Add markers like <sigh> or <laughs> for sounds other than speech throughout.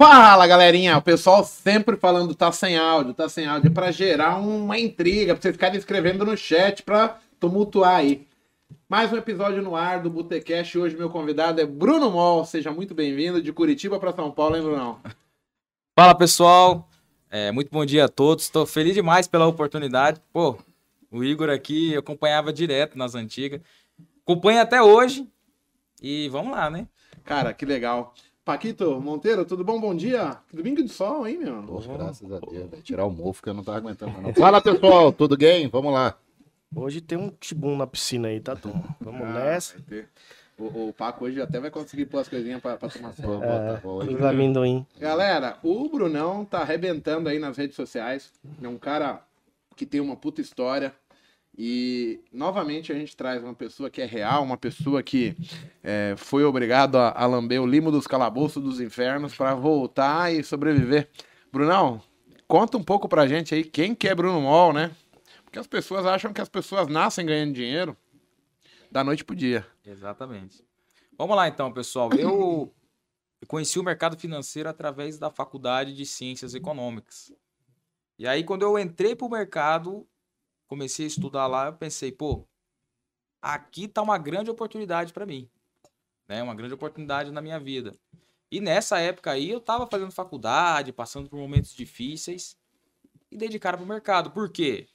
Fala, galerinha! O pessoal sempre falando tá sem áudio, tá sem áudio, para gerar uma intriga, pra vocês ficarem escrevendo no chat pra tumultuar aí. Mais um episódio no ar do Botecast. Hoje meu convidado é Bruno Mol. Seja muito bem-vindo de Curitiba para São Paulo, hein, Brunão? Fala, pessoal. É, muito bom dia a todos. Estou feliz demais pela oportunidade. Pô, o Igor aqui eu acompanhava direto nas antigas. Acompanha até hoje. E vamos lá, né? Cara, que legal. Paquito Monteiro, tudo bom? Bom dia. Domingo de sol, hein, meu? Poxa, graças a Deus. Vai tirar o mofo que eu não tava aguentando. Não. <laughs> Fala, pessoal. Tudo bem? Vamos lá. Hoje tem um tibum na piscina aí, tá, turma? Vamos Ah, nessa. O, o Paco hoje até vai conseguir pôr as coisinhas pra, pra tomar sol. É, hoje. os amendoim. Galera, o Brunão tá arrebentando aí nas redes sociais. É um cara que tem uma puta história. E novamente a gente traz uma pessoa que é real, uma pessoa que é, foi obrigado a, a lamber o limo dos calabouços dos infernos para voltar e sobreviver. Brunão, conta um pouco pra gente aí quem que é Bruno Mol, né? Porque as pessoas acham que as pessoas nascem ganhando dinheiro da noite pro dia. Exatamente. Vamos lá então, pessoal. Eu, conheci o mercado financeiro através da faculdade de Ciências Econômicas. E aí, quando eu entrei para o mercado, comecei a estudar lá, eu pensei, pô, aqui tá uma grande oportunidade para mim. Né? Uma grande oportunidade na minha vida. E nessa época aí, eu estava fazendo faculdade, passando por momentos difíceis e dei de cara para o mercado. Por quê?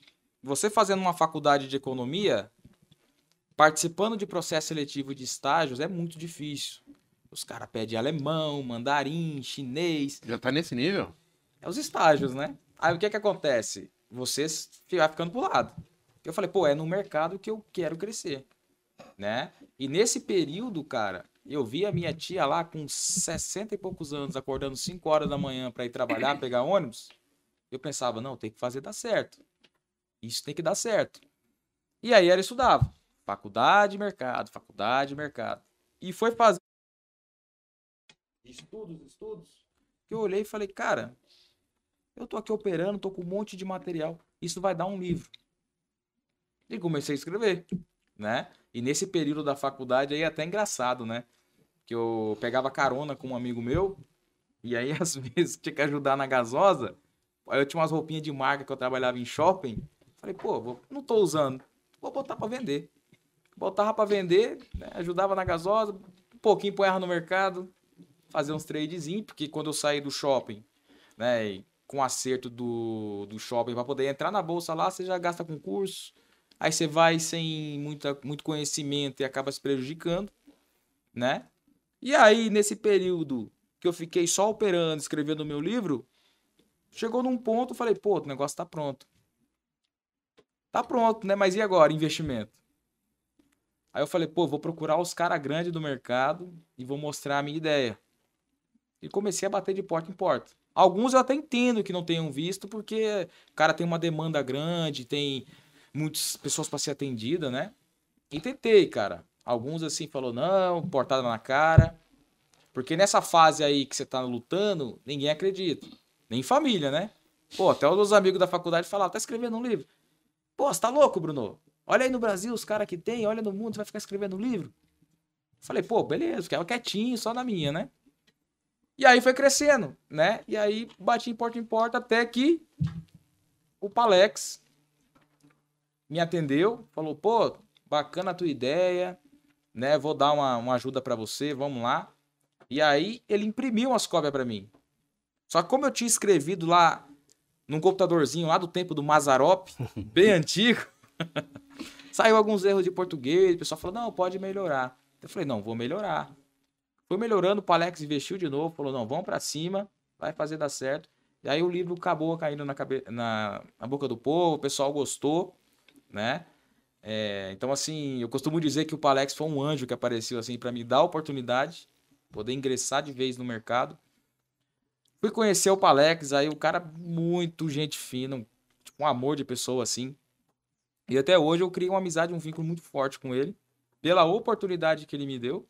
Você fazendo uma faculdade de economia, participando de processo seletivo de estágios é muito difícil. Os caras pedem alemão, mandarim, chinês. Já tá nesse nível? É os estágios, né? Aí o que que acontece? Você vai ficando pro lado. Eu falei, pô, é no mercado que eu quero crescer, né? E nesse período, cara, eu vi a minha tia lá com 60 e poucos anos, acordando 5 horas da manhã para ir trabalhar, pegar ônibus. Eu pensava, não, tem que fazer dar certo. Isso tem que dar certo. E aí ela estudava. Faculdade, mercado, faculdade, mercado. E foi fazer estudos, estudos. Que eu olhei e falei, cara, eu tô aqui operando, tô com um monte de material. Isso vai dar um livro. E comecei a escrever, né? E nesse período da faculdade aí é até engraçado, né? Que eu pegava carona com um amigo meu, e aí <laughs> às vezes tinha que ajudar na gasosa. Aí eu tinha umas roupinhas de marca que eu trabalhava em shopping. Falei, pô, não tô usando, vou botar pra vender. Botava pra vender, né? ajudava na gasosa, um pouquinho põe no mercado, fazer uns tradezinhos, porque quando eu saí do shopping, né, com acerto do, do shopping para poder entrar na bolsa lá, você já gasta com curso. Aí você vai sem muita, muito conhecimento e acaba se prejudicando, né? E aí, nesse período que eu fiquei só operando, escrevendo o meu livro, chegou num ponto, falei, pô, o negócio tá pronto. Tá pronto, né? Mas e agora, investimento? Aí eu falei, pô, vou procurar os caras grandes do mercado e vou mostrar a minha ideia. E comecei a bater de porta em porta. Alguns eu até entendo que não tenham visto, porque o cara tem uma demanda grande, tem muitas pessoas para ser atendida, né? E tentei, cara. Alguns assim falou não, portada na cara. Porque nessa fase aí que você tá lutando, ninguém acredita. Nem família, né? Pô, até os amigos da faculdade falavam, tá escrevendo um livro. Pô, você tá louco, Bruno? Olha aí no Brasil os caras que tem, olha no mundo, você vai ficar escrevendo um livro. Falei, pô, beleza, ficava quietinho, só na minha, né? E aí foi crescendo, né? E aí bati em porta em porta até que o Palex me atendeu, falou, pô, bacana a tua ideia, né? Vou dar uma, uma ajuda pra você, vamos lá. E aí ele imprimiu umas cópias pra mim. Só que como eu tinha escrevido lá num computadorzinho lá do tempo do Mazarop, <laughs> bem antigo, <laughs> saiu alguns erros de português, o pessoal falou, não, pode melhorar. Eu falei, não, vou melhorar. Foi melhorando, o Palex investiu de novo, falou, não, vamos pra cima, vai fazer dar certo. E aí o livro acabou caindo na, cabe... na... na boca do povo, o pessoal gostou, né? É, então, assim, eu costumo dizer que o Palex foi um anjo que apareceu, assim, para me dar a oportunidade, poder ingressar de vez no mercado. Fui conhecer o Palex, aí o cara muito gente fina, tipo, um amor de pessoa, assim. E até hoje eu criei uma amizade, um vínculo muito forte com ele, pela oportunidade que ele me deu,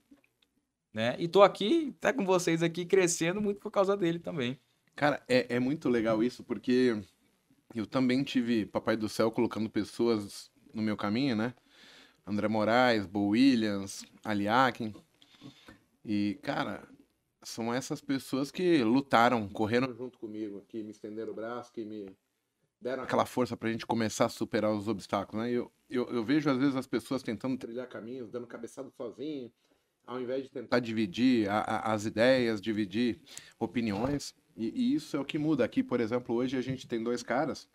né? E tô aqui, até com vocês aqui, crescendo muito por causa dele também. Cara, é, é muito legal isso, porque eu também tive Papai do Céu colocando pessoas no meu caminho, né? André Moraes, Bo Williams, Aliakin. E, cara, são essas pessoas que lutaram, correram junto comigo, que me estenderam o braço, que me deram aquela força pra gente começar a superar os obstáculos, né? Eu, eu, eu vejo às vezes as pessoas tentando trilhar caminhos, dando cabeçada sozinho, ao invés de tentar dividir a- a- as ideias, dividir opiniões. E, e isso é o que muda. Aqui, por exemplo, hoje a gente tem dois caras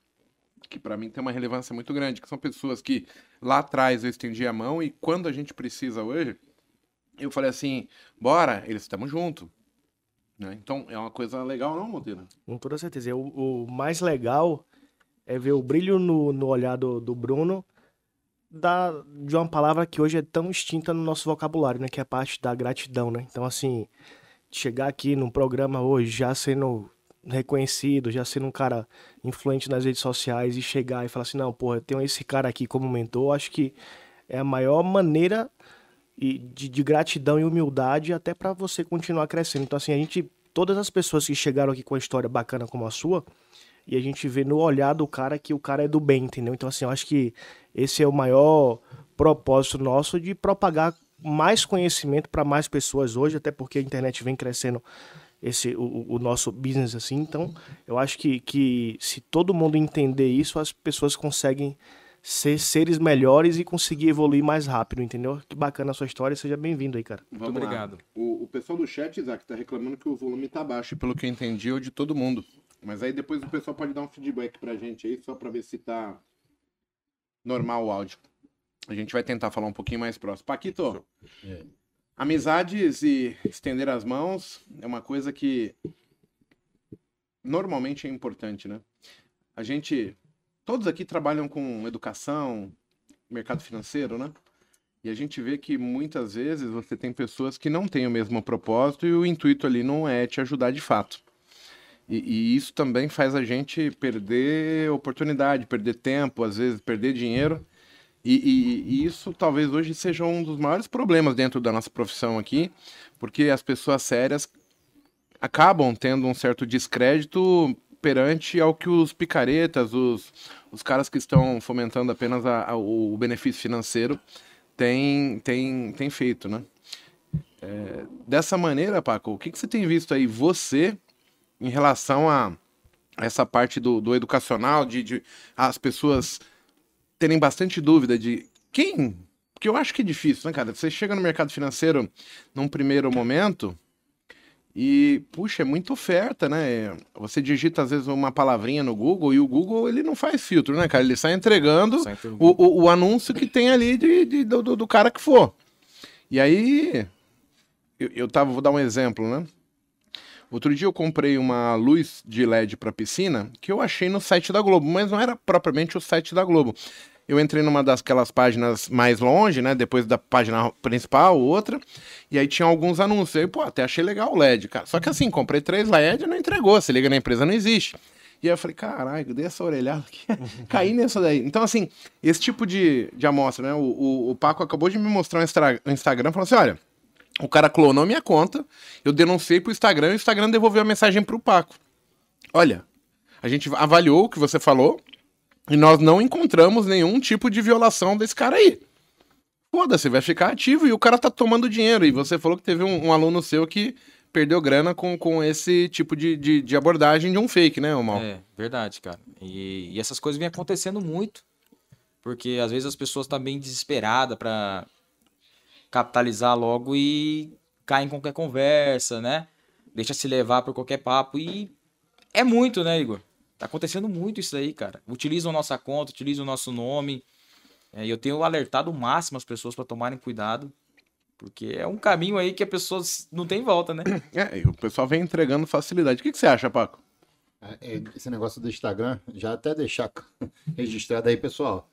que para mim tem uma relevância muito grande, que são pessoas que lá atrás eu estendi a mão e quando a gente precisa hoje, eu falei assim, bora, eles estamos junto. Né? Então é uma coisa legal, não, Monteiro? Com toda certeza. O, o mais legal é ver o brilho no, no olhar do, do Bruno da, de uma palavra que hoje é tão extinta no nosso vocabulário, né? Que é a parte da gratidão, né? Então, assim, chegar aqui num programa hoje já sendo reconhecido, já sendo um cara influente nas redes sociais e chegar e falar assim, não, porra, eu tenho esse cara aqui como mentor, acho que é a maior maneira de, de gratidão e humildade até pra você continuar crescendo. Então, assim, a gente, todas as pessoas que chegaram aqui com a história bacana como a sua, e a gente vê no olhar do cara que o cara é do bem, entendeu? Então, assim, eu acho que esse é o maior propósito nosso de propagar mais conhecimento para mais pessoas hoje, até porque a internet vem crescendo esse o, o nosso business assim. Então, eu acho que, que se todo mundo entender isso, as pessoas conseguem ser seres melhores e conseguir evoluir mais rápido, entendeu? Que bacana a sua história, seja bem-vindo aí, cara. Vamos Muito obrigado. O, o pessoal do chat, Isaac, tá reclamando que o volume tá baixo, pelo que eu entendi, é de todo mundo. Mas aí depois o pessoal pode dar um feedback pra gente aí, só pra ver se tá normal o áudio. A gente vai tentar falar um pouquinho mais próximo. Paquito, É. amizades e estender as mãos é uma coisa que normalmente é importante, né? A gente, todos aqui trabalham com educação, mercado financeiro, né? E a gente vê que muitas vezes você tem pessoas que não têm o mesmo propósito e o intuito ali não é te ajudar de fato. E, e isso também faz a gente perder oportunidade, perder tempo, às vezes perder dinheiro. E, e- e isso talvez hoje seja um dos maiores problemas dentro da nossa profissão aqui, porque as pessoas sérias acabam tendo um certo descrédito perante ao que os picaretas, os, os caras que estão fomentando apenas a- a- o benefício financeiro têm tem, tem feito, né? É, dessa maneira, Paco, o que, que você tem visto aí, você, em relação a essa parte do, do educacional, de, de as pessoas terem bastante dúvida de quem. Porque eu acho que é difícil, né, cara? Você chega no mercado financeiro num primeiro momento e, puxa, é muita oferta, né? Você digita às vezes uma palavrinha no Google e o Google ele não faz filtro, né, cara? Ele sai entregando o, o, o anúncio que tem ali de, de- do, do- do cara que for. E aí, eu, eu tava, vou dar um exemplo, né? Outro dia eu comprei uma luz de LED para piscina que eu achei no site da Globo, mas não era propriamente o site da Globo. Eu entrei numa daquelas páginas mais longe, né? Depois da página principal, outra. E aí tinha alguns anúncios. Aí, pô, até achei legal o LED, cara. Só que assim, comprei três LED e não entregou. Se liga na empresa, não existe. E aí eu falei, caralho, dei essa orelhada aqui. <laughs> Caí nessa daí. Então, assim, esse tipo de, de amostra, né? O, o, o Paco acabou de me mostrar um Instra- um Instagram falando assim: olha, o cara clonou minha conta, eu denunciei pro Instagram e o Instagram devolveu a mensagem pro Paco. Olha, a gente avaliou o que você falou e nós não encontramos nenhum tipo de violação desse cara aí. Foda-se, vai ficar ativo e o cara tá tomando dinheiro. E você falou que teve um, um aluno seu que perdeu grana com, com esse tipo de, de, de abordagem de um fake, né, Mal? É, verdade, cara. E, e essas coisas vêm acontecendo muito. Porque às vezes as pessoas estão bem desesperadas pra capitalizar logo e caem em qualquer conversa, né? Deixa se levar por qualquer papo. E é muito, né, Igor? Tá acontecendo muito isso aí, cara. Utilizam nossa conta, utilizam o nosso nome. É, E eu tenho alertado o máximo as pessoas para tomarem cuidado. Porque é um caminho aí que a pessoa não tem volta, né? <clears throat> É, e o pessoal vem entregando facilidade. O que, que você acha, Paco? É, Esse negócio do Instagram, já até deixar <laughs> registrado aí, pessoal.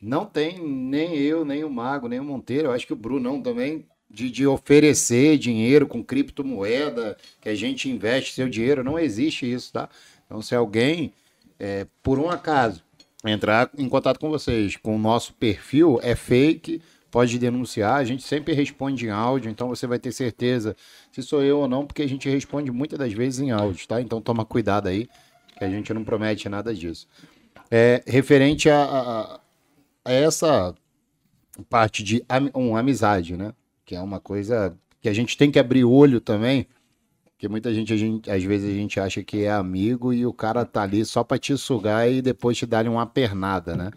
Não tem nem eu, nem o Mago, nem o Monteiro. Eu acho que o Brunão também, de, de oferecer dinheiro com criptomoeda, que a gente investe seu dinheiro. Não existe isso, tá? Então, se alguém, é, por um acaso, entrar em contato com vocês com o nosso perfil, é fake, pode denunciar. A gente sempre responde em áudio, então você vai ter certeza se sou eu ou não, porque a gente responde muitas das vezes em áudio, tá? Então toma cuidado aí, que a gente não promete nada disso. É, referente a, a- a essa parte de am- um, amizade, né? Que é uma coisa que a gente tem que abrir olho também, Porque muita gente, a gente, às vezes a gente acha que é amigo e o cara tá ali só pra te sugar e depois te dar uma pernada, né?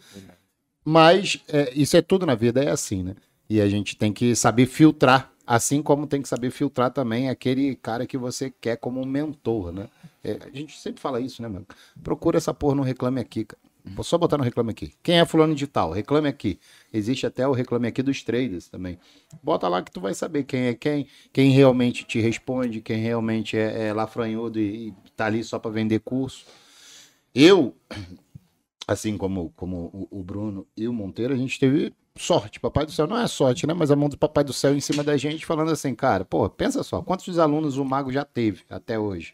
Mas é, isso é tudo na vida, é assim, né? E a gente tem que saber filtrar, assim como tem que saber filtrar também aquele cara que você quer como mentor, né? É, a gente sempre fala isso, né, mano? Procura essa porra no Reclame Aqui, cara. Vou só botar no Reclame Aqui. Quem é fulano de tal? Reclame Aqui. Existe até o Reclame Aqui dos traders também. Bota lá que tu vai saber quem é quem, quem realmente te responde, quem realmente é, é lafranhudo e, e tá ali só para vender curso. Eu, assim como, como o, o Bruno e o Monteiro, a gente teve sorte. Papai do céu não é sorte, né? Mas a mão do Papai do céu em cima da gente, falando assim, cara, pô, pensa só, quantos alunos o Mago já teve até hoje?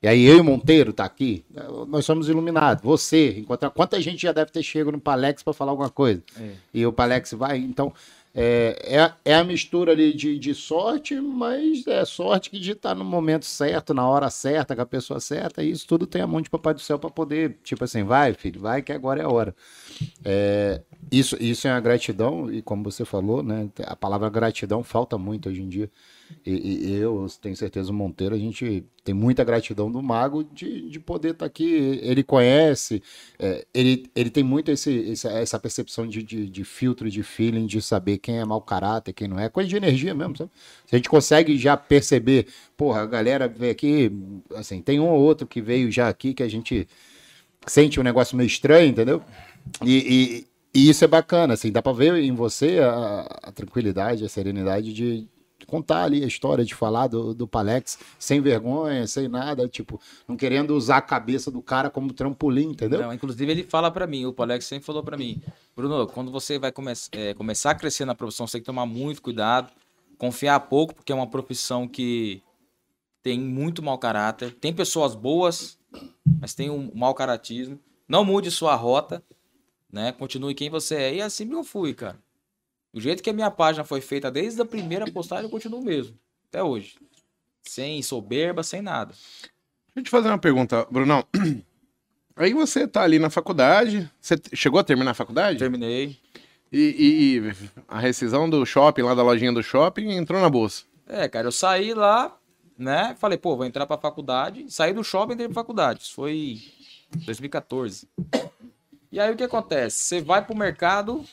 E aí eu e Monteiro tá aqui, nós somos iluminados. Você, enquanto quanta gente já deve ter chegado no Palex para falar alguma coisa. É. E o Palex vai, então é, é, é a mistura ali de, de sorte, mas é sorte que de estar no momento certo, na hora certa, com a pessoa certa, e isso tudo tem a mão de Papai do Céu para poder, tipo assim, vai, filho, vai que agora é a hora. É, isso, isso é a gratidão, e como você falou, né? A palavra gratidão falta muito hoje em dia. E, e eu tenho certeza, o Monteiro, a gente tem muita gratidão do Mago de, de poder estar aqui. Ele conhece, é, ele, ele tem muito esse, essa, percepção de, de, de filtro, de feeling, de saber quem é mau caráter, quem não é. Coisa de energia mesmo, sabe? Se a gente consegue já perceber, porra, a galera veio aqui, assim, tem um ou outro que veio já aqui que a gente sente um negócio meio estranho, entendeu? E, e, e isso é bacana, assim, dá pra ver em você a, a tranquilidade, a serenidade de, contar ali a história, de falar do, do Palex sem vergonha, sem nada, tipo, não querendo usar a cabeça do cara como trampolim, entendeu? Não, inclusive ele fala pra mim, o Alex sempre falou pra mim, Bruno, quando você vai come é, começar a crescer na profissão, você tem que tomar muito cuidado, confiar pouco, porque é uma profissão que tem muito mau caráter, tem pessoas boas, mas tem um mau caratismo. Não mude sua rota, né? Continue quem você é. E assim eu fui, cara. Do jeito que a minha página foi feita desde a primeira postagem, eu continuo mesmo. Até hoje. Sem soberba, sem nada. Deixa eu te fazer uma pergunta, Brunão. <clears throat> Aí você tá ali na faculdade. Você chegou a terminar a faculdade? Terminei. E, e- e a rescisão do shopping, lá da lojinha do shopping, entrou na bolsa. É, cara, eu saí lá, né? Falei, pô, vou entrar pra faculdade. Saí do shopping e entrei pra faculdade. Isso foi 2014. E aí o que acontece? Você vai pro mercado,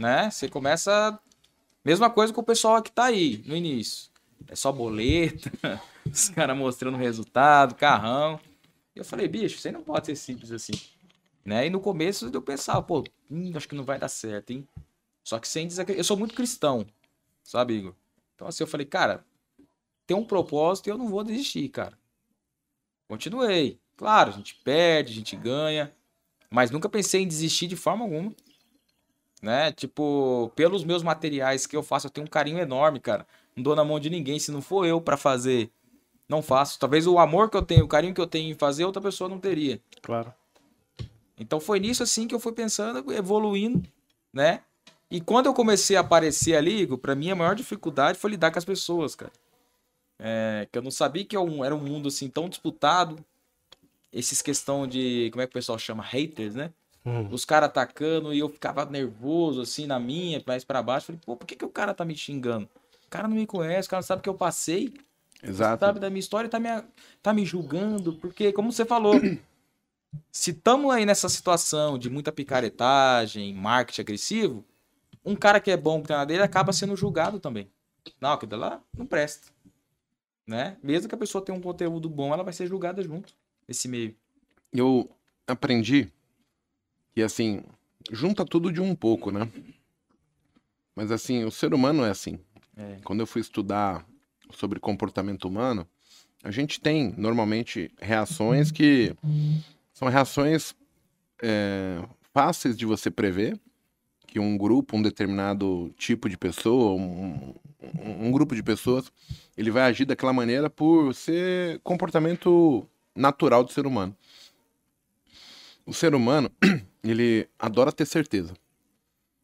né? Você começa. Mesma coisa com o pessoal que tá aí no início. É só boleta, <laughs> os caras mostrando resultado, carrão. E eu falei, bicho, você não pode ser simples assim. Né? E no começo eu pensava, pô, hum, acho que não vai dar certo, hein? Só que sem desacreditar. Eu sou muito cristão, sabe, Igor? Então assim, eu falei, cara, tem um propósito e eu não vou desistir, cara. Continuei. Claro, a gente perde, a gente ganha, mas nunca pensei em desistir de forma alguma. Né? Tipo, pelos meus materiais que eu faço, eu tenho um carinho enorme, cara. Não dou na mão de ninguém, se não for eu pra fazer, não faço. Talvez o amor que eu tenho, o carinho que eu tenho em fazer, outra pessoa não teria. Claro. Então foi nisso assim que eu fui pensando, evoluindo, né? E quando eu comecei a aparecer ali, pra mim a maior dificuldade foi lidar com as pessoas, cara. É, que eu não sabia que é era um mundo assim tão disputado. Esses questão de, como é que o pessoal chama? Haters, né? Hum. Os caras atacando e eu ficava nervoso, assim, na minha, mais pra baixo. Falei, pô, por que, que o cara tá me xingando? O cara não me conhece, o cara não sabe que eu passei, Exato. sabe da minha história e tá me, tá me julgando. Porque, como você falou, <clears throat> se estamos aí nessa situação de muita picaretagem, marketing agressivo, um cara que é bom que tá na dele acaba sendo julgado também. Não, aquilo lá não presta. Né? Mesmo que a pessoa tenha um conteúdo bom, ela vai ser julgada junto nesse meio. Eu aprendi que, assim, junta tudo de um pouco, né? Mas, assim, o ser humano é assim. É. Quando eu fui estudar sobre comportamento humano, a gente tem, normalmente, reações que são reações é, fáceis de você prever, que um grupo, um determinado tipo de pessoa, um, um- um grupo de pessoas, ele vai agir daquela maneira por ser comportamento natural do ser humano. O ser humano, <clears throat> ele adora ter certeza.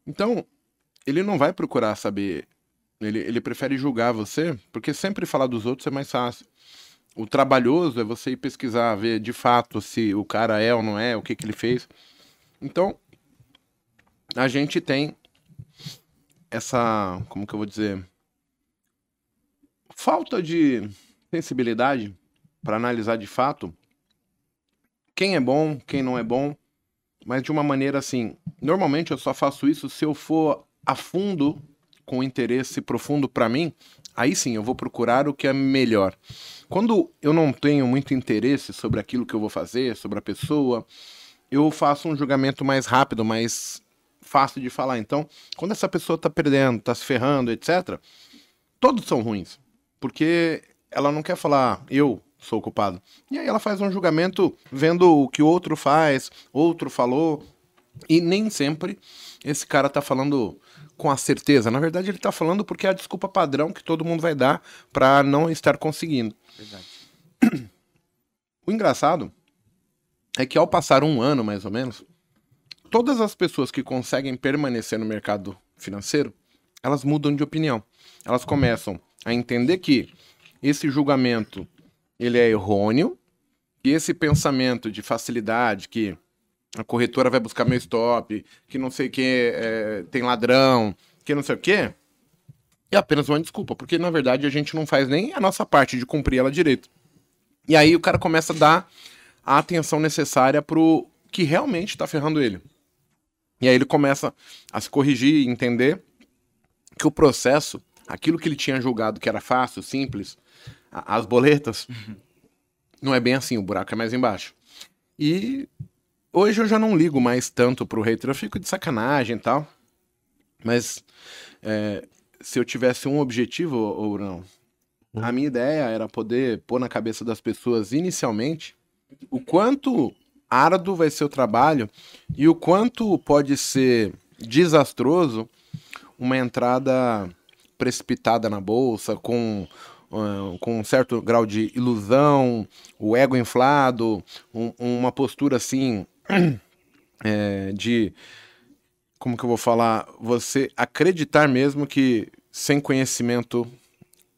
Então, ele não vai procurar saber. Ele, ele prefere julgar você, porque sempre falar dos outros é mais fácil. O trabalhoso é você ir pesquisar, ver de fato se o cara é ou não é, o que, que ele fez. Então, a gente tem essa. Como que eu vou dizer? Falta de sensibilidade para analisar de fato quem é bom, quem não é bom, mas de uma maneira assim. Normalmente eu só faço isso se eu for a fundo com interesse profundo para mim, aí sim eu vou procurar o que é melhor. Quando eu não tenho muito interesse sobre aquilo que eu vou fazer, sobre a pessoa, eu faço um julgamento mais rápido, mais fácil de falar. Então, quando essa pessoa tá perdendo, tá se ferrando, etc., todos são ruins. Porque ela não quer falar, eu sou culpado. E aí ela faz um julgamento vendo o que o outro faz, outro falou, e nem sempre esse cara tá falando com a certeza. Na verdade, ele tá falando porque é a desculpa padrão que todo mundo vai dar para não estar conseguindo. Verdade. O engraçado é que ao passar um ano, mais ou menos, todas as pessoas que conseguem permanecer no mercado financeiro, elas mudam de opinião. Elas começam a entender que esse julgamento ele é errôneo, que esse pensamento de facilidade, que a corretora vai buscar meu stop, que não sei o que é, tem ladrão, que não sei o que, é apenas uma desculpa, porque na verdade a gente não faz nem a nossa parte de cumprir ela direito. E aí o cara começa a dar a atenção necessária pro que realmente está ferrando ele. E aí ele começa a se corrigir e entender que o processo, aquilo que ele tinha julgado que era fácil, simples, as boletas, não é bem assim, o buraco é mais embaixo. E hoje eu já não ligo mais tanto pro hater, eu fico de sacanagem e tal. Mas é, se eu tivesse um objetivo ou não, a minha ideia era poder pôr na cabeça das pessoas inicialmente o quanto árduo vai ser o trabalho e o quanto pode ser desastroso uma entrada precipitada na bolsa com com um certo grau de ilusão, o ego inflado, um- uma postura assim é, <clears throat> de como que eu vou falar, você acreditar mesmo que sem conhecimento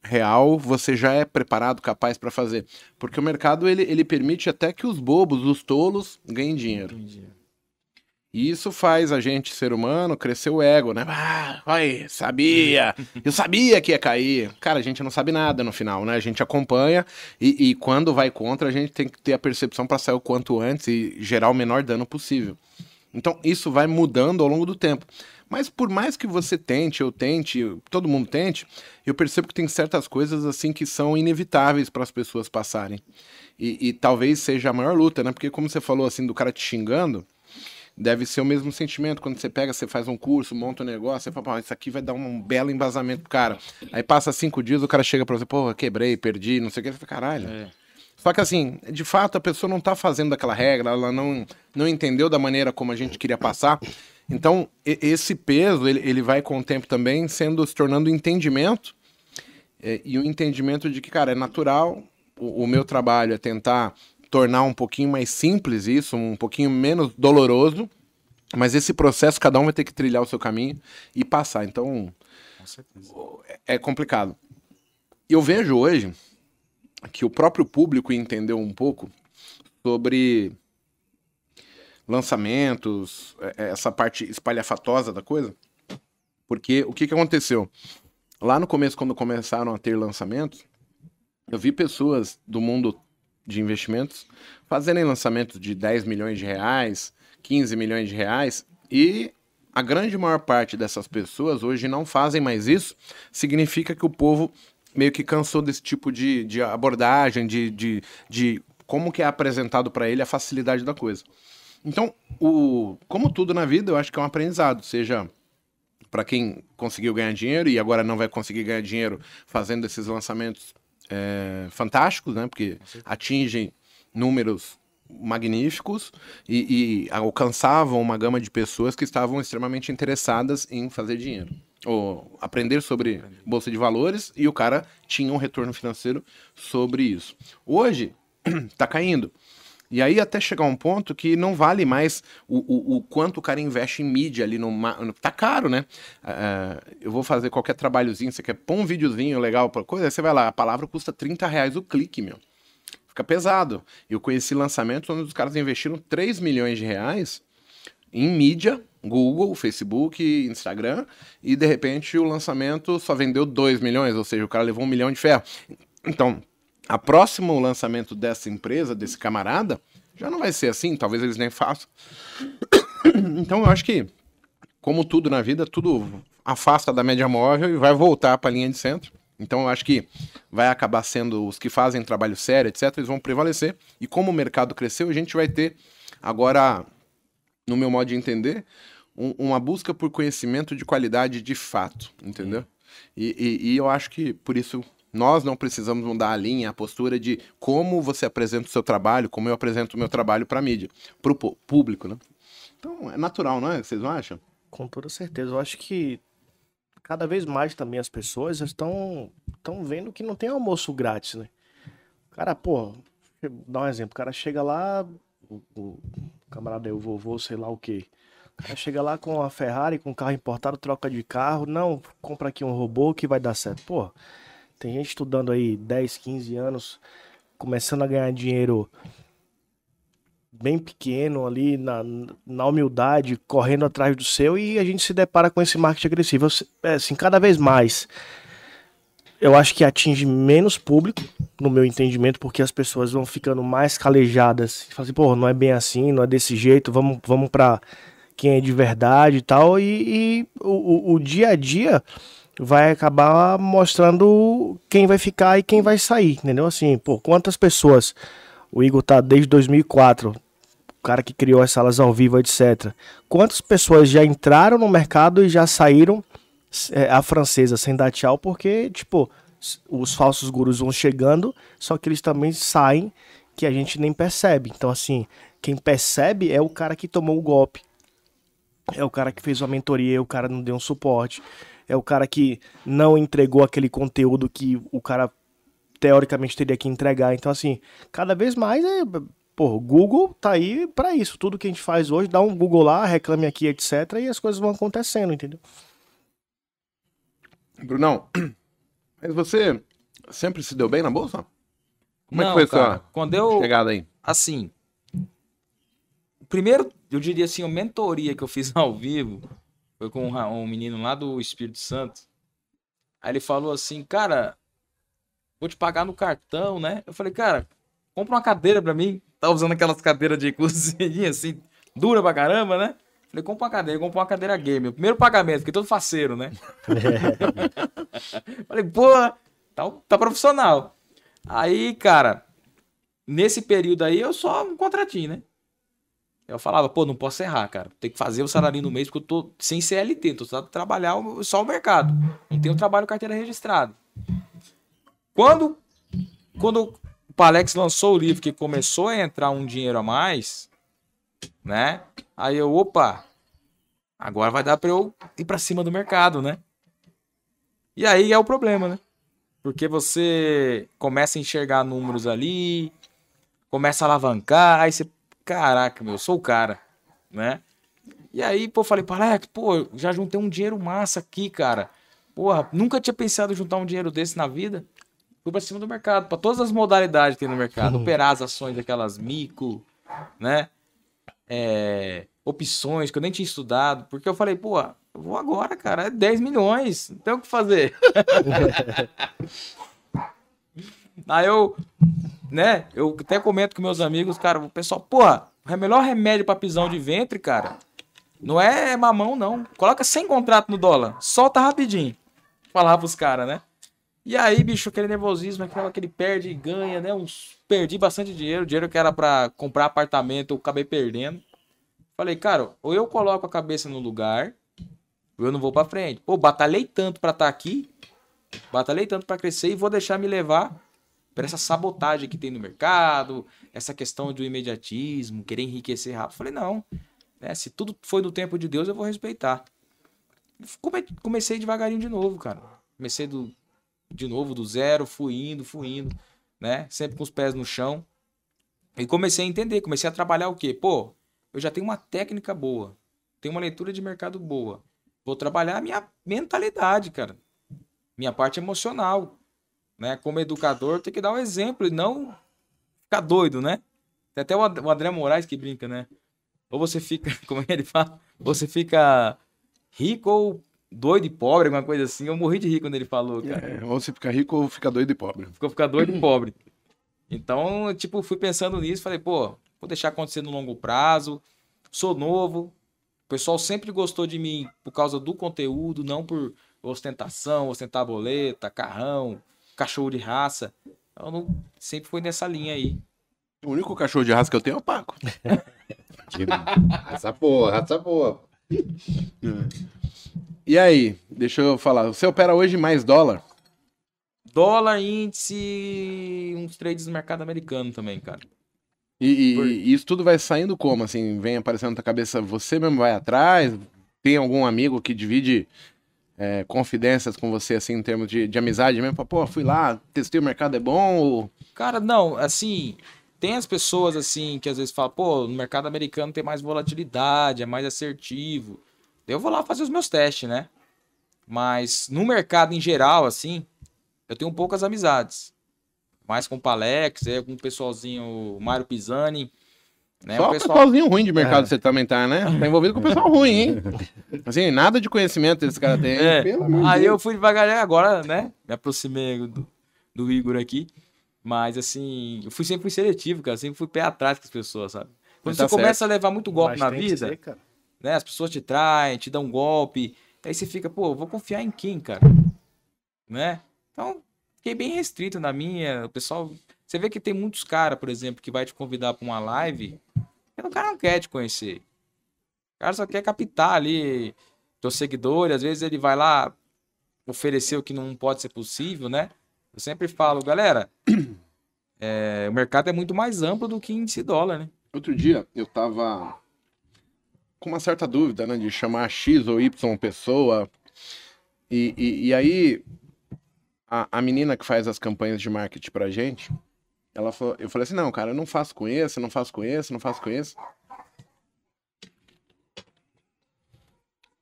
real você já é preparado, capaz para fazer, porque o mercado ele, ele permite até que os bobos, os tolos ganhem dinheiro. E isso faz a gente, ser humano, crescer o ego, né? Ah, ai, sabia! Eu sabia que ia cair. Cara, a gente não sabe nada no final, né? A gente acompanha e, e quando vai contra, a gente tem que ter a percepção para sair o quanto antes e gerar o menor dano possível. Então, isso vai mudando ao longo do tempo. Mas por mais que você tente, eu tente, todo mundo tente, eu percebo que tem certas coisas assim que são inevitáveis para as pessoas passarem. E, e talvez seja a maior luta, né? Porque como você falou assim do cara te xingando, deve ser o mesmo sentimento quando você pega, você faz um curso, monta um negócio, você fala, isso aqui vai dar um belo embasamento pro cara. Aí passa cinco dias, o cara chega pra você, pô, quebrei, perdi, não sei o que, você fala, caralho. É. Só que assim, de fato, a pessoa não tá fazendo aquela regra, ela não, não entendeu da maneira como a gente queria passar. Então, esse peso, ele, ele vai com o tempo também sendo, se tornando entendimento, é, e o entendimento de que, cara, é natural, o, o meu trabalho é tentar tornar um pouquinho mais simples isso, um pouquinho menos doloroso, mas esse processo cada um vai ter que trilhar o seu caminho e passar. Então, é complicado. Eu vejo hoje que o próprio público entendeu um pouco sobre lançamentos, é- é essa parte espalhafatosa da coisa. Porque o que, que aconteceu? Lá no começo, quando começaram a ter lançamentos, eu vi pessoas do mundo de investimentos fazerem lançamentos de 10 milhões de reais, 15 milhões de reais, e a grande maior parte dessas pessoas hoje não fazem mais isso, significa que o povo meio que cansou desse tipo de, de abordagem, de, de, de como que é apresentado para ele a facilidade da coisa. Então, o, como tudo na vida, eu acho que é um aprendizado, seja para quem conseguiu ganhar dinheiro e agora não vai conseguir ganhar dinheiro fazendo esses lançamentos é, fantásticos, né? Porque atingem números magníficos e, e alcançavam uma gama de pessoas que estavam extremamente interessadas em fazer dinheiro ou aprender sobre bolsa de valores e o cara tinha um retorno financeiro sobre isso. Hoje <clears throat> tá caindo. E aí até chegar um ponto que não vale mais o, o, o quanto o cara investe em mídia ali no... no- Tá caro, né? Ah, eu vou fazer qualquer trabalhozinho, você quer pôr um videozinho legal pra coisa, você vai lá, a palavra custa 30 reais o clique, meu. Fica pesado. Eu conheci lançamentos onde os caras investiram 3 milhões de reais em mídia, Google, Facebook, Instagram, e de repente o lançamento só vendeu 2 milhões, ou seja, o cara levou um milhão de ferro. Então, a próximo lançamento dessa empresa, desse camarada, já não vai ser assim, talvez eles nem façam. <coughs> Então eu acho que, como tudo na vida, tudo afasta da média móvel e vai voltar para a linha de centro. Então eu acho que vai acabar sendo os que fazem trabalho sério, etc., eles vão prevalecer. E como o mercado cresceu, a gente vai ter agora, no meu modo de entender, um- uma busca por conhecimento de qualidade de fato, entendeu? E, e- e eu acho que por isso nós não precisamos mudar a linha, a postura de como você apresenta o seu trabalho, como eu apresento o meu trabalho para a mídia, para o público, né? Então é natural, não é? Vocês não acham? Com toda certeza. Eu acho que cada vez mais também as pessoas estão estão vendo que não tem almoço grátis, né? O cara, pô, dar um exemplo. O cara chega lá, o, o camarada aí, o vovô, sei lá o quê. O cara chega lá com a Ferrari, com um carro importado, troca de carro. Não, compra aqui um robô que vai dar certo. Pô, tem gente estudando aí 10, 15 anos, começando a ganhar dinheiro bem pequeno ali na, na humildade, correndo atrás do seu e a gente se depara com esse marketing agressivo. É, assim, cada vez mais eu acho que atinge menos público, no meu entendimento, porque as pessoas vão ficando mais calejadas. Falam assim, pô, não é bem assim, não é desse jeito, vamos, vamos pra quem é de verdade e tal. E, e o- o dia a dia vai acabar mostrando quem vai ficar e quem vai sair, entendeu? Assim, pô, quantas pessoas o Igor tá desde 2004, o cara que criou as salas ao vivo, etc. Quantas pessoas já entraram no mercado e já saíram é, a francesa sem dar tchau, porque, tipo, os falsos gurus vão chegando, só que eles também saem que a gente nem percebe. Então, assim, quem percebe é o cara que tomou o golpe. É o cara que fez uma mentoria, o cara não deu um suporte. É o cara que não entregou aquele conteúdo que o cara teoricamente teria que entregar. Então, assim, cada vez mais é. Pô, o Google tá aí pra isso. Tudo que a gente faz hoje, dá um Google lá, reclame aqui, etc. E as coisas vão acontecendo, entendeu? Brunão, <clears throat> mas você sempre se deu bem na bolsa? Como é que Não, foi cara, sua quando eu, chegada aí? assim, primeiro, eu diria assim, a mentoria que eu fiz ao vivo foi com um, ra- um menino lá do Espírito Santo. Aí ele falou assim, cara, vou te pagar no cartão, né? Eu falei, cara, compra uma cadeira pra mim. Tá usando aquelas cadeiras de <laughs> cozinha, assim, dura pra caramba, né? Falei, compra uma cadeira, compra uma cadeira gamer. Primeiro pagamento, fiquei todo faceiro, né? <laughs> Falei, pô, tá, tá profissional. Aí, cara, nesse período aí, eu só um contratinho, né? Eu falava, pô, não posso errar, cara. Tem que fazer o salário no mês, porque eu tô sem CLT, tô só trabalhar só o mercado. Não tenho trabalho carteira registrada. Quando, quando o Palex lançou o livro, que começou a entrar um dinheiro a mais, né? Aí eu, opa, agora vai dar pra eu ir pra cima do mercado, né? E aí é o problema, né? Porque você começa a enxergar números ali, começa a alavancar, aí você, caraca, meu, eu sou o cara, né? E aí, pô, falei, Palex, pô, já juntei um dinheiro massa aqui, cara. Porra, nunca tinha pensado em juntar um dinheiro desse na vida. Fui pra cima do mercado, pra todas as modalidades que tem no mercado. Operar as ações daquelas mico, né? É, opções que eu nem tinha estudado. Porque eu falei, pô, eu vou agora, cara. É 10 milhões, não tem o que fazer. <laughs> Aí eu, né, eu até comento com meus amigos, cara, o pessoal, porra, o melhor remédio pra pisão de ventre, cara, não é mamão, não. Coloca 100 contrato no dólar, solta rapidinho. Falava pros caras, né? E aí, bicho, aquele nervosismo, aquela que ele perde e ganha, né? Uns, perdi bastante dinheiro, dinheiro que era pra comprar apartamento, eu acabei perdendo. Falei, cara, ou eu coloco a cabeça no lugar, ou eu não vou pra frente. Pô, batalhei tanto pra estar aqui, batalhei tanto pra crescer e vou deixar me levar por essa sabotagem que tem no mercado, essa questão do imediatismo, querer enriquecer rápido. Falei, não. Né? Se tudo foi no tempo de Deus, eu vou respeitar. Come- Comecei devagarinho de novo, cara. Comecei do, de novo do zero, fui indo, fui indo, né? Sempre com os pés no chão. E comecei a entender, comecei a trabalhar o quê? Pô, eu já tenho uma técnica boa, tenho uma leitura de mercado boa. Vou trabalhar a minha mentalidade, cara. Minha parte emocional né? Como educador, tem que dar um exemplo e não ficar doido, né? Tem até o And- o André Moraes que brinca, né? Ou você fica, <laughs> como é que ele fala? Você fica rico ou doido e pobre, alguma coisa assim. Eu morri de rir quando ele falou, cara. É, ou você fica rico ou fica doido e pobre. Ficou ficar doido e pobre. Então, tipo, fui pensando nisso, falei, pô, vou deixar acontecer no longo prazo. Sou novo. O pessoal sempre gostou de mim por causa do conteúdo, não por ostentação, ostentar boleta, carrão, cachorro de raça. Eu não, sempre foi nessa linha aí. O único cachorro de raça que eu tenho é o Paco. Essa porra, essa porra. E aí, deixa eu falar. Você opera hoje mais dólar? Dólar, índice, uns trades no mercado americano também, cara. E, e- Por- e isso tudo vai saindo como? Assim, vem aparecendo na tua cabeça, você mesmo vai atrás? Tem algum amigo que divide é, confidências com você, assim, em termos de, de amizade mesmo? Pô, fui lá, testei o mercado, é bom? Ou... Cara, não, assim, tem as pessoas assim que às vezes falam, pô, no mercado americano tem mais volatilidade, é mais assertivo. Eu vou lá fazer os meus testes, né? Mas no mercado em geral, assim, eu tenho poucas amizades. Mais com o Palex, é, com o pessoalzinho, o Mário Pisani, né? Só o pessoal pessoalzinho ruim de mercado você também tá, né? Tá envolvido com o pessoal ruim, hein? Assim, nada de conhecimento esse cara tem. É, Aí Deus. eu fui devagarinho agora, né? Me aproximei do, do Igor aqui. Mas assim, eu fui sempre fui seletivo, cara. Sempre fui pé atrás com as pessoas, sabe? Quando tá você começa a levar muito golpe Mas na vida, ser, né? As pessoas te traem, te dão um golpe. Aí você fica, pô, vou confiar em quem, cara? Né? Então, fiquei bem restrito na minha. O pessoal. Você vê que tem muitos caras, por exemplo, que vai te convidar pra uma live. E o cara não quer te conhecer. O cara só quer captar ali teu seguidor. e Às vezes ele vai lá oferecer o que não pode ser possível, né? Eu sempre falo, galera, <clears throat> é, o mercado é muito mais amplo do que índice dólar, né? Outro dia eu tava com uma certa dúvida, né, de chamar X ou Y pessoa. E, e, e aí a, a menina que faz as campanhas de marketing pra gente, ela falou, eu falei assim, não, cara, eu não faço com esse, não faço com esse, não faço com esse.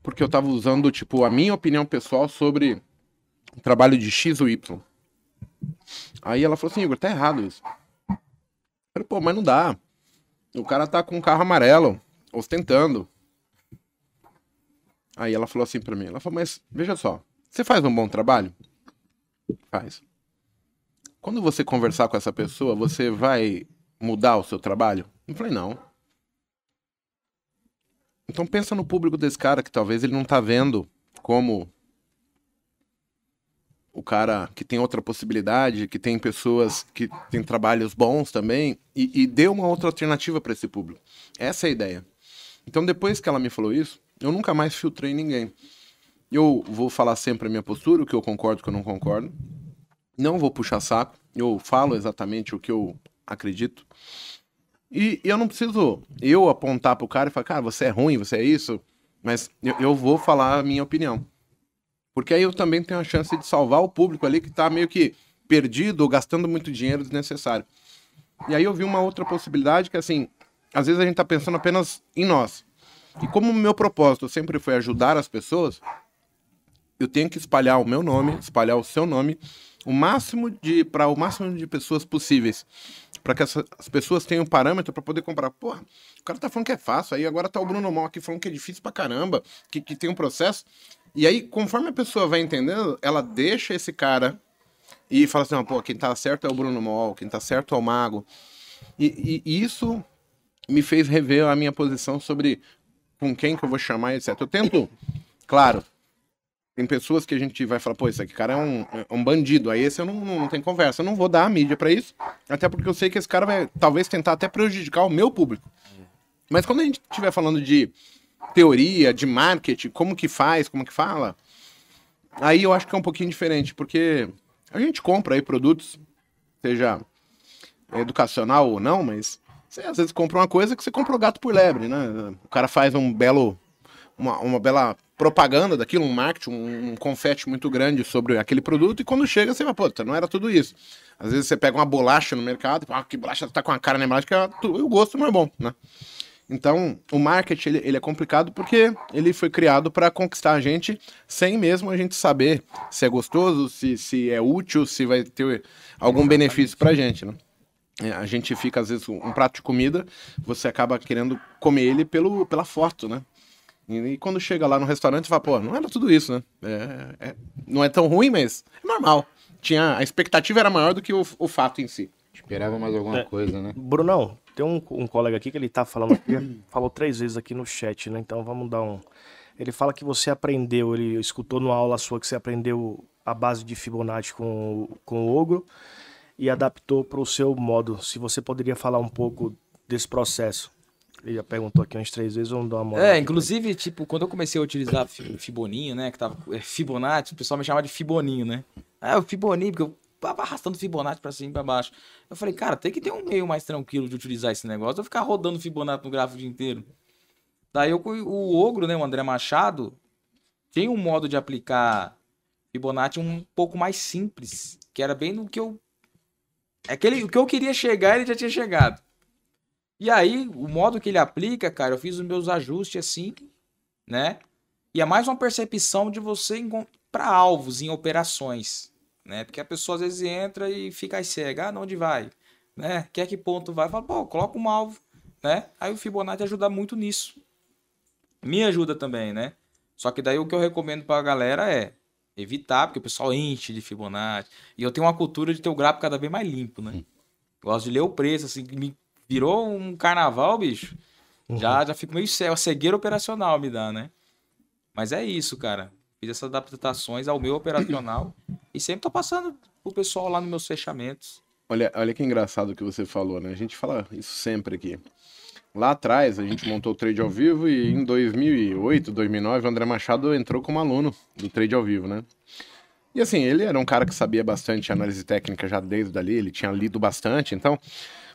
Porque eu tava usando, tipo, a minha opinião pessoal sobre o trabalho de X ou Y. Aí ela falou assim, Igor, tá errado isso. Eu falei, pô, mas não dá. O cara tá com um carro amarelo, ostentando. Aí ela falou assim pra mim, ela falou, mas veja só, você faz um bom trabalho? Faz. Quando você conversar com essa pessoa, você vai mudar o seu trabalho? Eu falei, não. Então pensa no público desse cara que talvez ele não tá vendo como o cara que tem outra possibilidade, que tem pessoas que têm trabalhos bons também, e, e dê uma outra alternativa para esse público. Essa é a ideia. Então, depois que ela me falou isso, eu nunca mais filtrei ninguém. Eu vou falar sempre a minha postura, o que eu concordo, o que eu não concordo. Não vou puxar saco. Eu falo exatamente o que eu acredito. E eu não preciso eu apontar pro cara e falar, cara, você é ruim, você é isso. Mas eu, eu vou falar a minha opinião. Porque aí eu também tenho a chance de salvar o público ali que tá meio que perdido ou gastando muito dinheiro desnecessário. E aí eu vi uma outra possibilidade que, assim, às vezes a gente tá pensando apenas em nós. E como o meu propósito sempre foi ajudar as pessoas, eu tenho que espalhar o meu nome, espalhar o seu nome, o máximo de para o máximo de pessoas possíveis, para que essa- as pessoas tenham um parâmetro para poder comprar. Porra, o cara tá falando que é fácil, aí agora tá o Bruno Mal aqui falando que é difícil pra caramba, que, que tem um processo. E aí, conforme a pessoa vai entendendo, ela deixa esse cara e fala assim, "Não, pô, quem tá certo é o Bruno Mol, quem tá certo é o Mago. E- e isso me fez rever a minha posição sobre com quem que eu vou chamar, etc. Eu tento, claro, tem pessoas que a gente vai falar, pô, esse aqui cara é um, é um bandido, aí esse eu não, não, tem conversa, eu não vou dar a mídia pra isso, até porque eu sei que esse cara vai talvez tentar até prejudicar o meu público. Mas quando a gente estiver falando de teoria, de marketing, como que faz, como que fala, aí eu acho que é um pouquinho diferente, porque a gente compra aí produtos, seja educacional ou não, mas você às vezes compra uma coisa que você comprou gato por lebre, né? O cara faz um belo, uma, uma bela propaganda daquilo, um marketing, um, um confete muito grande sobre aquele produto, e quando chega você vai, pô, não era tudo isso. Às vezes você pega uma bolacha no mercado, e fala, ah, que bolacha tá com a cara na embalagem, que é tu- o gosto não é bom, né? Então, o marketing ele, ele é complicado porque ele foi criado para conquistar a gente sem mesmo a gente saber se é gostoso, se, se é útil, se vai ter algum benefício pra gente, né? É, a gente fica, às vezes, um prato de comida, você acaba querendo comer ele pelo, pela foto, né? E, e quando chega lá no restaurante, você fala, pô, não era tudo isso, né? É, é- não é tão ruim, mas é normal. Tinha, a expectativa era maior do que o, o fato em si. Esperava mais alguma É. coisa, né? Brunão, tem um, um colega aqui que ele tá falando aqui, <laughs> falou três vezes aqui no chat, né? Então vamos dar um. Ele fala que você aprendeu, ele escutou numa aula sua que você aprendeu a base de Fibonacci com, o- com o Ogro e adaptou para o seu modo. Se você poderia falar um pouco desse processo. Ele já perguntou aqui umas três vezes, vamos dar uma moral. É, aqui inclusive, tipo, quando eu comecei a utilizar fi- Fiboninho, né? Que tava. é, Fibonacci, o pessoal me chamava de Fiboninho, né? Ah, o Fiboninho, porque eu tava arrastando Fibonacci pra cima e pra baixo. Eu falei, cara, tem que ter um meio mais tranquilo de utilizar esse negócio. Eu ficar rodando Fibonacci no gráfico o dia inteiro. Daí eu, o Ogro, né? O André Machado, tem um modo de aplicar Fibonacci um pouco mais simples. Que era bem no que eu. É aquele, o que eu queria chegar, ele já tinha chegado. E aí, o modo que ele aplica, cara, eu fiz os meus ajustes assim, né? E é mais uma percepção de você para alvos em operações, né? Porque a pessoa às vezes entra e fica aí cega, ah, onde vai? Né? Quer que ponto vai? Fala, pô, coloca um alvo, né? Aí o Fibonacci ajuda muito nisso. Me ajuda também, né? Só que daí o que eu recomendo pra galera é evitar, porque o pessoal enche de Fibonacci. E eu tenho uma cultura de ter o gráfico cada vez mais limpo, né? Gosto de ler o preço, assim, me virou um carnaval, bicho. Já, já fico meio cego, a cegueira operacional me dá, né? Mas é isso, cara. Fiz essas adaptações ao meu operacional e sempre tô passando pro pessoal lá nos meus fechamentos. Olha, olha que engraçado o que você falou, né? A gente fala isso sempre aqui. Lá atrás, a gente montou o Trade ao Vivo e em 2008, 2009, o André Machado entrou como aluno do Trade ao Vivo, né? E assim, ele era um cara que sabia bastante análise técnica já desde ali, ele tinha lido bastante, então,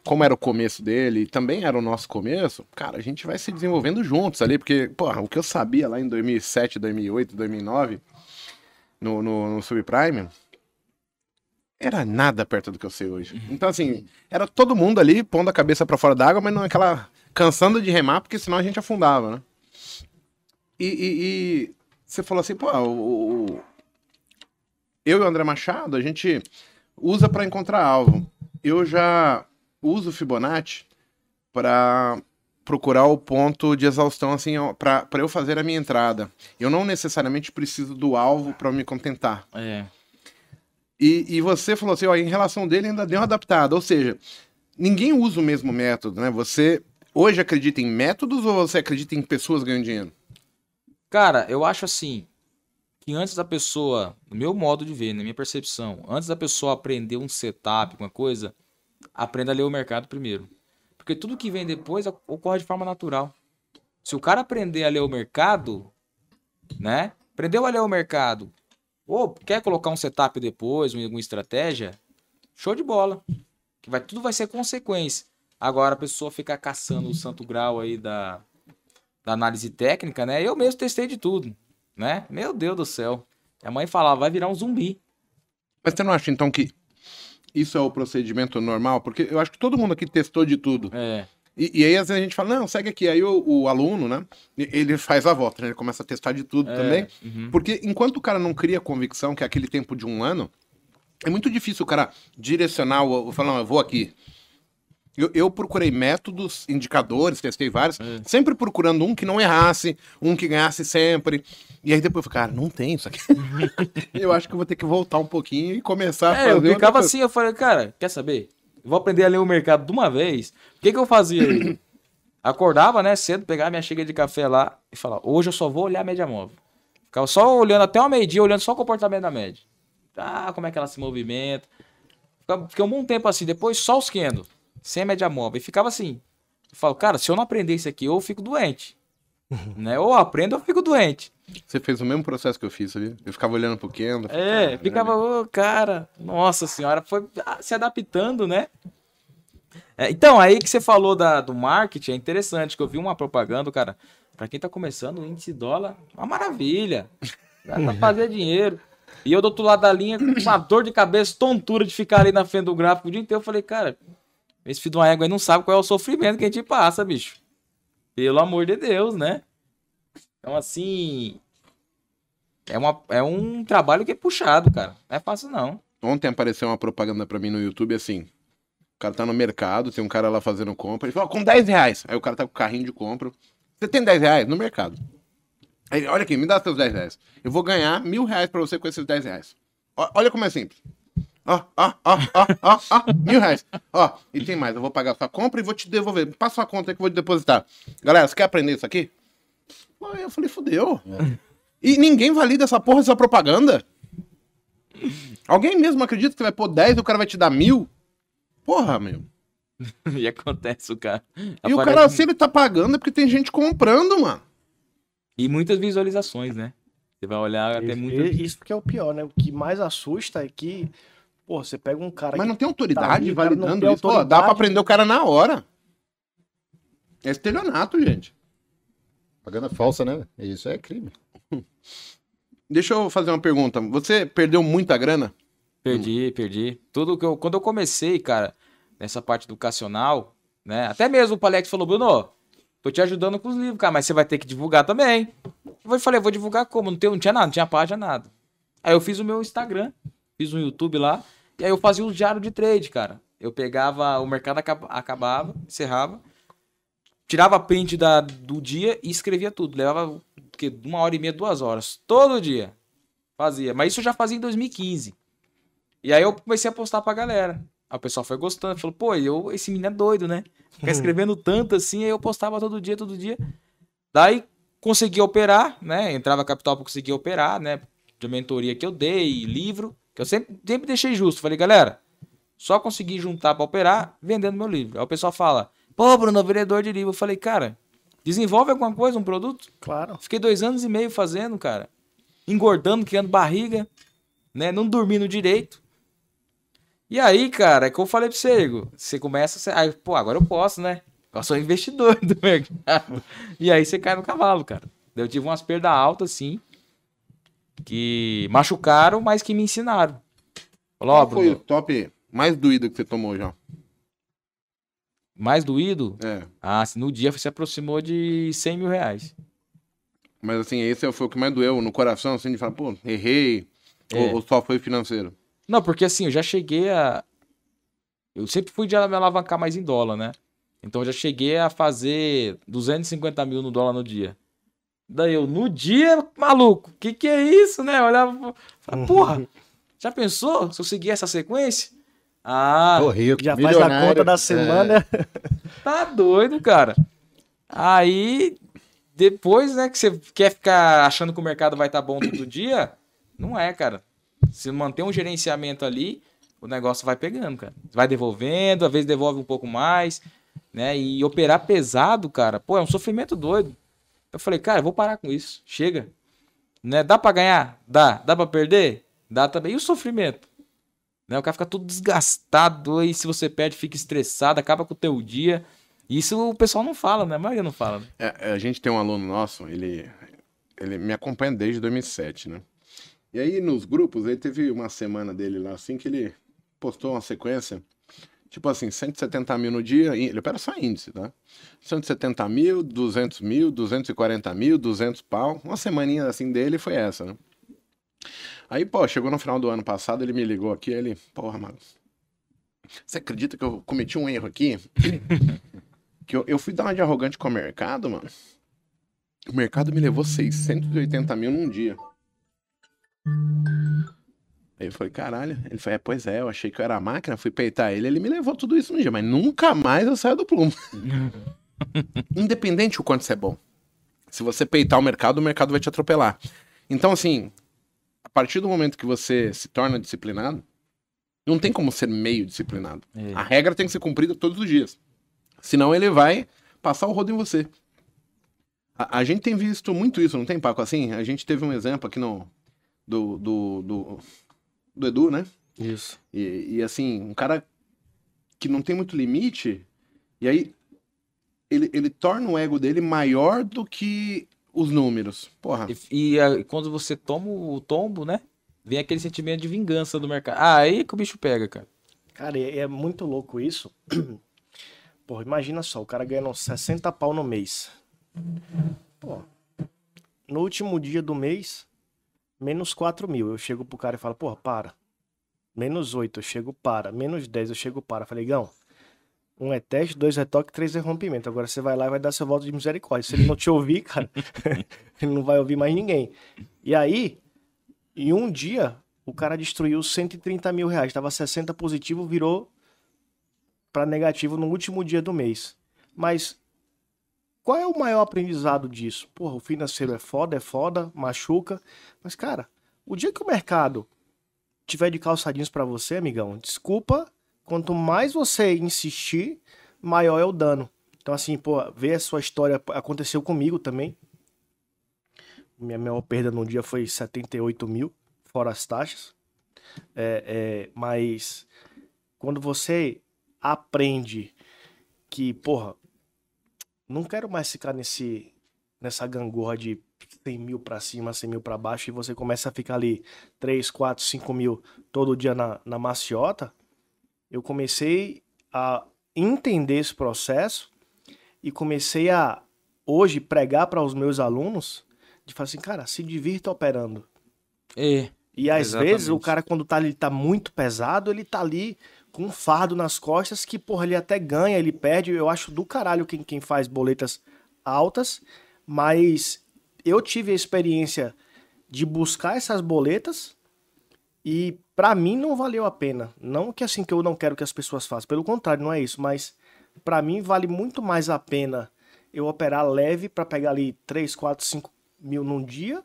como era o começo dele, e também era o nosso começo, cara, a gente vai se desenvolvendo juntos ali, porque, porra, o que eu sabia lá em 2007, 2008, 2009, no, no, no Subprime, era nada perto do que eu sei hoje. Então, assim, era todo mundo ali pondo a cabeça pra fora d'água, mas não aquela. cansando de remar, porque senão a gente afundava, né? E, e- e você falou assim, pô, o, o- eu e o André Machado, a gente usa pra encontrar alvo. Eu já uso o Fibonacci pra procurar o ponto de exaustão, assim, pra eu fazer a minha entrada. Eu não necessariamente preciso do alvo pra me contentar. É. E, e você falou assim, ó, em relação dele ainda deu uma adaptada. Ou seja, ninguém usa o mesmo método, né? Você hoje acredita em métodos ou você acredita em pessoas ganhando dinheiro? Cara, eu acho assim que antes da pessoa, no meu modo de ver, na minha percepção, antes da pessoa aprender um setup, uma coisa, aprenda a ler o mercado primeiro. Porque tudo que vem depois ocorre de forma natural. Se o cara aprender a ler o mercado, né? Aprendeu a ler o mercado, ou quer colocar um setup depois, uma, estratégia, show de bola. Que vai, tudo vai ser consequência. Agora a pessoa ficar caçando o santo grau aí da, da análise técnica, né? Eu mesmo testei de tudo, né? Meu Deus do céu. Minha mãe falava, vai virar um zumbi. Mas você não acha, então, que isso é o procedimento normal? Porque eu acho que todo mundo aqui testou de tudo. É, E, e aí, às vezes, a gente fala, não, segue aqui. Aí o, o aluno, né, ele faz a volta, né? Ele começa a testar de tudo é, também. uhum. Porque enquanto o cara não cria convicção, que é aquele tempo de um ano, é muito difícil o cara direcionar, o- falar, não, eu vou aqui. Eu, eu procurei métodos, indicadores, testei vários, É. sempre procurando um que não errasse, um que ganhasse sempre. E aí depois eu falei, cara, não tem isso aqui. <laughs> eu acho que eu vou ter que voltar um pouquinho e começar a É, fazer. eu ficava assim, eu falei, cara, quer saber? Eu vou aprender a ler o mercado de uma vez. O que, que eu fazia? <clears throat> Acordava, né, cedo, pegava minha xícara de café lá e falava, hoje eu só vou olhar a média móvel. Ficava só olhando até uma meio-dia, olhando só o comportamento da média. Ah, como é que ela se movimenta. Fiquei um bom tempo assim, depois só os candles, sem a média móvel. E ficava assim. Eu falo, cara, se eu não aprender isso aqui, eu fico doente. <laughs> né? Ou aprendo ou eu fico doente. Você fez o mesmo processo que eu fiz, sabia? Eu ficava olhando pro Kendo. É, ficava, ô, cara, nossa senhora, foi ah, se adaptando, né? É, então, aí que você falou da, do marketing, é interessante, que eu vi uma propaganda, cara, pra quem tá começando, o índice dólar, uma maravilha, dá pra fazer dinheiro. E eu do outro lado da linha, com uma dor de cabeça, tontura de ficar ali na frente do gráfico o dia inteiro, eu falei, cara, esse filho de uma égua aí não sabe qual é o sofrimento que a gente passa, bicho. Pelo amor de Deus, né? Então, assim, é, uma, é um trabalho que é puxado, cara. Não é fácil, não. Ontem apareceu uma propaganda pra mim no YouTube assim. O cara tá no mercado, tem um cara lá fazendo compra. Ele fala, com 10 reais. Aí o cara tá com o carrinho de compra. Você tem 10 reais no mercado. Aí, olha aqui, me dá seus 10 reais. Eu vou ganhar mil reais pra você com esses 10 reais. Olha como é simples. Ó, ó, ó, ó, ó, ó, mil reais. Ó, e tem mais, eu vou pagar sua compra e vou te devolver. Passa sua conta aí que eu vou te depositar. Galera, você quer aprender isso aqui? Aí eu falei, fudeu. E ninguém valida essa porra, essa propaganda? Alguém mesmo acredita que vai pôr 10 e o cara vai te dar mil? Porra, meu. <laughs> e acontece o cara. E o cara, se ele tá pagando, é porque tem gente comprando, mano. E muitas visualizações, né? Você vai olhar até muito. Isso que é o pior, né? O que mais assusta é que, pô, você pega um cara Mas não tem autoridade Tá, cara não validando tem isso. Pô, dá autoridade. pra prender o cara na hora. É estelionato, gente. Propaganda falsa, né? Isso é crime. <laughs> Deixa eu fazer uma pergunta. Você perdeu muita grana? Perdi, perdi. Tudo que eu. Quando eu comecei, cara, nessa parte educacional, né? Até mesmo o Alex falou, Bruno, tô te ajudando com os livros, cara, mas você vai ter que divulgar também. Eu falei, vou divulgar como? Não, tem, não tinha nada, não tinha página, nada. Aí eu fiz o meu Instagram, fiz um YouTube lá, e aí eu fazia o diário de trade, cara. Eu pegava, o mercado acaba- acabava, encerrava, tirava print da, do dia e escrevia tudo. Levava o quê? uma hora e meia, duas horas. Todo dia. Fazia. Mas isso eu já fazia em 2015. E aí eu comecei a postar pra galera. Aí o pessoal foi gostando, falou, pô, eu, esse menino é doido, né? Ficar escrevendo tanto assim, aí eu postava todo dia, todo dia. Daí consegui operar, né? Entrava capital pra conseguir operar, né? De mentoria que eu dei, livro, que eu sempre, sempre deixei justo. Falei, galera, só consegui juntar pra operar vendendo meu livro. Aí o pessoal fala, pô, Bruno, vendedor de livro. Eu falei, cara, desenvolve alguma coisa, um produto? Claro. Fiquei dois anos e meio fazendo, cara. Engordando, criando barriga, né? Não dormindo direito. E aí, cara, é que eu falei pra você, Igor. Você começa. Você... Aí, pô, agora eu posso, né? Eu sou investidor <laughs> do mercado. E aí você cai no cavalo, cara. Eu tive umas perdas altas, assim. Que machucaram, mas que me ensinaram. Falou, Qual foi o top mais doído que você tomou já? mais doído? É. Ah, no dia se aproximou de 100 mil reais. Mas assim, esse foi o que mais doeu no coração, assim, de falar, pô, errei. É. Ou, ou só foi financeiro? Não, porque assim, eu já cheguei a. Eu sempre fui de me alavancar mais em dólar, né? Então eu já cheguei a fazer 250 mil no dólar no dia. Daí eu, no dia, maluco, que que é isso, né? Eu olhava, falava, porra, já pensou se eu seguir essa sequência? Ah, Tô rico, Já faz a conta da É, semana. tá doido, cara. Aí, depois, né, que você quer ficar achando que o mercado vai estar bom todo dia, não é, cara. Se manter um gerenciamento ali, o negócio vai pegando, cara. Vai devolvendo, às vezes devolve um pouco mais, né? E operar pesado, cara, pô, é um sofrimento doido. Eu falei, cara, vou parar com isso. Chega. Né? Dá pra ganhar? Dá. Dá pra perder? Dá também. E o sofrimento? Né? O cara fica todo desgastado, aí se você perde, fica estressado, acaba com o teu dia. Isso o pessoal não fala, né? A maioria não fala. Né? É, a gente tem um aluno nosso, ele, ele me acompanha desde 2007, né? E aí nos grupos, ele teve uma semana dele lá, assim, que ele postou uma sequência, tipo assim, 170 mil no dia, ele opera só índice, tá? 170 mil, 200 mil, 240 mil, 200 pau, uma semaninha assim dele foi essa, né? Aí, pô, chegou no final do ano passado, ele me ligou aqui, ele, porra, mano, você acredita que eu cometi um erro aqui? <laughs> que eu, eu fui dar uma de arrogante com o mercado, mano. O mercado me levou 680 mil num dia. Aí eu falei, caralho. Ele falou, é, pois é, eu achei que eu era a máquina, fui peitar ele, ele me levou tudo isso num dia, mas nunca mais eu saio do plumo. <laughs> Independente o quanto você é bom. Se você peitar o mercado, o mercado vai te atropelar. Então, assim, a partir do momento que você se torna disciplinado, não tem como ser meio disciplinado. É. A regra tem que ser cumprida todos os dias. Senão ele vai passar o rodo em você. A, a gente tem visto muito isso, não tem, Paco? Assim, a gente teve um exemplo aqui no. Do, do, do, do Edu, né? Isso. E, e, assim, um cara que não tem muito limite, e aí ele, ele torna o ego dele maior do que os números. Porra. E, e, ah, quando você toma o tombo, né? Vem aquele sentimento de vingança do mercado. Ah, aí que o bicho pega, cara. Cara, e é muito louco isso. <clears throat> Pô, imagina só, o cara ganhando 60 pau no mês. Pô, no último dia do mês, menos 4 mil. Eu chego pro cara e falo, porra, para. Menos 8, eu chego, para. Menos 10, eu chego, para. Falei, Gão, um é teste, dois é toque, três é rompimento. Agora você vai lá e vai dar seu voto de misericórdia. Se ele não te ouvir, cara, <laughs> <laughs> ele não vai ouvir mais ninguém. E aí, em um dia, o o cara destruiu 130 mil reais. Tava 60 positivo, virou para negativo no último dia do mês. Mas qual é o maior aprendizado disso? Porra, o financeiro é foda, é foda, machuca. Mas, cara, o dia que o mercado tiver de calçadinhos para você, amigão, desculpa, quanto mais você insistir, maior é o dano. Então, assim, pô, ver a sua história aconteceu comigo também. Minha maior perda no dia foi 78 mil, fora as taxas. É, é, mas quando você aprende que, porra, não quero mais ficar nesse, nessa gangorra de 100 mil pra cima, 100 mil pra baixo, e você começa a ficar ali 3, 4, 5 mil todo dia na, na maciota, eu comecei a entender esse processo e comecei a, hoje, pregar para os meus alunos de falar assim, cara, se divirta operando. É, E às Exatamente. vezes o cara, quando tá ali, tá muito pesado, ele tá ali com um fardo nas costas que, porra, ele até ganha, ele perde. Eu acho do caralho quem, quem faz boletas altas, mas eu tive a experiência de buscar essas boletas e pra mim não valeu a pena. Não que assim que eu não quero que as pessoas façam, pelo contrário, não é isso, mas pra mim vale muito mais a pena eu operar leve pra pegar ali 3, 4, 5 mil num dia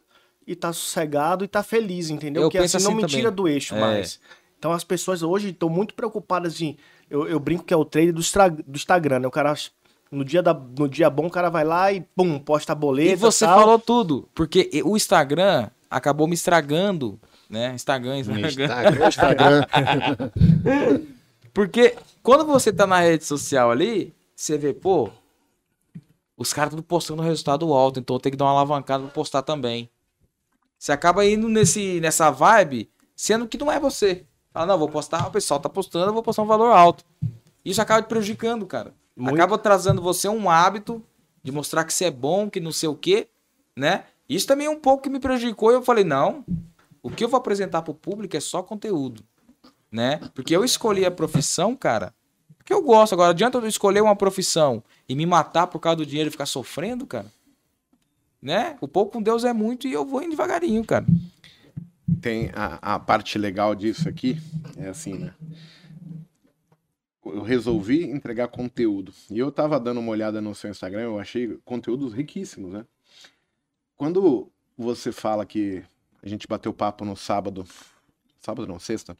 e tá sossegado e tá feliz, entendeu? Eu que assim não assim me também. tira do eixo É. mais. Então as pessoas hoje estão muito preocupadas em. Eu, eu brinco que é o trade do, Stra- do Instagram, né? O cara. No dia, da, no dia bom, o cara vai lá e pum, posta a boleta. E você tal. falou tudo, porque o Instagram acabou me estragando, né? Instagram, Instagram. Instagram, <laughs> Instagram. Porque quando você tá na rede social ali, você vê, pô, os caras tudo postando resultado alto, então eu tenho que dar uma alavancada pra postar também. Você acaba indo nesse, nessa vibe, sendo que não é você. Fala, não, vou postar, o pessoal tá postando, eu vou postar um valor alto. Isso acaba te prejudicando, cara. Muito. Acaba trazendo você um hábito de mostrar que você é bom, que não sei o quê, né? Isso também é um pouco que me prejudicou e eu falei, não, o que eu vou apresentar pro público é só conteúdo né? Porque eu escolhi a profissão, cara, porque eu gosto. Agora, adianta eu escolher uma profissão e me matar por causa do dinheiro e ficar sofrendo, cara? Né? O pouco com Deus é muito e eu vou indo devagarinho, cara. Tem a, a parte legal disso aqui, é assim, né? Eu resolvi entregar conteúdo. E eu tava dando uma olhada no seu Instagram, eu achei conteúdos riquíssimos, né? Quando você fala que a gente bateu papo no sábado, sábado não, sexta,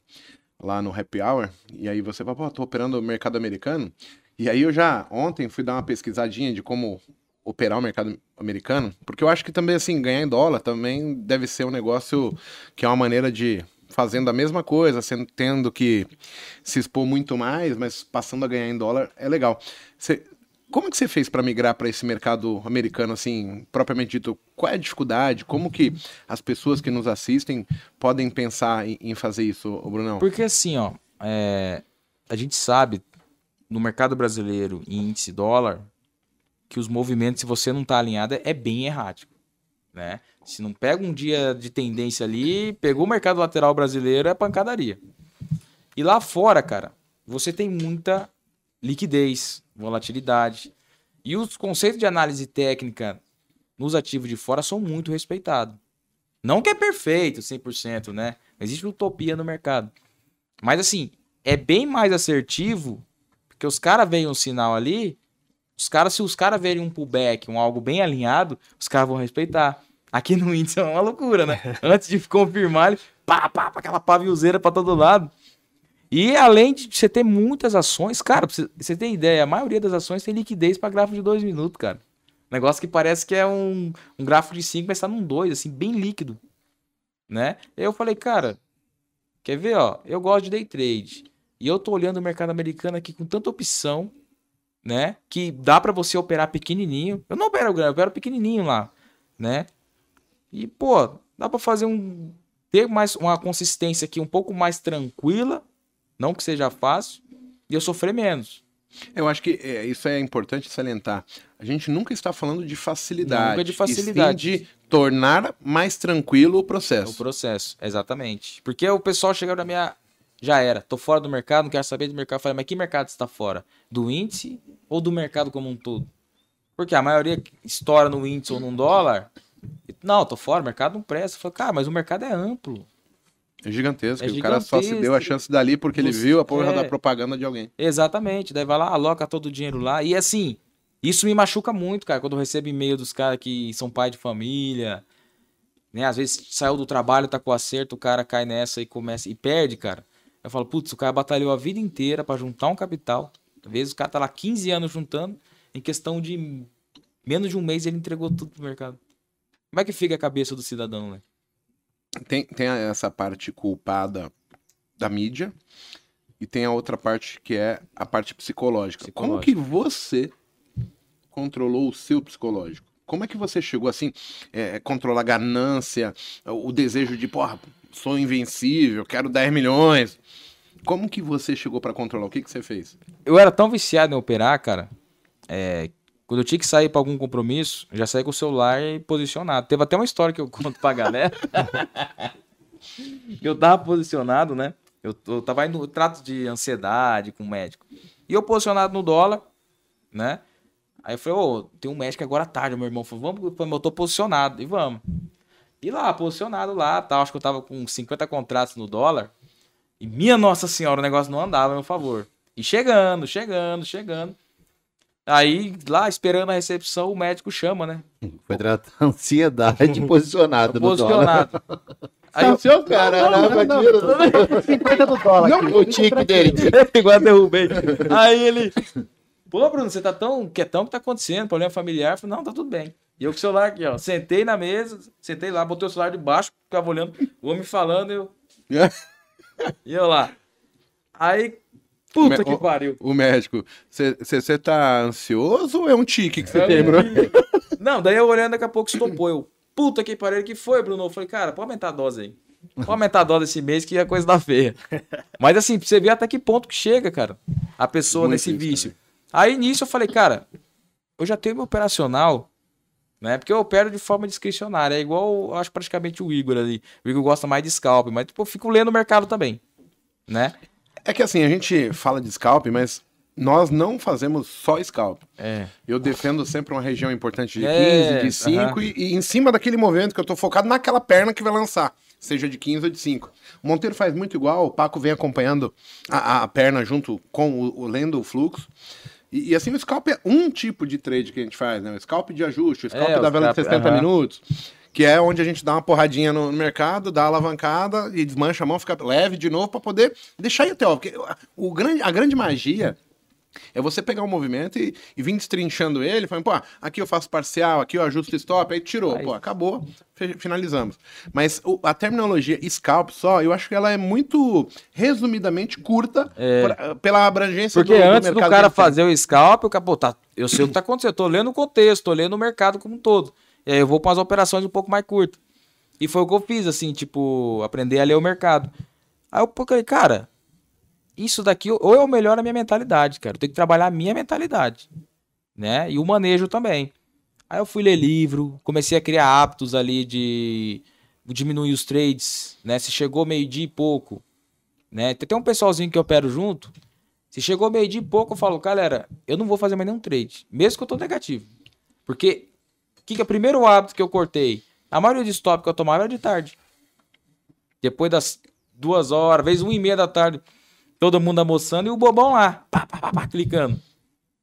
lá no Happy Hour, e aí você fala, pô, tô operando o mercado americano, e aí eu já ontem fui dar uma pesquisadinha de como operar o mercado americano, porque eu acho que também, assim, ganhar em dólar também deve ser um negócio que é uma maneira de fazendo a mesma coisa, sendo, tendo que se expor muito mais, mas passando a ganhar em dólar, é legal. Como que você fez para migrar para esse mercado americano, assim, propriamente dito? Qual é a dificuldade? Como que as pessoas que nos assistem podem pensar em, em fazer isso, Brunão? Porque assim, ó, é, a gente sabe no mercado brasileiro índice dólar que os movimentos, se você não tá alinhado, é bem errático, né? Se não pega um dia de tendência ali, pegou o mercado lateral brasileiro, é pancadaria. E lá fora, cara, você tem muita liquidez, volatilidade. E os conceitos de análise técnica nos ativos de fora são muito respeitados. Não que é perfeito 100%, né? Existe utopia no mercado. Mas assim, é bem mais assertivo, porque os caras veem um sinal ali, os caras, se os caras verem um pullback, um algo bem alinhado, os caras vão respeitar. Aqui no índice é uma loucura, né? <laughs> Antes de confirmar, ele pá, pá, pá, aquela paviozeira pra todo lado. E além de você ter muitas ações, cara, pra você, você ter ideia, a maioria das ações tem liquidez pra gráfico de dois minutos, cara. Negócio que parece que é um, um gráfico de 5, mas tá num 2, assim, bem líquido. Né? Eu falei, cara, quer ver, ó? Eu gosto de day trade. E eu tô olhando o mercado americano aqui com tanta opção, né? Que dá pra você operar pequenininho. Eu não opero grande, eu opero pequenininho lá, né? E, pô, dá pra fazer um. ter mais uma consistência aqui um pouco mais tranquila. Não que seja fácil. E eu sofrer menos. Eu acho que é, isso é importante salientar. A gente nunca está falando de facilidade. Nunca de e sim facilidade. de tornar mais tranquilo o É o processo. processo, exatamente. Porque o pessoal chegava na minha. Já era, tô fora do mercado, não quero saber do mercado. Eu falei, mas que mercado você tá fora? Do índice ou do mercado como um todo? Porque a maioria estoura no índice ou num dólar. Não, tô fora, o mercado não presta. Eu falei, cara, mas o mercado é amplo. É gigantesco. É e o cara só se deu a gigantesco. chance dali porque ele Você- viu a porra é. da propaganda de alguém. Exatamente. Daí vai lá, aloca todo o dinheiro lá. E assim, isso me machuca muito, cara, quando eu recebo e-mail dos caras que são pai de família. Né? Às vezes saiu do trabalho, tá com acerto, o cara cai nessa e começa e perde, cara. Eu falo, putz, o cara batalhou a vida inteira pra juntar um capital. Às vezes o cara tá lá 15 anos juntando, em questão de menos de um mês ele entregou tudo pro mercado. Como é que fica a cabeça do cidadão, né? Tem, tem essa parte culpada da mídia e tem a outra parte que é a parte psicológica. Como que você controlou o seu psicológico? Como é que você chegou assim, é, controlar a ganância, o desejo de, porra, sou invencível, quero 10 milhões. Como que você chegou pra controlar? O que, que você fez? Eu era tão viciado em operar, cara. é, quando eu tinha que sair pra algum compromisso, já saí com o celular posicionado. Teve até uma história que eu <laughs> conto pra galera. <laughs> eu tava posicionado, né? Eu, eu tava indo no trato de ansiedade com o médico. E eu posicionado no dólar, né? Aí eu falei, ô, tem um médico agora à tarde. Meu irmão falou, vamos, eu tô posicionado. E vamos. E lá, posicionado lá, tal. Acho que eu tava com 50 contratos no dólar. E minha Nossa Senhora, o negócio não andava a meu favor. E chegando, chegando, chegando. Aí, lá, esperando a recepção, o médico chama, né? Foi tratar ansiedade posicionado no dólar. Posicionado. Aí eu, seu cara, não, não, não. 50 do dólar. aqui. o tique dele. igual derrubei. Aí ele. Pô, Bruno, você tá tão quietão, o que tá acontecendo? Problema familiar? Falei, não, tá tudo bem. E eu com o celular aqui, ó. Sentei na mesa, sentei lá, botei o celular debaixo, ficava olhando, o homem falando, eu. <laughs> E eu lá. Aí. Puta Me- que pariu. O médico, você tá ansioso ou é um tique que você tem, bro? Não, daí eu olhando, daqui a pouco estopou. Eu, puta que pariu, que foi, Bruno? Eu falei, cara, pode aumentar a dose aí. Pode aumentar a dose esse mês que a coisa tá feia. Mas assim, pra você ver até que ponto que chega, cara, a pessoa Muito nesse vício. Aí nisso eu falei, cara, eu já tenho meu operacional, né? Porque eu opero de forma discricionária. É igual, eu acho praticamente o Igor ali. O Igor gosta mais de scalp, mas tipo, eu fico lendo o mercado também, né? É que assim, a gente fala de scalp, mas nós não fazemos só scalp. É. Eu defendo sempre uma região importante de É, 15, de 5 aham. e, e em cima daquele movimento que eu tô focado naquela perna que vai lançar, seja de 15 ou de 5. O Monteiro faz muito igual, o Paco vem acompanhando a, a perna junto com o, o lendo o fluxo. E, e, assim, o scalp é um tipo de trade que a gente faz, né? O scalp de ajuste, o scalp É, o da vela de scalp, 60 aham. minutos, que é onde a gente dá uma porradinha no, no mercado, dá a alavancada e desmancha a mão, fica leve de novo para poder deixar ir até ó, porque o grande, a grande magia é você pegar um movimento e, e vir destrinchando ele, falando, pô, aqui eu faço parcial, aqui eu ajusto stop, aí tirou, pô, acabou, finalizamos. Mas o- a terminologia scalp só, eu acho que ela é muito resumidamente curta por- pela abrangência É. Porque do, do antes do cara fazer o scalp, o cara, pô, tá, eu sei o que tá acontecendo, tô lendo o contexto, tô lendo o mercado como um todo. E aí eu vou para as operações um pouco mais curtas. E foi o que eu fiz, assim, tipo, aprender a ler o mercado. Aí eu falei, cara, isso daqui, ou eu melhoro a minha mentalidade, cara. Eu tenho que trabalhar a minha mentalidade, né? E o manejo também. Aí eu fui ler livro, comecei a criar hábitos ali de diminuir os trades, né? Se chegou meio-dia e pouco, né? Tem um pessoalzinho que eu opero junto, se chegou meio-dia e pouco, eu falo, galera, eu não vou fazer mais nenhum trade, mesmo que eu tô negativo. Porque que, que é o primeiro hábito que eu cortei? A maioria de stop que eu tomava era de tarde. Depois das duas horas, às vezes uma e meia da tarde, todo mundo almoçando e o bobão lá, pá, pá, pá, pá, clicando,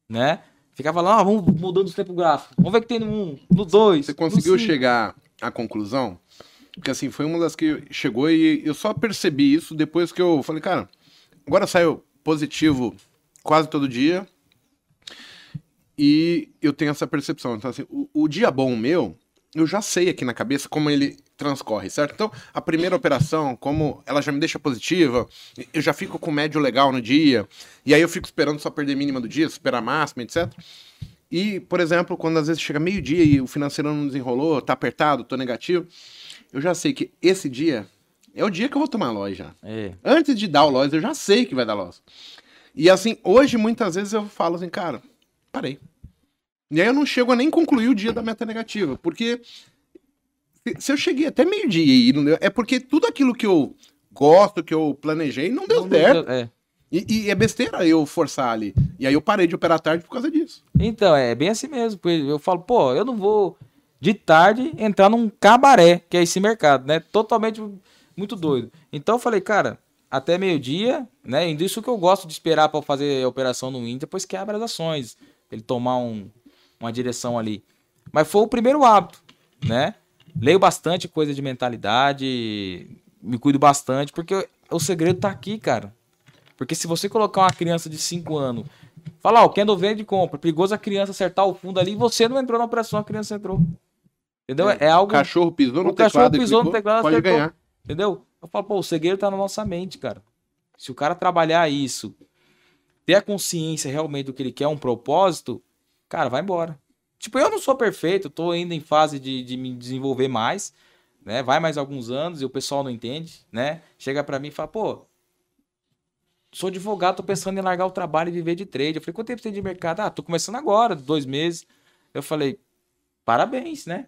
né? Ficava lá, ah, vamos mudando os tempos gráficos. Vamos ver o que tem no 1, no 2. Você conseguiu chegar à conclusão? Porque assim, foi uma das que chegou e eu só percebi isso depois que eu falei, cara, agora saiu positivo quase todo dia e eu tenho essa percepção. Então, assim, o, o dia bom meu, eu já sei aqui na cabeça como ele transcorre, certo? Então, a primeira operação, como ela já me deixa positiva, eu já fico com médio legal no dia, e aí eu fico esperando só perder mínima do dia, superar máxima, etc. E, por exemplo, quando às vezes chega meio-dia e o financeiro não desenrolou, tá apertado, tô negativo, eu já sei que esse dia é o dia que eu vou tomar loja já. É. Antes de dar o loss, eu já sei que vai dar loss. E assim, hoje muitas vezes eu falo assim, cara, parei. E aí eu não chego a nem concluir o dia da meta negativa, porque se- eu cheguei até meio-dia e não deu, é porque tudo aquilo que eu gosto, que eu planejei, não deu Não certo. deu- é. E, e é besteira eu forçar ali. E aí eu parei de operar tarde por causa disso. Então, é bem assim mesmo. porque Eu falo, pô, eu não vou de tarde entrar num cabaré, que é esse mercado, né? Totalmente muito doido. Então eu falei, cara, até meio-dia, né? E Isso que eu gosto de esperar pra fazer a operação no Inter, depois quebra as ações. Ele tomar um, uma direção ali. Mas foi o primeiro hábito, né? Leio bastante coisa de mentalidade, me cuido bastante, porque o segredo tá aqui, cara. Porque se você colocar uma criança de 5 anos, falar, ó, o Kendall vende e compra, perigoso a criança acertar o fundo ali, e você não entrou na operação, a criança entrou. Entendeu? É, O algo. cachorro pisou no O cachorro teclado e pisou no teclado, pode acertou. ganhar. Entendeu? Eu falo, pô, o segredo tá na nossa mente, cara. Se o cara trabalhar isso, ter a consciência realmente do que ele quer, um propósito, cara, vai embora. Tipo, eu não sou perfeito, tô ainda em fase de, de me desenvolver mais, né? Vai mais alguns anos e o pessoal não entende, né? Chega pra mim e fala, pô, sou advogado, tô pensando em largar o trabalho e viver de trade. Eu falei, quanto tempo você tem de mercado? Ah, tô começando agora, dois meses. Eu falei, parabéns, né?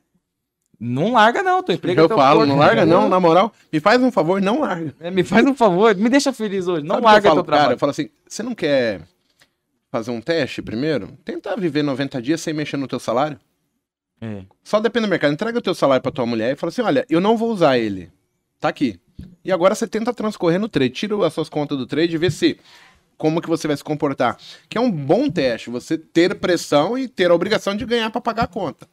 Não larga não, teu emprego Eu é falo, corpo, não larga não, <laughs> na moral. Me faz um favor, não larga. É, Me faz um favor, me deixa feliz hoje. Não Sabe larga eu falo, teu trabalho. Cara, eu falo assim, você não quer fazer um teste primeiro? Tenta viver 90 dias sem mexer no teu salário. É. Só depende do mercado. Entrega o teu salário pra tua mulher e fala assim, olha, eu não vou usar ele. Tá aqui. E agora você tenta transcorrer no trade. Tira as suas contas do trade e vê se como que você vai se comportar. Que é um bom teste, você ter pressão e ter a obrigação de ganhar pra pagar a conta.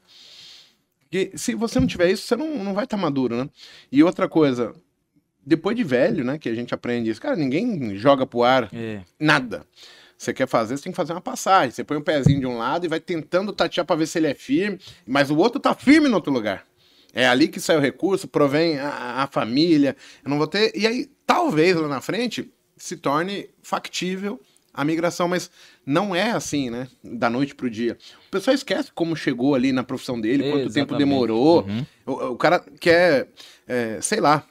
Porque se você não tiver isso, você não, não vai estar maduro, né? E outra coisa, depois de velho, né, que a gente aprende isso, cara, ninguém joga pro ar É. nada. Você quer fazer, você tem que fazer uma passagem. Você põe um pezinho de um lado e vai tentando tatear pra ver se ele é firme, mas o outro tá firme no outro lugar. É ali que sai o recurso, provém a, a família. Eu não vou ter. E aí, talvez lá na frente, se torne factível a migração, mas não é assim, né? Da noite pro dia. O pessoal esquece como chegou ali na profissão dele, quanto tempo Exatamente. demorou. Uhum. O, o cara quer, é, sei lá,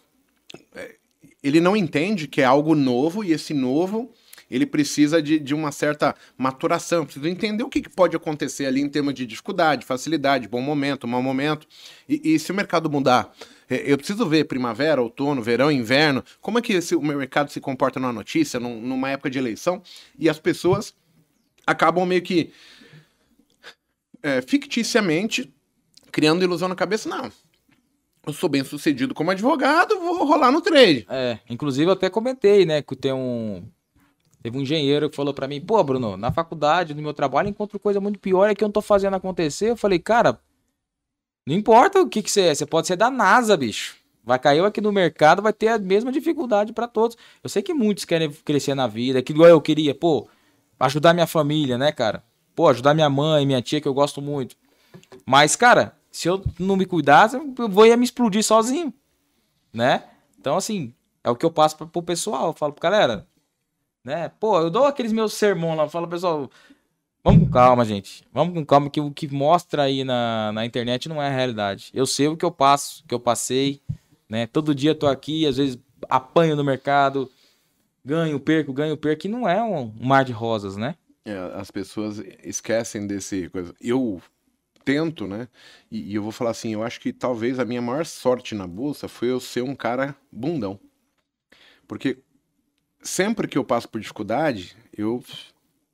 é, ele não entende que é algo novo e esse novo ele precisa de, de uma certa maturação, precisa entender o que, que pode acontecer ali em termos de dificuldade, facilidade, bom momento, mau momento. E, e se o mercado mudar, é, eu preciso ver primavera, outono, verão, inverno, como é que esse, o mercado se comporta numa notícia, num- numa época de eleição, e as pessoas acabam meio que é, ficticiamente criando ilusão na cabeça. Não, eu sou bem sucedido como advogado, vou rolar no trade. É, inclusive eu até comentei, né, que tem um teve um engenheiro que falou pra mim, pô, Bruno, na faculdade, no meu trabalho, encontro coisa muito pior é que eu não tô fazendo acontecer. Eu falei, cara, não importa o que que você é, você pode ser da NASA, bicho. Vai cair aqui no mercado, vai ter a mesma dificuldade pra todos. Eu sei que muitos querem crescer na vida, que igual eu queria, pô, ajudar minha família, né, cara? Pô, ajudar minha mãe, minha tia, que eu gosto muito. Mas, cara, se eu não me cuidasse, eu vou ia me explodir sozinho, né? Então, assim, é o que eu passo pro pessoal. Eu falo, galera, né? Pô, eu dou aqueles meus sermões lá, falo, pessoal, vamos com calma, gente. Vamos com calma, que o que mostra aí na, na internet não é a realidade. Eu sei o que eu passo, o que eu passei, né? Todo dia eu tô aqui, às vezes apanho no mercado, ganho, perco, ganho, perco, e não é um, um mar de rosas, né? É, as pessoas esquecem desse coisa. Eu tento, né? E, e eu vou falar assim, eu acho que talvez a minha maior sorte na bolsa foi eu ser um cara bundão. Porque sempre que eu passo por dificuldade, eu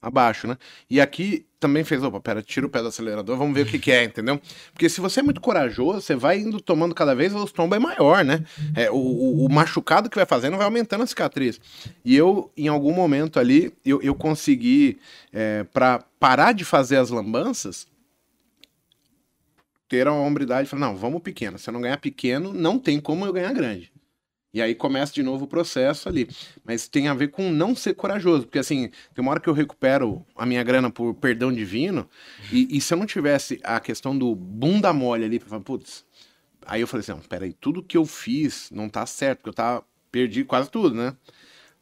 abaixo, né? E aqui também fez, opa, pera, tira o pé do acelerador, vamos ver o que que é, entendeu? Porque se você é muito corajoso, você vai indo tomando cada vez, o tombo é maior, né? É, o, o- o machucado que vai fazendo vai aumentando a cicatriz. E eu, em algum momento ali, eu, eu consegui, é, para parar de fazer as lambanças, ter a hombridade e falar, não, vamos pequeno. Se eu não ganhar pequeno, não tem como eu ganhar grande. E aí começa de novo o processo ali. Mas tem a ver com não ser corajoso. Porque assim, tem uma hora que eu recupero a minha grana por perdão divino. E, e se eu não tivesse a questão do bunda mole ali, pra falar, putz. Aí eu falei assim, não, peraí, tudo que eu fiz não tá certo, porque eu tava, perdi quase tudo, né?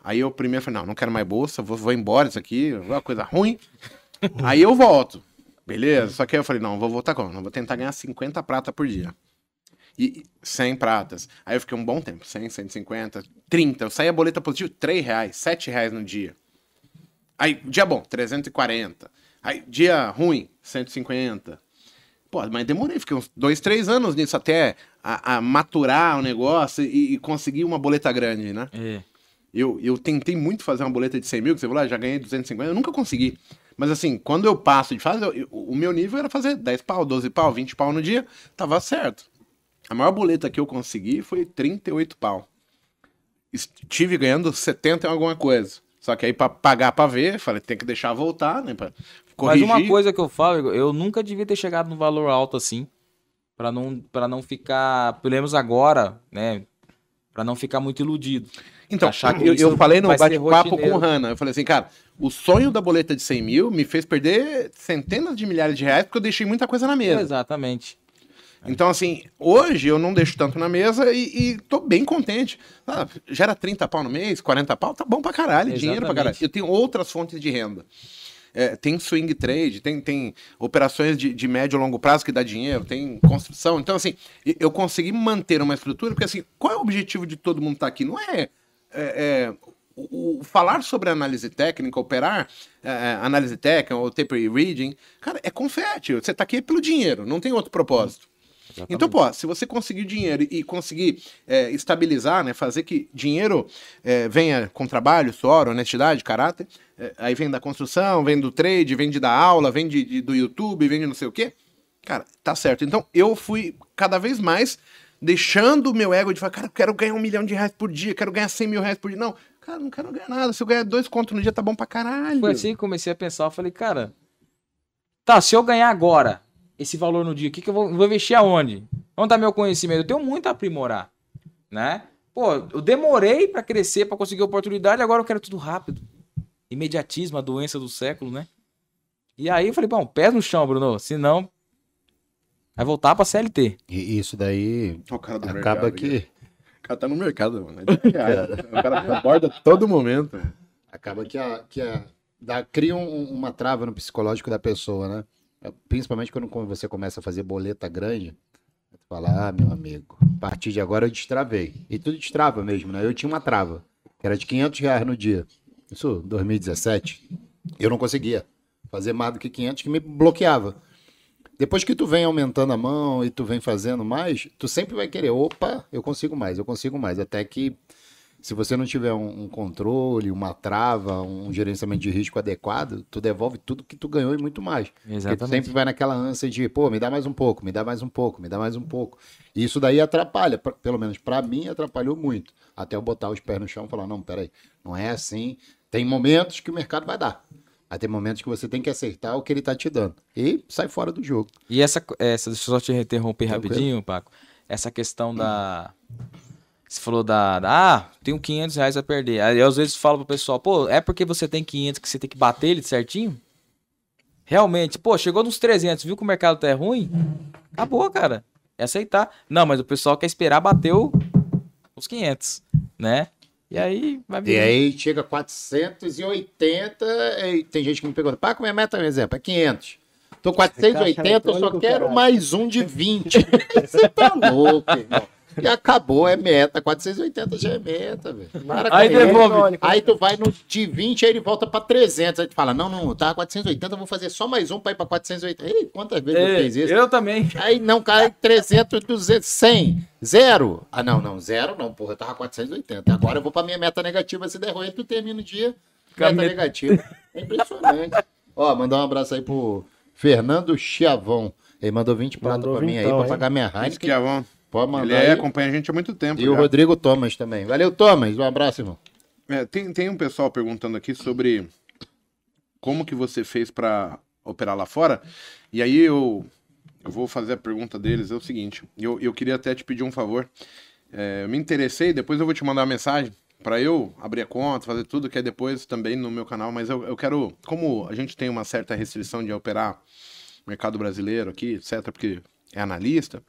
Aí eu primeiro falei, não, não quero mais bolsa, vou, vou embora isso aqui, é uma coisa ruim. aí eu volto. Beleza? Só que aí eu falei, não, vou voltar como? Não, vou tentar ganhar 50 prata por dia. E 100 pratas. Aí eu fiquei um bom tempo, 100, 150, 30. Eu saí a boleta positiva, 3 reais, 7 reais no dia. Aí, dia bom, 340. Aí, dia ruim, 150. Pô, mas demorei, fiquei uns dois, três anos nisso até a, a maturar o negócio e, e conseguir uma boleta grande, né? É. Eu, eu tentei muito fazer uma boleta de 100 mil, que você falou, ah, já ganhei 250, eu nunca consegui. Mas assim, quando eu passo de fase, eu- eu- o meu nível era fazer 10 pau, 12 pau, 20 pau no dia, tava certo. A maior boleta que eu consegui foi 38 pau. estive ganhando 70 em alguma coisa. Só que aí pra pagar pra ver, falei, tem que deixar voltar, né? Pra corrigir. Mas uma coisa que eu falo, eu nunca devia ter chegado num valor alto assim. Pra não, pra não ficar, pelo menos agora, né? Pra não ficar muito iludido. Então, eu, eu falei no bate-papo com o Hanna. Eu falei assim, cara, o sonho da boleta de 100 mil me fez perder centenas de milhares de reais porque eu deixei muita coisa na mesa. Exatamente. Então, assim, hoje eu não deixo tanto na mesa e, e tô bem contente. Ah, gera 30 pau no mês, 40 pau, tá bom pra caralho, dinheiro pra caralho. Exatamente. Eu tenho outras fontes de renda. É, tem swing trade, tem, tem operações de, de médio e longo prazo que dá dinheiro, tem construção. Então, assim, eu consegui manter uma estrutura, porque assim, qual é o objetivo de todo mundo estar aqui? Não é, é, é, o, o falar sobre análise técnica, operar é, é, análise técnica ou tape reading, cara, é confete. Você tá aqui pelo dinheiro, não tem outro propósito. Então, pô, se você conseguir dinheiro e conseguir é, estabilizar, né, fazer que dinheiro é, venha com trabalho, suor, honestidade, caráter, é, aí vem da construção, vem do trade, vem de dar aula, vem de, do YouTube, vem de não sei o quê, cara, tá certo. Então, eu fui cada vez mais deixando o meu ego de falar, cara, eu quero ganhar um milhão de reais por dia, quero ganhar 100 mil reais por dia. Não, cara, não quero ganhar nada. Se eu ganhar dois contos no dia, tá bom pra caralho. Foi assim que comecei a pensar, eu falei, cara, tá, se eu ganhar agora esse valor no dia, o que, que eu vou, vou investir aonde? Onde tá meu conhecimento? Eu tenho muito a aprimorar, né? Pô, eu demorei pra crescer, pra conseguir oportunidade, agora eu quero tudo rápido. Imediatismo, a doença do século, né? E aí eu falei, bom, pés no chão, Bruno, senão vai voltar pra CLT. E isso daí O cara do acaba mercado que. O cara tá no mercado, mano. É <laughs> o cara aborda todo momento. Acaba que, a, que a, dá, cria um- uma trava no psicológico da pessoa, né? Principalmente quando você começa a fazer boleta grande. Tu fala, ah, meu amigo, a partir de agora eu destravei. E tudo destrava mesmo, né? Eu tinha uma trava, que era de 500 reais no dia. Isso, 2017. Eu não conseguia fazer mais do que 500, que me bloqueava. Depois que tu vem aumentando a mão e tu vem fazendo mais, tu sempre vai querer, opa, eu consigo mais, eu consigo mais. Até que se você não tiver um, um controle, uma trava, um gerenciamento de risco adequado, tu devolve tudo que tu ganhou e muito mais. Porque tu sempre vai naquela ânsia de, pô, me dá mais um pouco, me dá mais um pouco, me dá mais um pouco. E isso daí atrapalha, pra- pelo menos pra mim atrapalhou muito. Até eu botar os pés no chão e falar, não, peraí, não é assim. Tem momentos que o mercado vai dar. Aí tem momentos que você tem que acertar o que ele tá te dando. E sai fora do jogo. E essa, essa deixa eu só te interromper Tranquilo. rapidinho, Paco. Essa questão da. Você falou da, da- Ah, tenho 500 reais a perder. Aí eu, às vezes falo pro pessoal, pô, é porque você tem 500 que você tem que bater ele certinho? Realmente, pô, chegou nos 300, viu que o mercado tá ruim? Acabou, cara. É aceitar. Não, mas o pessoal quer esperar bater o- os 500, né? E aí vai E vir. aí chega 480 e tem gente que me pergunta, pá, como é a meta, por exemplo? É 500. Tô 480, eu só quero mais um de 20. <laughs> Você tá louco, irmão. E acabou, é meta. 480 já é meta, velho. Para com Aí devolve. Aí tu vai no de 20, aí ele volta pra 300. Aí tu fala, não, não, tá 480, eu vou fazer só mais um pra ir pra 480. Ei, quantas vezes eu Ei, fiz isso? eu também. Aí não cai 300, 200, 100, zero. Ah, não, não, zero não, porra, eu tava 480. Agora eu vou pra minha meta negativa, se der ruim, tu termina o dia, meta negativa. É impressionante. <laughs> Ó, mandar um abraço aí pro Fernando Chiavon. Ele mandou 20 prata Mandou pra mim aí, pra pagar minha Isso Heineken. bom. Pode mandar Ele é, acompanha a gente há muito tempo. E o já. Rodrigo Thomas também. Valeu, Thomas. Um abraço, irmão. É, tem, tem um pessoal perguntando aqui sobre como que você fez para operar lá fora. E aí eu, eu vou fazer a pergunta deles. É o seguinte: eu, eu queria até te pedir um favor. É, eu me interessei, depois eu vou te mandar uma mensagem para eu abrir a conta, fazer tudo, que é depois também no meu canal. Mas eu, eu quero, como a gente tem uma certa restrição de operar mercado brasileiro aqui, etc., porque é analista.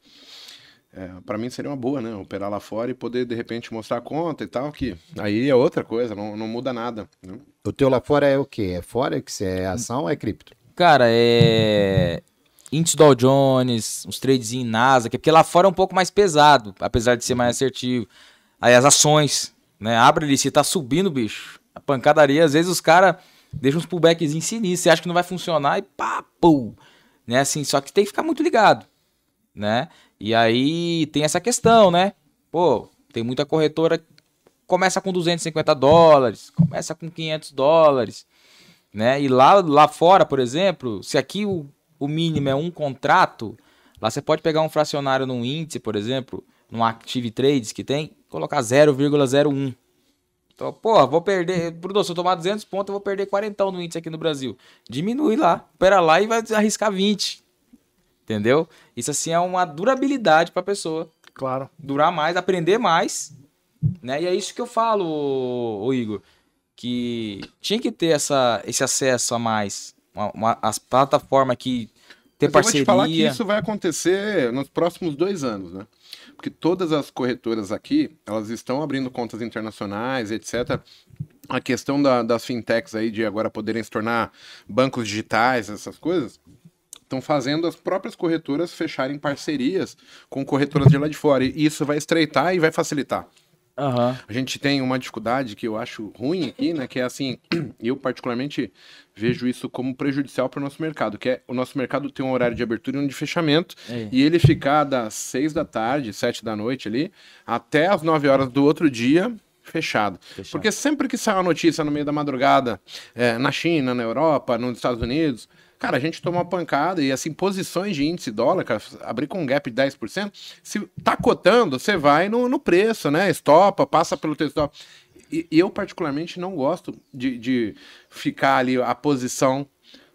É, para mim seria uma boa, né? Operar lá fora e poder de repente mostrar a conta e tal, que aí é outra coisa, não, não muda nada. Né? O teu lá fora é o quê? É Forex? É ação ou é cripto? Cara, é. Índice Dow Jones, uns trades em NASA, porque lá fora é um pouco mais pesado, apesar de ser mais assertivo. Aí as ações, né? Abre ali, se tá subindo, bicho. A pancadaria, às vezes os caras deixam uns pullbackzinhos sinistros, você acha que não vai funcionar e pá, pum. Né? Assim, só que tem que ficar muito ligado, né? E aí tem essa questão, né? Pô, tem muita corretora que começa com 250 dólares, começa com 500 dólares né? E lá, lá fora, por exemplo, se aqui o, o mínimo é um contrato, lá você pode pegar um fracionário num índice, por exemplo, num Active Trades que tem, colocar 0,01. Então, pô, vou perder. Bruno, se eu tomar 200 pontos, eu vou perder 40 no índice aqui no Brasil. Diminui lá. Opera lá e vai arriscar 20. Entendeu? Isso assim é uma durabilidade pra pessoa. Claro. Durar mais, aprender mais. Né? E é isso que eu falo, ô, ô Igor. Que tinha que ter essa, esse acesso a mais. Uma, uma- as plataformas que ter Mas eu vou te falar que parceria. isso vai acontecer nos próximos dois anos, né? Porque todas as corretoras aqui, elas estão abrindo contas internacionais, etc. A questão da- das fintechs aí de agora poderem se tornar bancos digitais, essas coisas, estão fazendo as próprias corretoras fecharem parcerias com corretoras de lá de fora. E isso vai estreitar e vai facilitar. Aham. A gente tem uma dificuldade que eu acho ruim aqui, né? Que é assim, <clears throat> eu particularmente vejo isso como prejudicial para o nosso mercado, que é o nosso mercado tem um horário de abertura e um de fechamento, É. e ele ficar das seis da tarde, sete da noite ali, até as nove horas do outro dia fechado. Fechado. Porque sempre que sai uma notícia no meio da madrugada, é, na China, na Europa, nos Estados Unidos, cara, a gente toma uma pancada e assim, posições de índice dólar, cara, abrir com um gap de 10%, se tá cotando, você vai no, no preço, né? Estopa, passa pelo teu stop. E, e eu, particularmente, não gosto de, de ficar ali a posição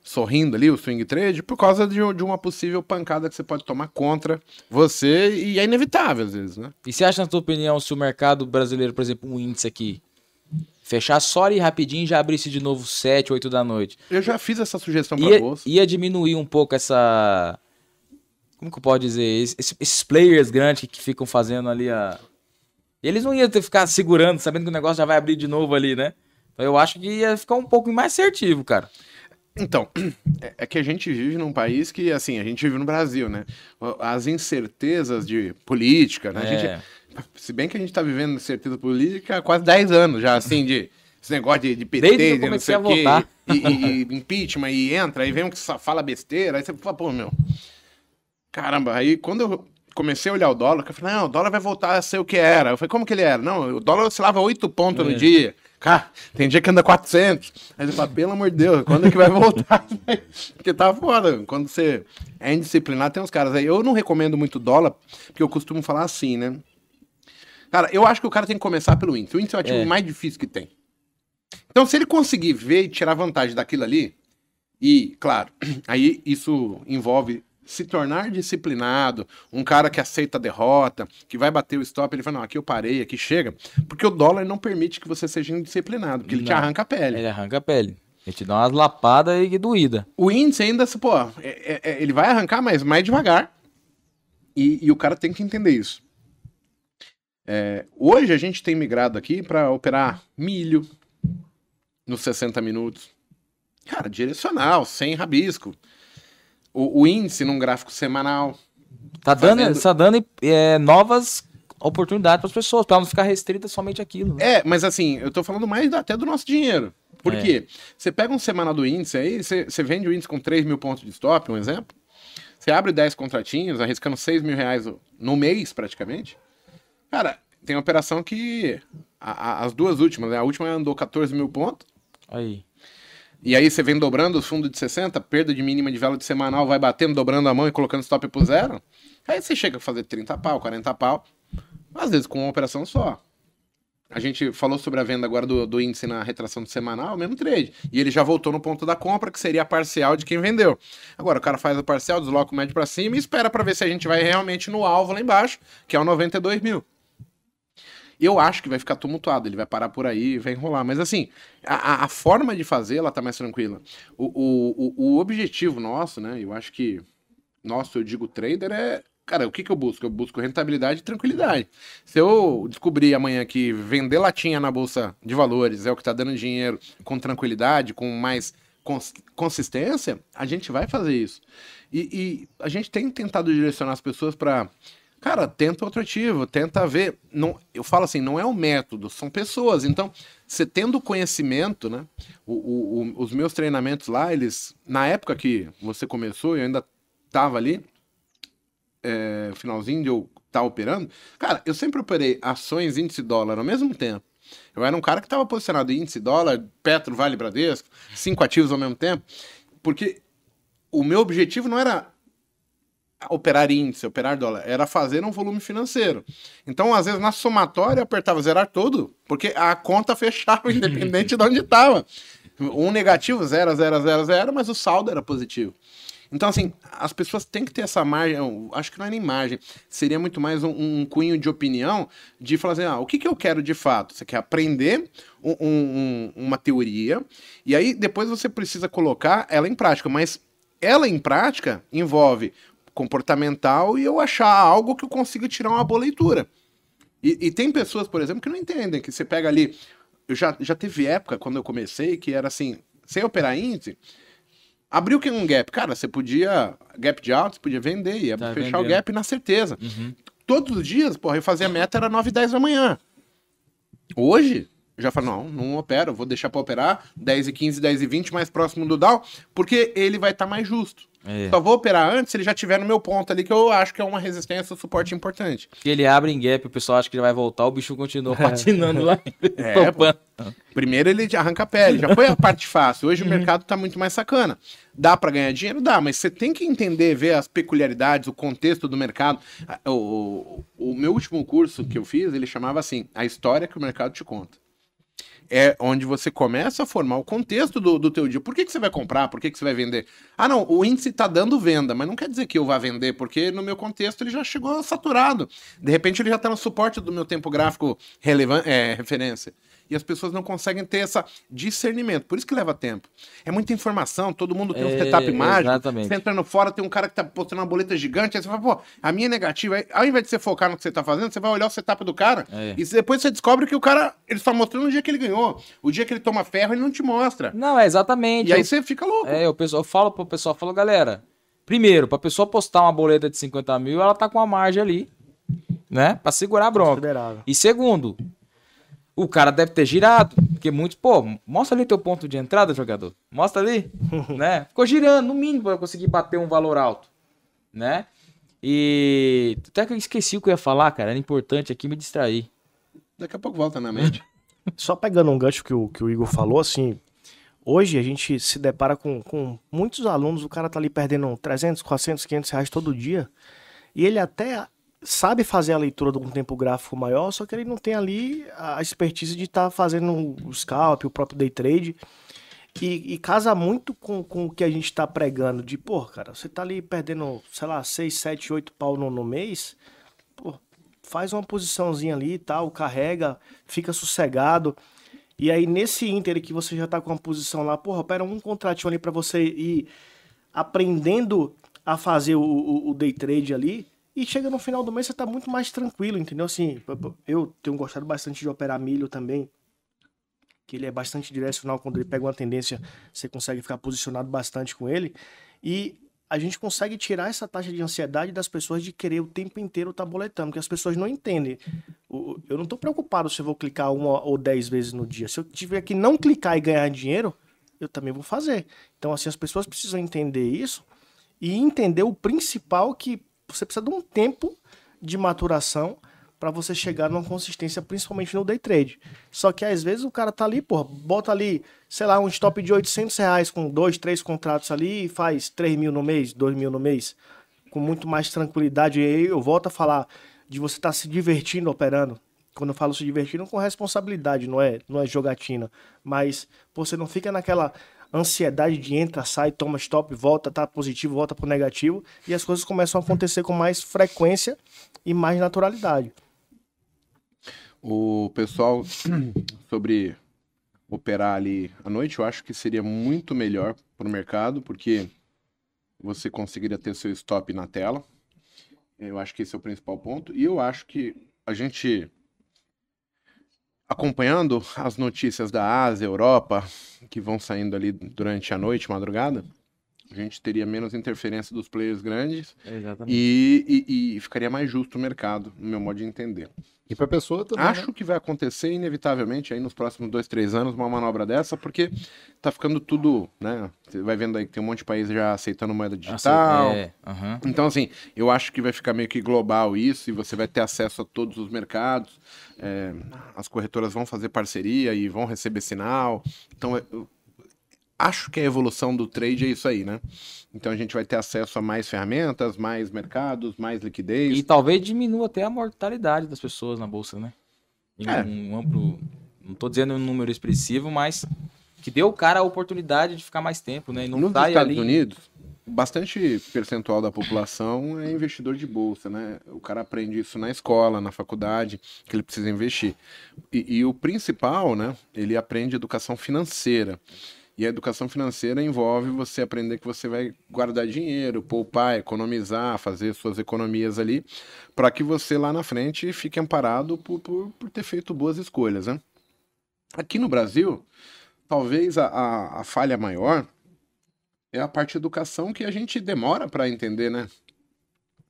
sorrindo ali, o swing trade, por causa de, de uma possível pancada que você pode tomar contra você, e é inevitável às vezes, né? E você acha, na tua opinião, se o mercado brasileiro, por exemplo, um índice aqui, fechar só ali rapidinho e já abrisse de novo 7, 8 da noite, Eu já fiz essa sugestão para bolsa. ia diminuir um pouco essa. Como que eu posso dizer? Esse- esses players grandes que, ficam fazendo ali a. Eles não iam ter ficar segurando, sabendo que o negócio já vai abrir de novo ali, né? Então eu acho que ia ficar um pouco mais assertivo, cara. Então, é- é que a gente vive num país que, assim, a gente vive no Brasil, né? As incertezas de política, né? A É. gente, <laughs> se bem que a gente tá vivendo incerteza política há quase 10 anos já, assim, de esse negócio de, de PT, Desde eu de não sei o quê, votar. e, e- e <laughs> impeachment, e entra, aí vem um que só fala besteira, aí você fala, pô, meu, caramba, aí quando eu comecei a olhar o dólar, eu falei, não, o dólar vai voltar a ser o que era. Eu falei, como que ele era? Não, o dólar oscilava 8 pontos no É. dia. Cara, tem dia que anda 400. Aí você fala, pelo amor de Deus, quando é que vai voltar? <laughs> porque tá foda. Quando você é indisciplinado, tem uns caras aí. Eu não recomendo muito dólar, porque eu costumo falar assim, né? Cara, eu acho que o cara tem que começar pelo índice. O índice é o ativo É. mais difícil que tem. Então, se ele conseguir ver e tirar vantagem daquilo ali, e, claro, <clears throat> aí isso envolve se tornar disciplinado, um cara que aceita a derrota, que vai bater o stop, ele fala, não, aqui eu parei, aqui chega, porque o dólar não permite que você seja indisciplinado, porque ele te arranca a pele. Ele arranca a pele. Ele te dá umas lapadas e doída. O índice ainda, pô, é- é- é- ele vai arrancar, mas mais devagar, e, e o cara tem que entender isso. É, hoje a gente tem migrado aqui para operar milho nos 60 minutos. Cara, direcional, sem rabisco. O, o índice num gráfico semanal. Tá dando, Fazendo- tá dando é, novas oportunidades para as pessoas, para não ficar restrita somente aquilo. Né? É, mas assim, eu tô falando mais até do nosso dinheiro. Por É. quê? Você pega um semanal do índice aí, você, você vende o índice com 3 mil pontos de stop, um exemplo. Você abre 10 contratinhos, arriscando 6 mil reais no mês, praticamente. Cara, tem operação que. a- a- as duas últimas, né? A última andou 14 mil pontos. Aí. E aí você vem dobrando os fundos de 60, perda de mínima de vela de semanal, vai batendo, dobrando a mão e colocando stop pro zero. Aí você chega a fazer 30 pau, 40 pau. Às vezes com uma operação só. A gente falou sobre a venda agora do, do índice na retração do semanal, mesmo trade. E ele já voltou no ponto da compra, que seria a parcial de quem vendeu. Agora o cara faz a parcial, desloca o médio para cima e espera para ver se a gente vai realmente no alvo lá embaixo, que é o 92 mil. Eu acho que vai ficar tumultuado, ele vai parar por aí, vai enrolar. Mas assim, a, a- forma de fazer, ela tá mais tranquila. O, o, o, o objetivo nosso, né? Eu acho que nosso, eu digo trader, é. Cara, o que, que eu busco? Eu busco rentabilidade e tranquilidade. Se eu descobrir amanhã que vender latinha na bolsa de valores é o que tá dando dinheiro com tranquilidade, com mais cons- consistência, a gente vai fazer isso. E, e a gente tem tentado direcionar as pessoas para Cara, tenta outro ativo, tenta ver. Não, eu falo assim, não é um método, são pessoas. Então, você tendo conhecimento, né? o- o- o- os meus treinamentos lá, eles. Na época que você começou, eu ainda tava ali, é, finalzinho de eu estar operando. Cara, eu sempre operei ações índice dólar ao mesmo tempo. Eu era um cara que estava posicionado em índice dólar, Petro, Vale, Bradesco, cinco ativos ao mesmo tempo, porque o meu objetivo não era operar índice, operar dólar, era fazer um volume financeiro. Então, às vezes, na somatória, apertava zerar tudo, porque a conta <laughs> fechava, independente de onde estava. Um negativo, zero, zero, zero, zero, mas o saldo era positivo. Então, assim, as pessoas têm que ter essa margem, acho que não é nem margem, seria muito mais um, um cunho de opinião de falar assim, ah, o que, que eu quero de fato? Você quer aprender um- um- uma teoria, e aí depois você precisa colocar ela em prática, mas ela em prática envolve comportamental e eu achar algo que eu consiga tirar uma boa leitura. E, e tem pessoas, por exemplo, que não entendem, que você pega ali. Eu já, já teve época, quando eu comecei, que era assim, sem operar índice, abriu que um gap. Cara, você podia. Gap de alto, você podia vender, ia Tá fechar o vendendo. gap na certeza. Uhum. Todos os dias, porra, eu fazia meta, era 9 e 10 da manhã. Hoje, eu já falo, não, não opero, vou deixar pra operar 10 e 15, 10 e 20, mais próximo do Dow, porque ele vai estar mais justo. É. Só vou operar antes se ele já tiver no meu ponto ali, que eu acho que é uma resistência, um suporte importante. Que ele abre em gap, o pessoal acha que ele vai voltar, o bicho continua patinando lá. <laughs> É, pô. Primeiro ele arranca a pele, já foi a parte fácil. Hoje o mercado tá muito mais sacana. Dá pra ganhar dinheiro? Dá, mas você tem que entender, ver as peculiaridades, o contexto do mercado. O, o, o meu último curso que eu fiz, ele chamava assim, a história que o mercado te conta. É onde você começa a formar o contexto do, do teu dia. Por que, que você vai comprar? Por que, que você vai vender? Ah, não, o índice tá dando venda, mas não quer dizer que eu vá vender, porque no meu contexto ele já chegou saturado. De repente ele já tá no suporte do meu tempo gráfico relevan- é, referência. E as pessoas não conseguem ter esse discernimento. Por isso que leva tempo. É muita informação, todo mundo tem um É, setup mágico. exatamente. Você entra no fora, tem um cara que tá postando uma boleta gigante, aí você fala, pô, a minha é negativa. Aí, ao invés de você focar no que você tá fazendo, você vai olhar o setup do cara. É. E depois você descobre que o cara, ele só mostrando o dia que ele ganhou. O dia que ele toma ferro, ele não te mostra. Não, é exatamente. E aí Eu- você fica louco. É, pessoal, eu falo pro pessoal, eu falo, galera, primeiro, pra pessoa postar uma boleta de 50 mil, ela tá com a margem ali, né? Pra segurar a bronca. E segundo, o cara deve ter girado, porque muitos, pô, mostra ali teu ponto de entrada, jogador. Mostra ali, <laughs> né? Ficou girando, no mínimo, pra conseguir bater um valor alto, né? E até que eu esqueci o que eu ia falar, cara, era importante aqui me distrair. Daqui a pouco volta na mente. <laughs> Só pegando um gancho que o, que o Igor falou, assim, hoje a gente se depara com, com muitos alunos, o cara tá ali perdendo 300, 400, 500 reais todo dia, e ele até sabe fazer a leitura de um tempo gráfico maior, só que ele não tem ali a expertise de estar fazendo o scalp, o próprio day trade, e, e casa muito com, com o que a gente tá pregando, de, pô, cara, você tá ali perdendo, sei lá, 6, 7, 8 pau no, no mês, pô, faz uma posiçãozinha ali e tal, carrega, fica sossegado. E aí, nesse ínter que você já tá com uma posição lá, porra, opera um contratinho ali pra você ir aprendendo a fazer o, o, o day trade ali. E chega no final do mês, você tá muito mais tranquilo, entendeu? Assim, eu tenho gostado bastante de operar milho também. Que ele é bastante direcional. Quando ele pega uma tendência, você consegue ficar posicionado bastante com ele. E a gente consegue tirar essa taxa de ansiedade das pessoas de querer o tempo inteiro estar boletando, porque as pessoas não entendem. Eu não estou preocupado se eu vou clicar uma ou dez vezes no dia. Se eu tiver que não clicar e ganhar dinheiro, eu também vou fazer. Então, assim, as pessoas precisam entender isso e entender o principal que você precisa de um tempo de maturação para você chegar numa consistência, principalmente no day trade. Só que às vezes o cara tá ali, pô, bota ali, sei lá, um stop de 800 reais com dois, três contratos ali e faz 3 mil no mês, 2 mil no mês, com muito mais tranquilidade. E aí eu volto a falar de você estar se divertindo operando. Quando eu falo se divertindo, com responsabilidade, não é, não é jogatina. Mas você não fica naquela ansiedade de entra, sai, toma stop, volta, tá positivo, volta pro negativo, e as coisas começam a acontecer com mais frequência e mais naturalidade. O pessoal <clears throat> sobre operar ali à noite, eu acho que seria muito melhor para o mercado, porque você conseguiria ter seu stop na tela. Eu acho que esse é o principal ponto. E eu acho que a gente, acompanhando as notícias da Ásia, Europa, que vão saindo ali durante a noite, madrugada, a gente teria menos interferência dos players grandes Exatamente. e, e- e ficaria mais justo o mercado, no meu modo de entender. E pra pessoa também. Acho né? que vai acontecer inevitavelmente aí nos próximos dois, três anos uma manobra dessa, porque tá ficando tudo, né? Você vai vendo aí que tem um monte de país já aceitando moeda digital. É, aham. Então, assim, eu acho que vai ficar meio que global isso e você vai ter acesso a todos os mercados. é, as corretoras vão fazer parceria e vão receber sinal. Então, eu- acho que a evolução do trade é isso aí, né? Então a gente vai ter acesso a mais ferramentas, mais mercados, mais liquidez. E talvez diminua até a mortalidade das pessoas na bolsa, né? Em É. um amplo. Não tô dizendo um número expressivo, mas que deu o cara a oportunidade de ficar mais tempo, né? E não Nos Estados ali. Unidos, bastante percentual da população é investidor de bolsa, né? O cara aprende isso na escola, na faculdade, que ele precisa investir. E, e o principal, né? Ele aprende educação financeira. E a educação financeira envolve você aprender que você vai guardar dinheiro, poupar, economizar, fazer suas economias ali, para que você lá na frente fique amparado por, por, por ter feito boas escolhas, né? Aqui no Brasil, talvez a, a, a falha maior é a parte de educação que a gente demora para entender, né?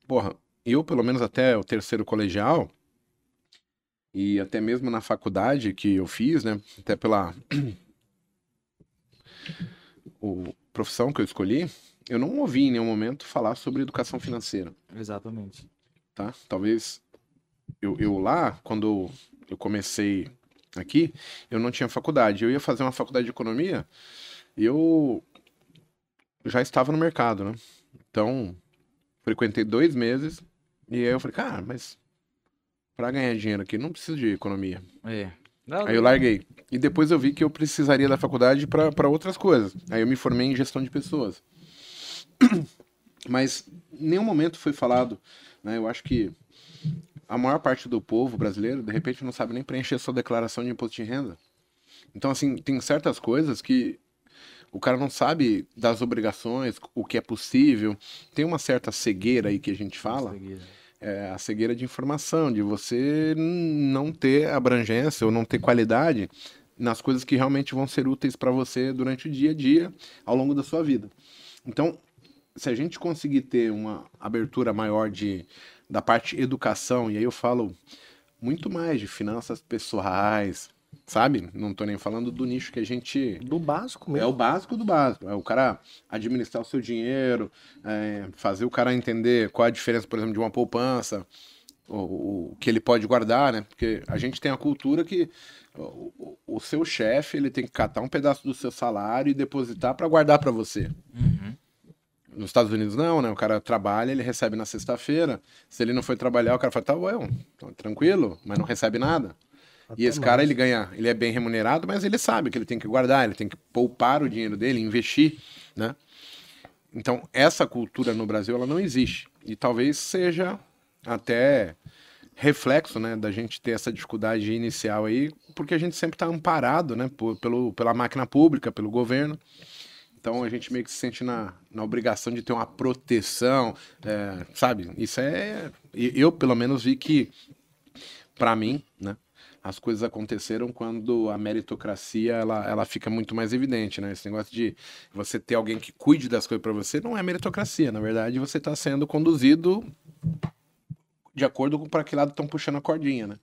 Porra, eu, pelo menos até o terceiro colegial, e até mesmo na faculdade que eu fiz, né? Até pela o profissão que eu escolhi, eu não ouvi em nenhum momento falar sobre educação financeira, Exatamente. tá? Talvez eu, eu lá, quando eu comecei aqui, eu não tinha faculdade. Eu ia fazer uma faculdade de economia e eu já estava no mercado, né? Então, frequentei dois meses e aí eu falei, cara, mas para ganhar dinheiro aqui não preciso de economia. É. Não, Aí eu larguei. E depois eu vi que eu precisaria da faculdade para outras coisas. Aí eu me formei em gestão de pessoas. <clears throat> Mas em nenhum momento foi falado, né? Eu acho que a maior parte do povo brasileiro, de repente, não sabe nem preencher sua declaração de imposto de renda. Então, assim, tem certas coisas que o cara não sabe das obrigações, o que é possível. Tem uma certa cegueira aí que a gente fala, é a cegueira de informação, de você não ter abrangência ou não ter qualidade nas coisas que realmente vão ser úteis para você durante o dia a dia, ao longo da sua vida. Então, se a gente conseguir ter uma abertura maior de, da parte educação, e aí eu falo muito mais de finanças pessoais, sabe? Não tô nem falando do nicho que a gente Do básico é mesmo. o básico do básico. É o cara administrar o seu dinheiro, é, fazer o cara entender qual a diferença, por exemplo, de uma poupança, o, o que ele pode guardar, né? Porque a gente tem a cultura que o, o- o seu chefe ele tem que catar um pedaço do seu salário e depositar para guardar para você. Uhum. Nos Estados Unidos não, né? O cara trabalha, ele recebe na sexta-feira. Se ele não foi trabalhar, o cara fala, tá, ué, tá tranquilo, mas não recebe nada. E Até esse cara, mais. ele ganha, ele é bem remunerado, mas ele sabe que ele tem que guardar, ele tem que poupar o dinheiro dele, investir, né? Então, essa cultura no Brasil, ela não existe. E talvez seja até reflexo, né, da gente ter essa dificuldade inicial aí, porque a gente sempre está amparado, né, por- pelo, pela máquina pública, pelo governo. Então, a gente meio que se sente na, na obrigação de ter uma proteção, é, sabe? Isso é... e- Eu, pelo menos, vi que, para mim, né, as coisas aconteceram quando a meritocracia ela, ela fica muito mais evidente, né? Esse negócio de você ter alguém que cuide das coisas para você não é meritocracia. Na verdade, você está sendo conduzido de acordo com para que lado estão puxando a cordinha, né?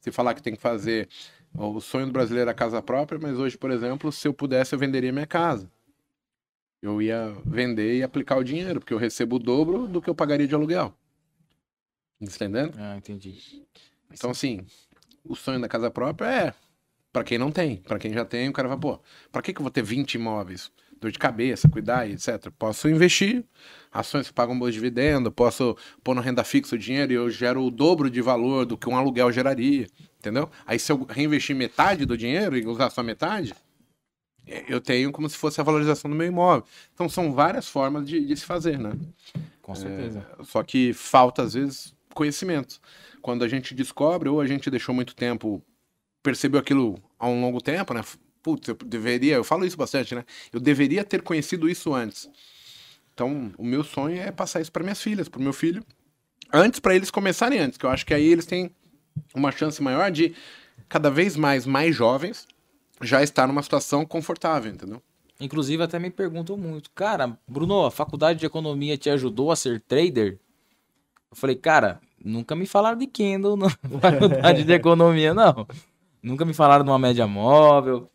Se falar que tem que fazer o sonho do brasileiro é a casa própria, mas hoje, por exemplo, se eu pudesse, eu venderia minha casa. Eu ia vender e aplicar o dinheiro, porque eu recebo o dobro do que eu pagaria de aluguel. Entendendo? Ah, entendi. Então, assim, o sonho da casa própria é pra quem não tem. Pra quem já tem, o cara vai, pô, pra que, que eu vou ter 20 imóveis? Dor de cabeça, cuidar etc. Posso investir, ações que pagam bons dividendos, posso pôr na renda fixa o dinheiro e eu gero o dobro de valor do que um aluguel geraria, entendeu? Aí se eu reinvestir metade do dinheiro e usar só metade, eh, eu tenho como se fosse a valorização do meu imóvel. Então são várias formas de, de se fazer, né? Com certeza. Só que falta, às vezes, conhecimento. Quando a gente descobre, ou a gente deixou muito tempo, percebeu aquilo há um longo tempo, né? Putz, eu deveria, eu falo isso bastante, né? Eu deveria ter conhecido isso antes. Então, o meu sonho é passar isso para minhas filhas, para o meu filho, antes para eles começarem antes, que eu acho que aí eles têm uma chance maior de cada vez mais mais jovens já estar numa situação confortável, entendeu? Inclusive, até me perguntam muito, cara, Bruno, a faculdade de economia te ajudou a ser trader? Eu falei, cara, nunca me falaram de Kendall na faculdade de economia, não. Nunca me falaram de uma média móvel.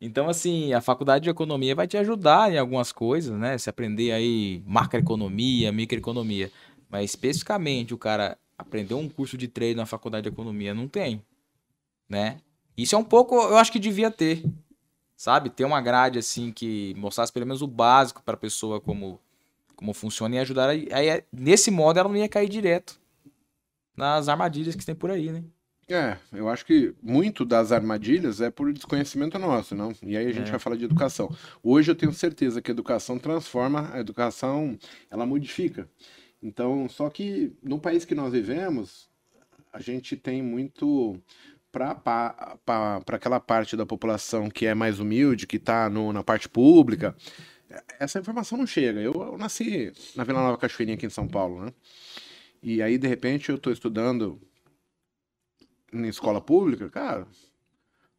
Então, assim, a faculdade de economia vai te ajudar em algumas coisas, né? Se aprender aí macroeconomia, microeconomia. Mas especificamente o cara aprendeu um curso de trade na faculdade de economia, não tem, né? Isso é um pouco, eu acho que devia ter, sabe? Ter uma grade assim que mostrasse pelo menos o básico para a pessoa como como funciona e ajudar aí nesse modo ela não ia cair direto nas armadilhas que tem por aí, né? É, eu acho que muito das armadilhas é por desconhecimento nosso, não? E aí a gente É. vai falar de educação. Hoje eu tenho certeza que a educação transforma, a educação, ela modifica. Então, só que no país que nós vivemos, a gente tem muito para aquela parte da população que é mais humilde, que está na parte pública, essa informação não chega. Eu, eu nasci na Vila Nova Cachoeirinha aqui em São Paulo, né? E aí, de repente, eu estou estudando em escola pública, cara,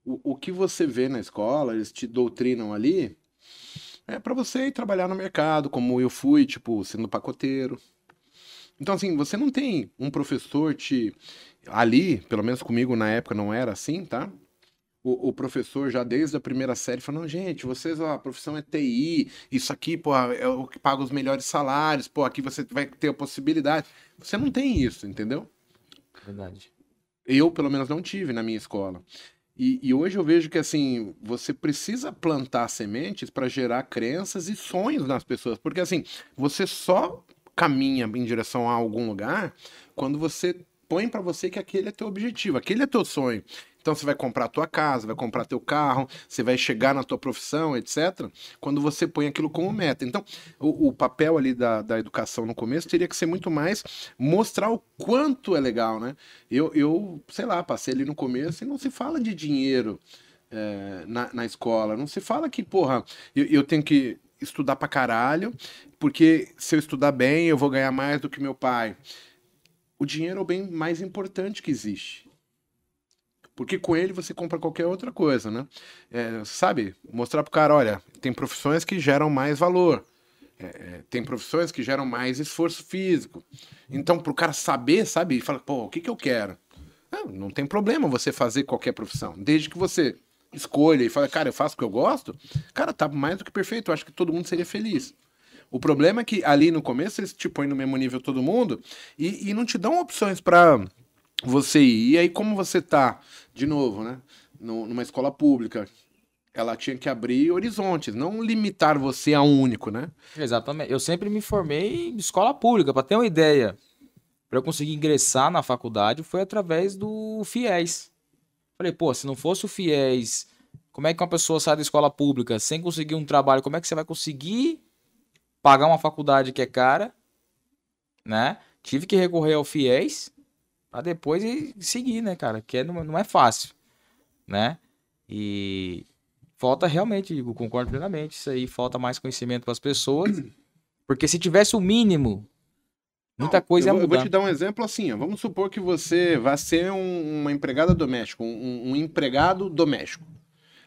o, o que você vê na escola, eles te doutrinam ali, é para você ir trabalhar no mercado, como eu fui, tipo, sendo pacoteiro. Então, assim, você não tem um professor te. Ali, pelo menos comigo na época não era assim, tá? O, o professor já desde a primeira série falando, gente, vocês, ó, a profissão é TI, isso aqui, pô, é o que paga os melhores salários, pô, aqui você vai ter a possibilidade. Você não tem isso, entendeu? Verdade. Eu, pelo menos, não tive na minha escola. E, e hoje eu vejo que, assim, você precisa plantar sementes para gerar crenças e sonhos nas pessoas. Porque, assim, você só caminha em direção a algum lugar quando você põe para você que aquele é teu objetivo, aquele é teu sonho. Então você vai comprar a tua casa, vai comprar teu carro, você vai chegar na tua profissão, etc. Quando você põe aquilo como meta. Então, o, o papel ali da, da educação no começo teria que ser muito mais mostrar o quanto é legal, né? Eu, eu sei lá, passei ali no começo e não se fala de dinheiro é, na, na escola. Não se fala que, porra, eu, eu tenho que estudar pra caralho, porque se eu estudar bem, eu vou ganhar mais do que meu pai. O dinheiro é o bem mais importante que existe. Porque com ele você compra qualquer outra coisa, né? É, sabe? Mostrar pro cara, olha, tem profissões que geram mais valor. É, é, tem profissões que geram mais esforço físico. Então, pro cara saber, sabe? Fala, pô, o que que eu quero? Não, não tem problema você fazer qualquer profissão. Desde que você escolha e fale, cara, eu faço o que eu gosto, cara, tá mais do que perfeito. Eu acho que todo mundo seria feliz. O problema é que ali no começo eles te põem no mesmo nível todo mundo e, e não te dão opções para você ir. E aí, como você tá, de novo, né, numa escola pública, ela tinha que abrir horizontes, não limitar você a um único, né? Exatamente. Eu sempre me formei em escola pública, para ter uma ideia. Para eu conseguir ingressar na faculdade foi através do FIES. Falei, pô, se não fosse o FIES, como é que uma pessoa sai da escola pública sem conseguir um trabalho? Como é que você vai conseguir pagar uma faculdade que é cara? Né? Tive que recorrer ao FIES para depois ir seguir, né, cara? Que é- não, não é fácil, né? E falta realmente, eu concordo plenamente, isso aí falta mais conhecimento para as pessoas. Porque se tivesse o mínimo, muita Não, coisa eu ia vou, eu vou mudar. te dar um exemplo assim, ó. Vamos supor que você vai ser um- uma empregada doméstica, um, um empregado doméstico.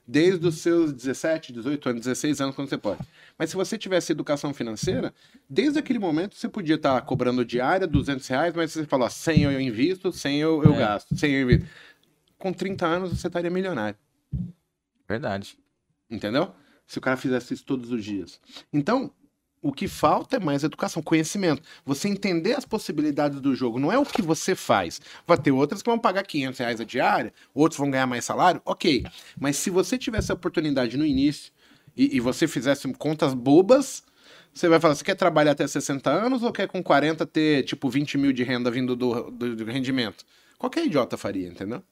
Desde os seus 17, 18 anos, 16 anos, quando você pode. Mas se você tivesse educação financeira, desde aquele momento você podia estar cobrando diária, 200 reais, mas você falou, 100 eu invisto, 100 eu, eu É. gasto, 100 eu invisto. Com 30 anos você estaria milionário. Verdade. Entendeu? Se o cara fizesse isso todos os dias. Então, o que falta é mais educação, conhecimento. Você entender as possibilidades do jogo. Não é o que você faz. Vai ter outras que vão pagar 500 reais a diária, outros vão ganhar mais salário, ok. Mas se você tivesse a oportunidade no início e, e você fizesse contas bobas, você vai falar, você quer trabalhar até 60 anos ou quer com 40 ter, tipo, 20 mil de renda vindo do, do, do rendimento? Qualquer idiota faria, entendeu?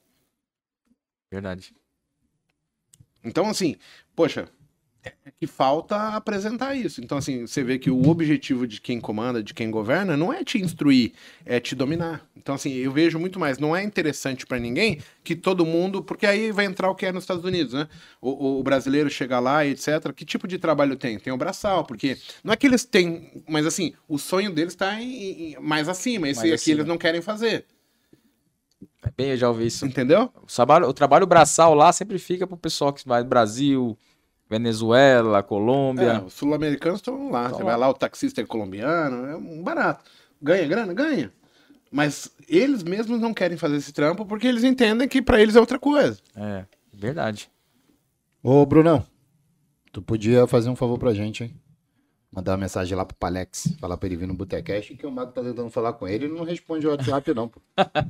Verdade. Então, assim, poxa, que falta apresentar isso. Então, assim, você vê que o objetivo de quem comanda, de quem governa, não é te instruir, é te dominar. Então, assim, eu vejo muito mais. Não é interessante pra ninguém que todo mundo. Porque aí vai entrar o que é nos Estados Unidos, né? O, o brasileiro chega lá etc. Que tipo de trabalho tem? Tem o braçal, porque não é que eles têm. Mas, assim, o sonho deles tá em- em- mais acima. Esse Mais aqui acima. eles não querem fazer. É Bem, eu já ouvi isso. Entendeu? O trabalho, o trabalho braçal lá sempre fica pro pessoal que vai do Brasil, Venezuela, É, Colômbia. os sul-americanos estão lá. Tão Você lá. vai lá, o taxista é colombiano, é um barato. Ganha grana? Ganha. Mas eles mesmos não querem fazer esse trampo porque eles entendem que pra eles é outra coisa. É, verdade. Ô, Brunão, tu podia fazer um favor pra gente, hein? Mandar uma mensagem lá pro Palex, falar pra ele vir no Botecast, que o Mago tá tentando falar com ele, ele não responde o WhatsApp, não, pô.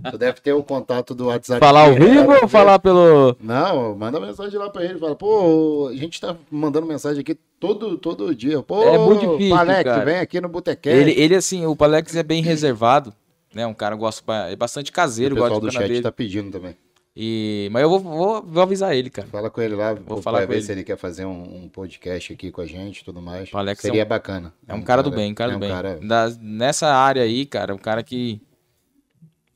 Tu deve ter o contato do WhatsApp. Falar ao dele, vivo né? ou falar pelo. Não, manda mensagem lá pra ele. Fala, pô, a gente tá mandando mensagem aqui todo, todo dia. Pô, É muito difícil, Palex, cara. vem aqui no Botecast. Ele, ele, assim, o Palex é bem reservado, né? Um cara gosta, é bastante o caseiro, pessoal gosta do chat dele. tá pedindo também. E... Mas eu vou, vou, vou avisar ele, cara. Fala com ele lá, Vou falar com ver ele. se ele quer fazer um, um podcast aqui com a gente e tudo mais. O Alex é Seria um- bacana. É um cara do bem, um cara é do um bem. cara- Das- nessa área aí, cara, um cara que.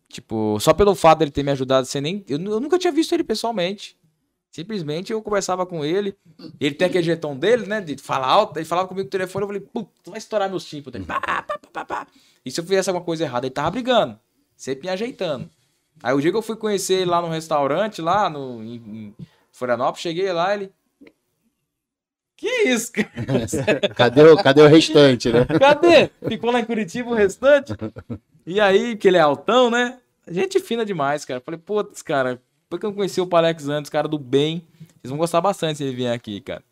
Tipo, só pelo fato dele ter me ajudado, você nem. Eu, eu nunca tinha visto ele pessoalmente. Simplesmente eu conversava com ele. Ele tem aquele jeitão dele, né? De falar alto. Ele falava comigo no telefone. Eu falei, putz, tu vai estourar meus tímpanos. Pá, pá, pá, pá, pá. E se eu fizesse alguma coisa errada, ele tava brigando. Sempre me ajeitando. Aí o dia que eu fui conhecer ele lá no restaurante, lá no, em, em Florianópolis, cheguei lá, ele. Que isso, cara? <laughs> Cadê, o, cadê o restante, né? <laughs> Cadê? Ficou lá em Curitiba o restante? E aí, que ele é altão, né? Gente fina demais, cara. Falei, putz, cara, porque eu não conheci o Palex antes, cara do bem. Vocês vão gostar bastante se ele vier aqui, cara.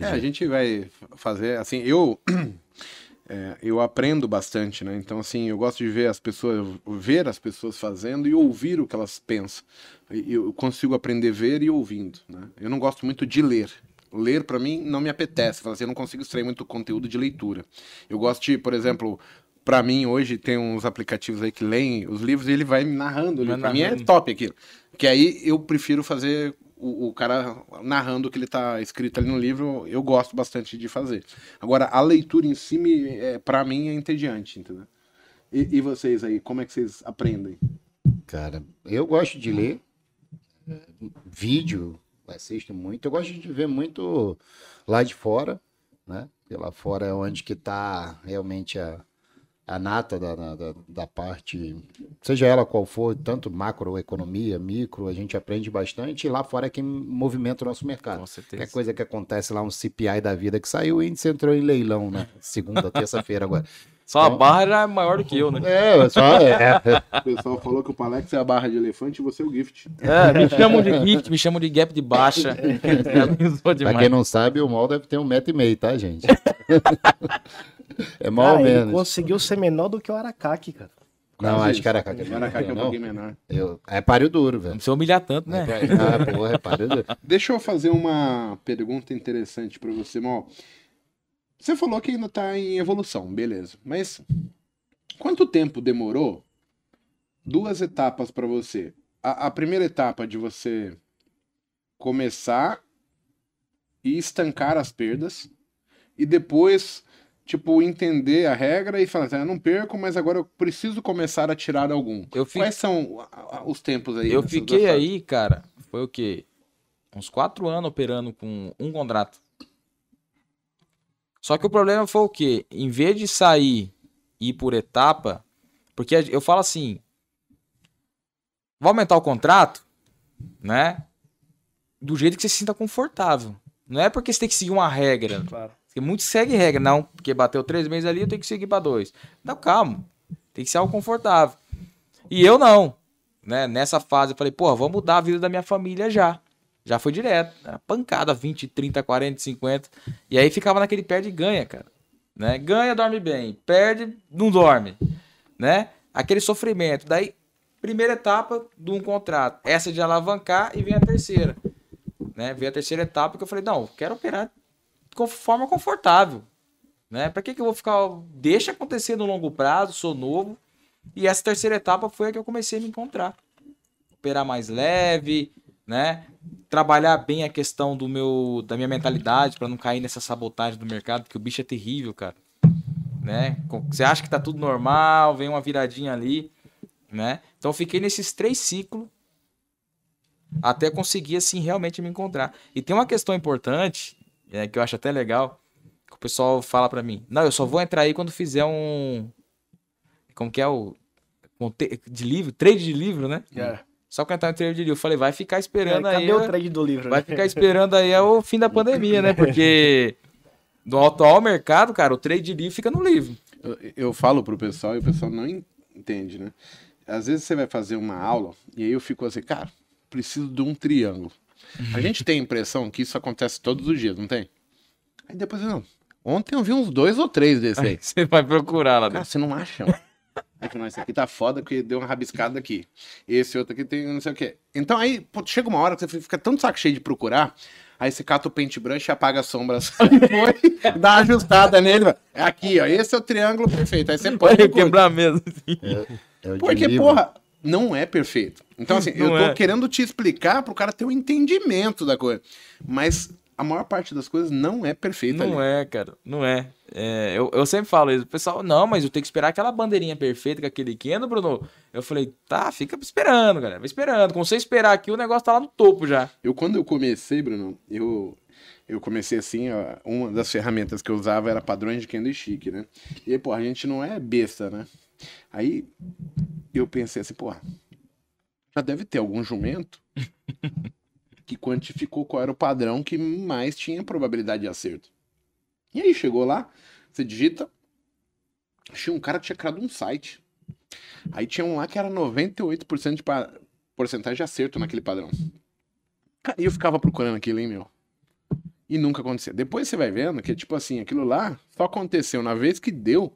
É, a gente vai fazer, assim, eu <clears throat> é, eu aprendo bastante, né? Então, assim, eu gosto de ver as pessoas, ver as pessoas fazendo e ouvir o que elas pensam. Eu consigo aprender ver e ouvindo, né? Eu não gosto muito de ler. Ler, pra mim, não me apetece. Assim, Eu não consigo extrair muito conteúdo de leitura. Eu gosto de, por exemplo, pra mim, hoje, tem uns aplicativos aí que leem os livros e ele vai me narrando. Vai Pra mim é top aquilo. Que aí eu prefiro fazer o, o cara narrando o que ele tá escrito ali no livro, eu gosto bastante de fazer. Agora, a leitura em si, me, é, para mim, é entediante, entendeu? E, e vocês aí, como é que vocês aprendem? Cara, eu gosto de ler é, vídeo, assisto muito. Eu gosto de ver muito lá de fora, né? Lá fora é onde que tá realmente a, a nata da, da, da- parte, seja ela qual for, tanto macroeconomia, micro, a gente aprende bastante. E lá fora é quem movimenta o nosso mercado. Com certeza. Qualquer coisa que acontece lá, um CPI da vida que saiu, o índice entrou em leilão, né? <laughs> Segunda, terça-feira agora. Só a Então- barra já é maior do que eu, né? <laughs> É, só é. <laughs> O pessoal falou que o Palex é a barra de elefante e você é o gift. É, me chamam de gift, me chamam de gap de baixa. Usou Pra quem não sabe, o mal deve ter um metro e meio, tá, gente? É mal Cara, ou ele menos. conseguiu ser menor do que o Aracaki, cara. Não, acho que era isso. Aracaki é um pouquinho menor. Eu, é páreo duro, velho. Não precisa humilhar tanto, né? Ah, porra, é páreo duro. <laughs> Deixa eu fazer uma pergunta interessante pra você, Mal. Você falou que ainda tá em evolução, beleza. Mas quanto tempo demorou? Duas etapas pra você. A, a primeira etapa de você começar e estancar as perdas e depois, tipo, entender a regra e falar assim, eu não perco, mas agora eu preciso começar a tirar algum. Eu, fi- Quais são os tempos aí? eu fiquei aí, cara, foi o quê? Uns quatro anos operando com um contrato. Só que o problema foi o quê? Em vez de sair e ir por etapa, porque eu falo assim, vai aumentar o contrato, né? Do jeito que você se sinta confortável. Não é porque você tem que seguir uma regra. Claro. Porque muitos seguem regra. Não, porque bateu três meses ali, eu tenho que seguir para dois. Não, calma. Tem que ser algo confortável. E eu não. Né? Nessa fase, eu falei, pô, vou mudar a vida da minha família já. Já foi direto. Era Pancada, 20, 30, 40, 50. E aí ficava naquele perde e ganha, cara. Né? Ganha, dorme bem. Perde, não dorme. Né? Aquele sofrimento. Daí, primeira etapa de um contrato. Essa de alavancar e vem a terceira. Né? Vem a terceira etapa que eu falei, não, quero operar forma confortável. Né? Pra que, que eu vou ficar. Deixa acontecer no longo prazo, sou novo. E essa terceira etapa foi a que eu comecei a me encontrar. Operar mais leve, né? Trabalhar bem a questão do meu, da minha mentalidade para não cair nessa sabotagem do mercado, porque o bicho é terrível, cara. Né? Você acha que tá tudo normal, vem uma viradinha ali, né? Então fiquei nesses três ciclos até conseguir assim realmente me encontrar. E tem uma questão importante, é, que eu acho até legal, que o pessoal fala para mim: "Não, eu só vou entrar aí quando fizer um como que é o conte- de livro, trade de livro, né? Só quando entrar no trade de livro, eu falei: "Vai ficar esperando aí". É, Cadê o trade do livro? Vai né? ficar esperando aí é o fim da pandemia, né? Porque <laughs> no atual mercado, cara, o trade de livro fica no livro. Eu, eu falo pro pessoal e o pessoal não en- entende, né? Às vezes você vai fazer uma aula e aí eu fico assim, cara, preciso de um triângulo. A gente tem a impressão que isso acontece todos os dias, não tem? Aí depois, não, Ontem eu vi uns dois ou três desses aí. Aí você vai procurar lá dentro. você não acha? mano? É que não, esse aqui tá foda porque deu uma rabiscada aqui. Esse outro aqui tem não sei o quê. Então aí, pô, chega uma hora que você fica tão de saco cheio de procurar, aí você cata o paintbrush e apaga as sombras. <laughs> Foi, dá uma ajustada nele. É aqui, ó. Esse é o triângulo perfeito. Aí você. Pode quebrar mesmo. É o de Porque, livro. porra, não é perfeito. Então, assim, eu tô é. querendo te explicar pro cara ter um entendimento da coisa. Mas a maior parte das coisas não é perfeita Não ali. é, cara. Não é. É, eu, eu sempre falo isso. O pessoal, não, mas eu tenho que esperar aquela bandeirinha perfeita com aquele Kendo, Bruno. Eu falei, tá, fica esperando, galera. Vai esperando. Quando você esperar aqui, o negócio tá lá no topo já. Eu, quando eu comecei, Bruno, eu, eu comecei assim, ó, uma das ferramentas que eu usava era padrões de Kendo e Chique, né? E aí, pô, a gente não é besta, né? Aí eu pensei assim, pô, já deve ter algum jumento <laughs> que quantificou qual era o padrão que mais tinha probabilidade de acerto. E aí chegou lá, você digita, achei um cara que tinha criado um site. Aí tinha um lá que era 98% de pa- porcentagem de acerto naquele padrão. E eu ficava procurando aquilo, hein, meu? E nunca acontecia. Depois você vai vendo que, tipo assim, aquilo lá só aconteceu na vez que deu,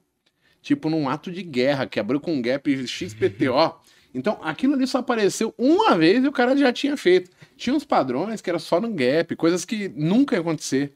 tipo num ato de guerra, que abriu com um gap XPTO. Então, aquilo ali só apareceu uma vez e o cara já tinha feito. Tinha uns padrões que era só no gap, coisas que nunca ia acontecer.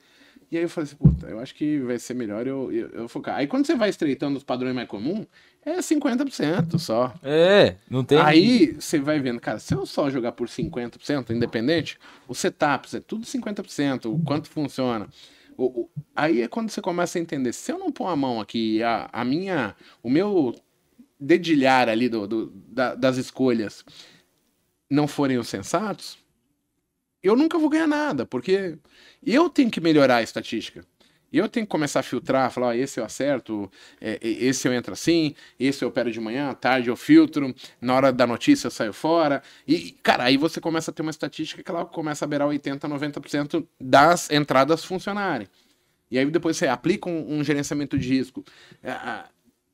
E aí eu falei assim, puta, eu acho que vai ser melhor eu, eu, eu focar. Aí quando você vai estreitando os padrões mais comuns, é 50% só. É, não tem. Aí você vai vendo, cara, se eu só jogar por 50%, independente, os setups é tudo 50%, o quanto funciona. O- o- aí é quando você começa a entender, se eu não pôr a mão aqui, a, a minha, o meu dedilhar ali do, do- da- das escolhas não forem os sensatos, eu nunca vou ganhar nada, porque eu tenho que melhorar a estatística. Eu tenho que começar a filtrar, falar, ó, esse eu acerto, é, esse eu entro assim, esse eu opero de manhã, à tarde eu filtro, na hora da notícia eu saio fora. E, cara, aí você começa a ter uma estatística que ela começa a beirar 80%, 90% das entradas funcionarem. E aí depois você aplica um, um gerenciamento de risco.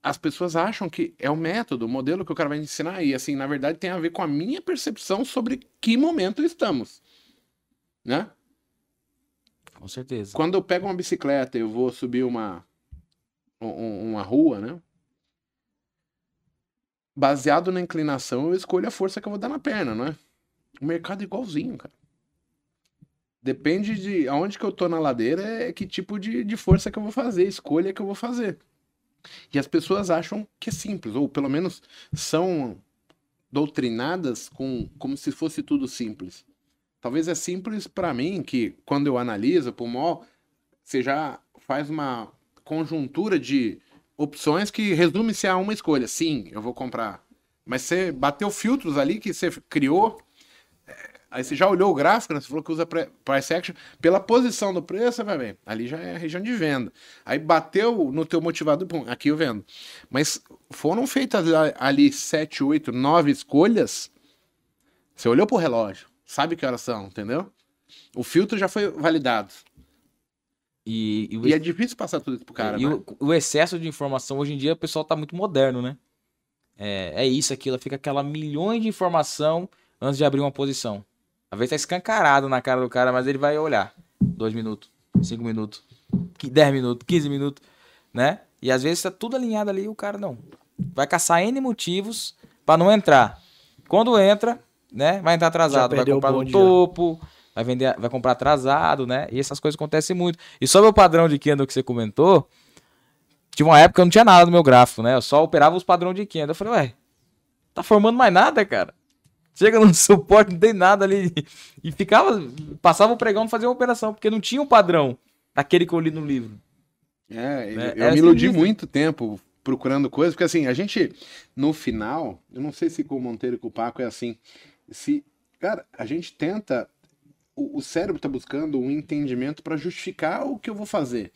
As pessoas acham que é o método, o modelo que o cara vai ensinar, e assim, na verdade tem a ver com a minha percepção sobre que momento estamos. Né? Com certeza. Quando eu pego uma bicicleta e eu vou subir uma, um- um- uma rua, né? Baseado na inclinação, eu escolho a força que eu vou dar na perna, não é? O mercado é igualzinho, cara. Depende de aonde que eu tô na ladeira, é que tipo de, de força que eu vou fazer, escolha que eu vou fazer. E as pessoas acham que é simples, ou pelo menos são doutrinadas com, como se fosse tudo simples. Talvez é simples para mim que quando eu analiso por mó, você já faz uma conjuntura de opções que resume-se a uma escolha. Sim, eu vou comprar. Mas você bateu filtros ali que você criou. Aí você já olhou o gráfico, né? Você falou que usa price action. Pela posição do preço, vai ver. Ali já é a região de venda. Aí bateu no teu motivador, pum, aqui eu vendo. Mas foram feitas ali sete, oito, nove escolhas. Você olhou pro relógio, sabe que horas são, entendeu? O filtro já foi validado. E, e o E é difícil passar tudo isso pro cara, e né? o, o excesso de informação, hoje em dia, o pessoal tá muito moderno, né? É, é isso, aquilo, fica aquela milhões de informação antes de abrir uma posição. Às vezes tá escancarado na cara do cara, mas ele vai olhar. Dois minutos, cinco minutos, dez minutos, 15 minutos, né? E às vezes tá tudo alinhado ali e o cara não. Vai caçar N motivos pra não entrar. Quando entra, né? Vai entrar atrasado, vai comprar no topo, vai vender, vai comprar atrasado, né? E essas coisas acontecem muito. E sobre o padrão de Kendo que você comentou, tinha uma época que eu não tinha nada no meu gráfico, né? Eu só operava os padrões de Kendo. Eu falei, ué, tá formando mais nada, cara? Chega no <laughs> suporte, não tem nada ali. E ficava, passava o pregão não fazia uma operação, porque não tinha um padrão daquele que eu li no livro. É, né? eu É me iludi sinistro. muito tempo procurando coisas, porque assim, a gente, no final, eu não sei se com o Monteiro e com o Paco é assim, se, cara, a gente tenta, o, o cérebro tá buscando um entendimento para justificar o que eu vou fazer.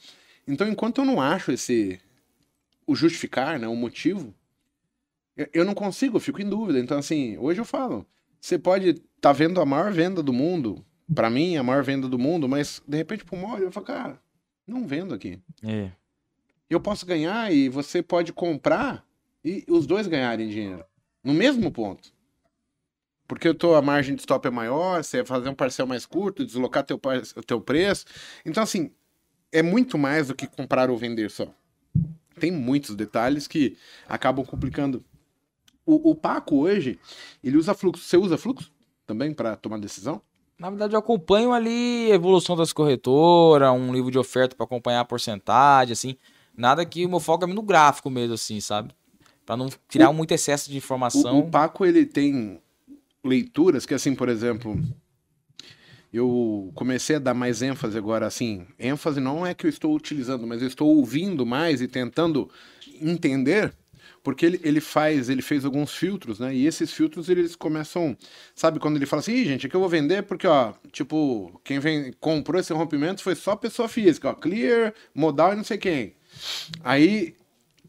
Então, enquanto eu não acho esse, o justificar, né, o motivo, eu, eu não consigo, eu fico em dúvida. Então, assim, hoje eu falo, você pode estar tá vendo a maior venda do mundo, para mim, a maior venda do mundo, mas de repente, pro mole, eu falo, cara, não vendo aqui É. eu posso ganhar e você pode comprar e os dois ganharem dinheiro. No mesmo ponto. Porque eu tô, a margem de stop é maior, você vai fazer um parcel mais curto, deslocar teu, teu preço. Então, assim, é muito mais do que comprar ou vender só. Tem muitos detalhes que acabam complicando. O, o Paco hoje, ele usa fluxo. Você usa fluxo também para tomar decisão? Na verdade, eu acompanho ali a evolução das corretoras, um livro de oferta para acompanhar a porcentagem, assim. Nada que o meu foco é no gráfico mesmo, assim, sabe? Para não criar O- muito excesso de O, informação. o Paco, ele tem leituras que, assim, por exemplo, eu comecei a dar mais ênfase agora, assim, ênfase não é que eu estou utilizando, mas eu estou ouvindo mais e tentando entender, porque ele, ele faz, ele fez alguns filtros, né? E esses filtros, eles começam, sabe, quando ele fala assim, Ih, gente, aqui eu vou vender porque, ó, tipo, quem vem, comprou esse rompimento foi só pessoa física, ó, clear, modal e não sei quem. Aí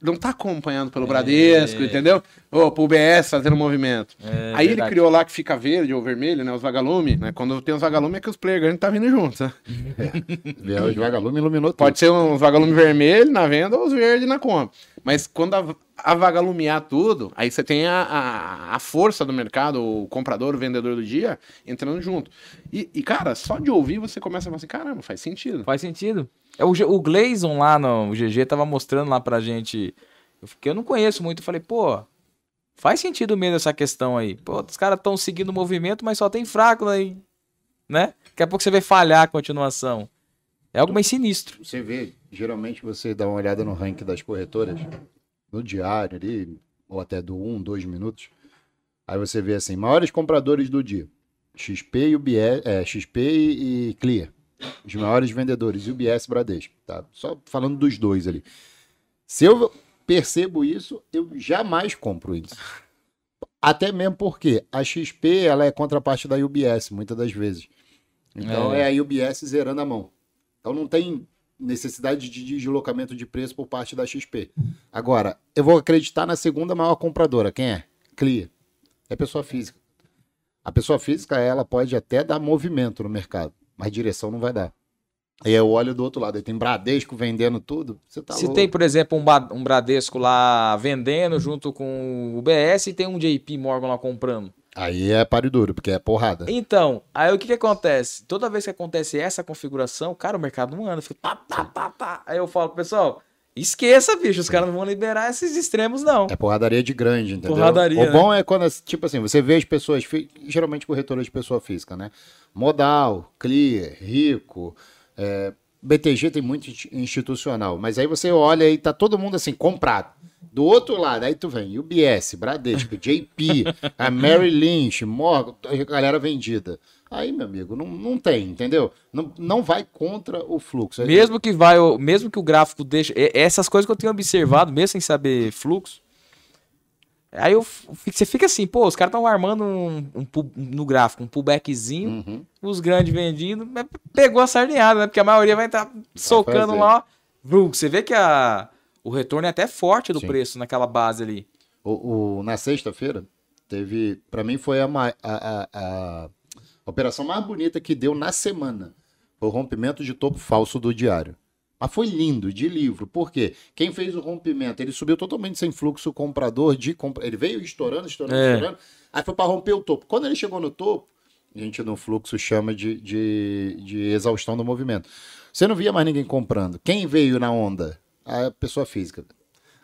não tá acompanhando pelo Bradesco, entendeu? Ou pro UBS fazendo movimento. É, Aí ele verdade. criou lá que fica verde ou vermelho, né? Os vagalume, né? Quando tem os vagalume é que os player grandes tá vindo juntos, né? <laughs> Vê, Os vagalume iluminou tudo. Pode ser uns vagalume vermelho na venda ou os verdes na compra. Mas quando a, a vagalumear tudo, aí você tem a, a, a força do mercado, o comprador, o vendedor do dia, entrando junto. E, e, cara, só de ouvir você começa a falar assim, caramba, faz sentido. Faz sentido. É, O, o Gleison lá no o GG tava mostrando lá pra gente. Eu, fiquei- eu não conheço muito. Eu falei, pô, faz sentido mesmo essa questão aí. Pô, os caras estão seguindo o movimento, mas só tem fraco aí. Né? Daqui a pouco você vai falhar a continuação. É algo bem sinistro. Você vê, geralmente você dá uma olhada no ranking das corretoras, no diário ali, ou até do 1, 2 minutos. Aí você vê assim, maiores compradores do dia. XP e UBS, é, XP e e Clear. Os maiores vendedores, UBS e Bradesco, tá? Só falando dos dois ali. Se eu percebo isso, eu jamais compro isso. Até mesmo porque a XP ela é contraparte da UBS, muitas das vezes. Então é, É. a UBS zerando a mão. Então não tem necessidade de deslocamento de preço por parte da XP. Agora, eu vou acreditar na segunda maior compradora. Quem é? Clear. É pessoa física. A pessoa física, ela pode até dar movimento no mercado, mas direção não vai dar. E aí eu olho do outro lado, aí tem Bradesco vendendo tudo. Você tá Se louco. tem, por exemplo, um, um Bradesco lá vendendo junto com o UBS e tem um JP Morgan lá comprando. Aí é páreo duro, porque é porrada. Então, aí o que que acontece? Toda vez que acontece essa configuração, cara, o mercado não anda, fica pá, pá, pá, pá. Aí eu falo, pessoal, esqueça, bicho, os caras não vão liberar esses extremos, não. É porradaria de grande, entendeu? Porradaria, O né? bom é quando, tipo assim, você vê as pessoas, geralmente corretoras de pessoa física, né? Modal, Clear, Rico, é, BTG tem muito insti- institucional, mas aí você olha e tá todo mundo assim, comprado. Do outro lado, aí tu vem UBS, Bradesco, JP, a Mary Lynch, Morgan, a galera vendida. Aí, meu amigo, não, não tem, entendeu? Não, não vai contra o fluxo. Mesmo que vai, mesmo que o gráfico deixa, e- essas coisas que eu tenho observado, mesmo sem saber fluxo. Aí eu, você fica assim, pô, os caras estão armando um, um no gráfico, um pullbackzinho, Uhum. os grandes vendidos, pegou a sardinhada, né? Porque a maioria vai estar socando fazer. lá, Você vê que a, o retorno é até forte do Sim. preço naquela base ali. O, o- na sexta-feira, teve. Pra mim, foi a, a, a- a operação mais bonita que deu na semana. Foi o rompimento de topo falso do diário. Mas foi lindo, de livro. Por quê? Quem fez o rompimento, ele subiu totalmente sem fluxo comprador de compra. Ele veio estourando, estourando, É. estourando. Aí foi para romper o topo. Quando ele chegou no topo, a gente no fluxo chama de, de, de exaustão do movimento. Você não via mais ninguém comprando. Quem veio na onda? A pessoa física.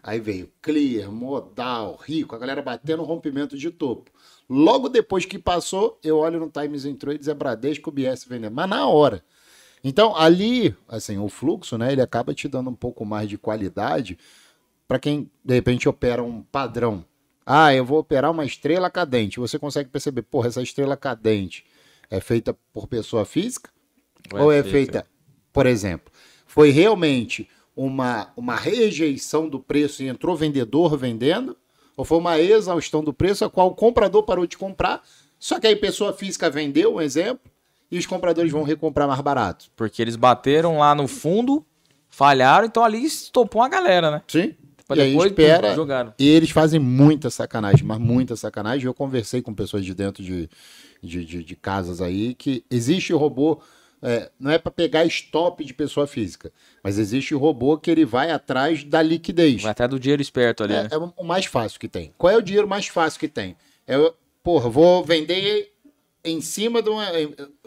Aí veio Clear, Modal, Rico, a galera batendo rompimento de topo. Logo depois que passou, eu olho no Times Trades, é Bradesco, BS vendendo. Mas na hora. Então, ali, assim, o fluxo, né, ele acaba te dando um pouco mais de qualidade para quem, de repente, opera um padrão. Ah, eu vou operar uma estrela cadente. Você consegue perceber, porra, essa estrela cadente é feita por pessoa física? Ou é feita, por exemplo, foi realmente uma, uma rejeição do preço e entrou vendedor vendendo? Ou foi uma exaustão do preço a qual o comprador parou de comprar, só que aí pessoa física vendeu, um exemplo, e os compradores vão recomprar mais barato? Porque eles bateram lá no fundo, falharam, então ali estopou a galera, né? Sim. Pra e aí depois espera. jogaram. E eles fazem muita sacanagem, mas muita sacanagem. Eu conversei com pessoas de dentro de, de, de- de casas aí que existe robô. é, não é para pegar stop de pessoa física, mas existe robô que ele vai atrás da liquidez. Vai até do dinheiro esperto ali, É, né? é o mais fácil que tem. Qual é o dinheiro mais fácil que tem? É, porra, vou vender em cima de uma.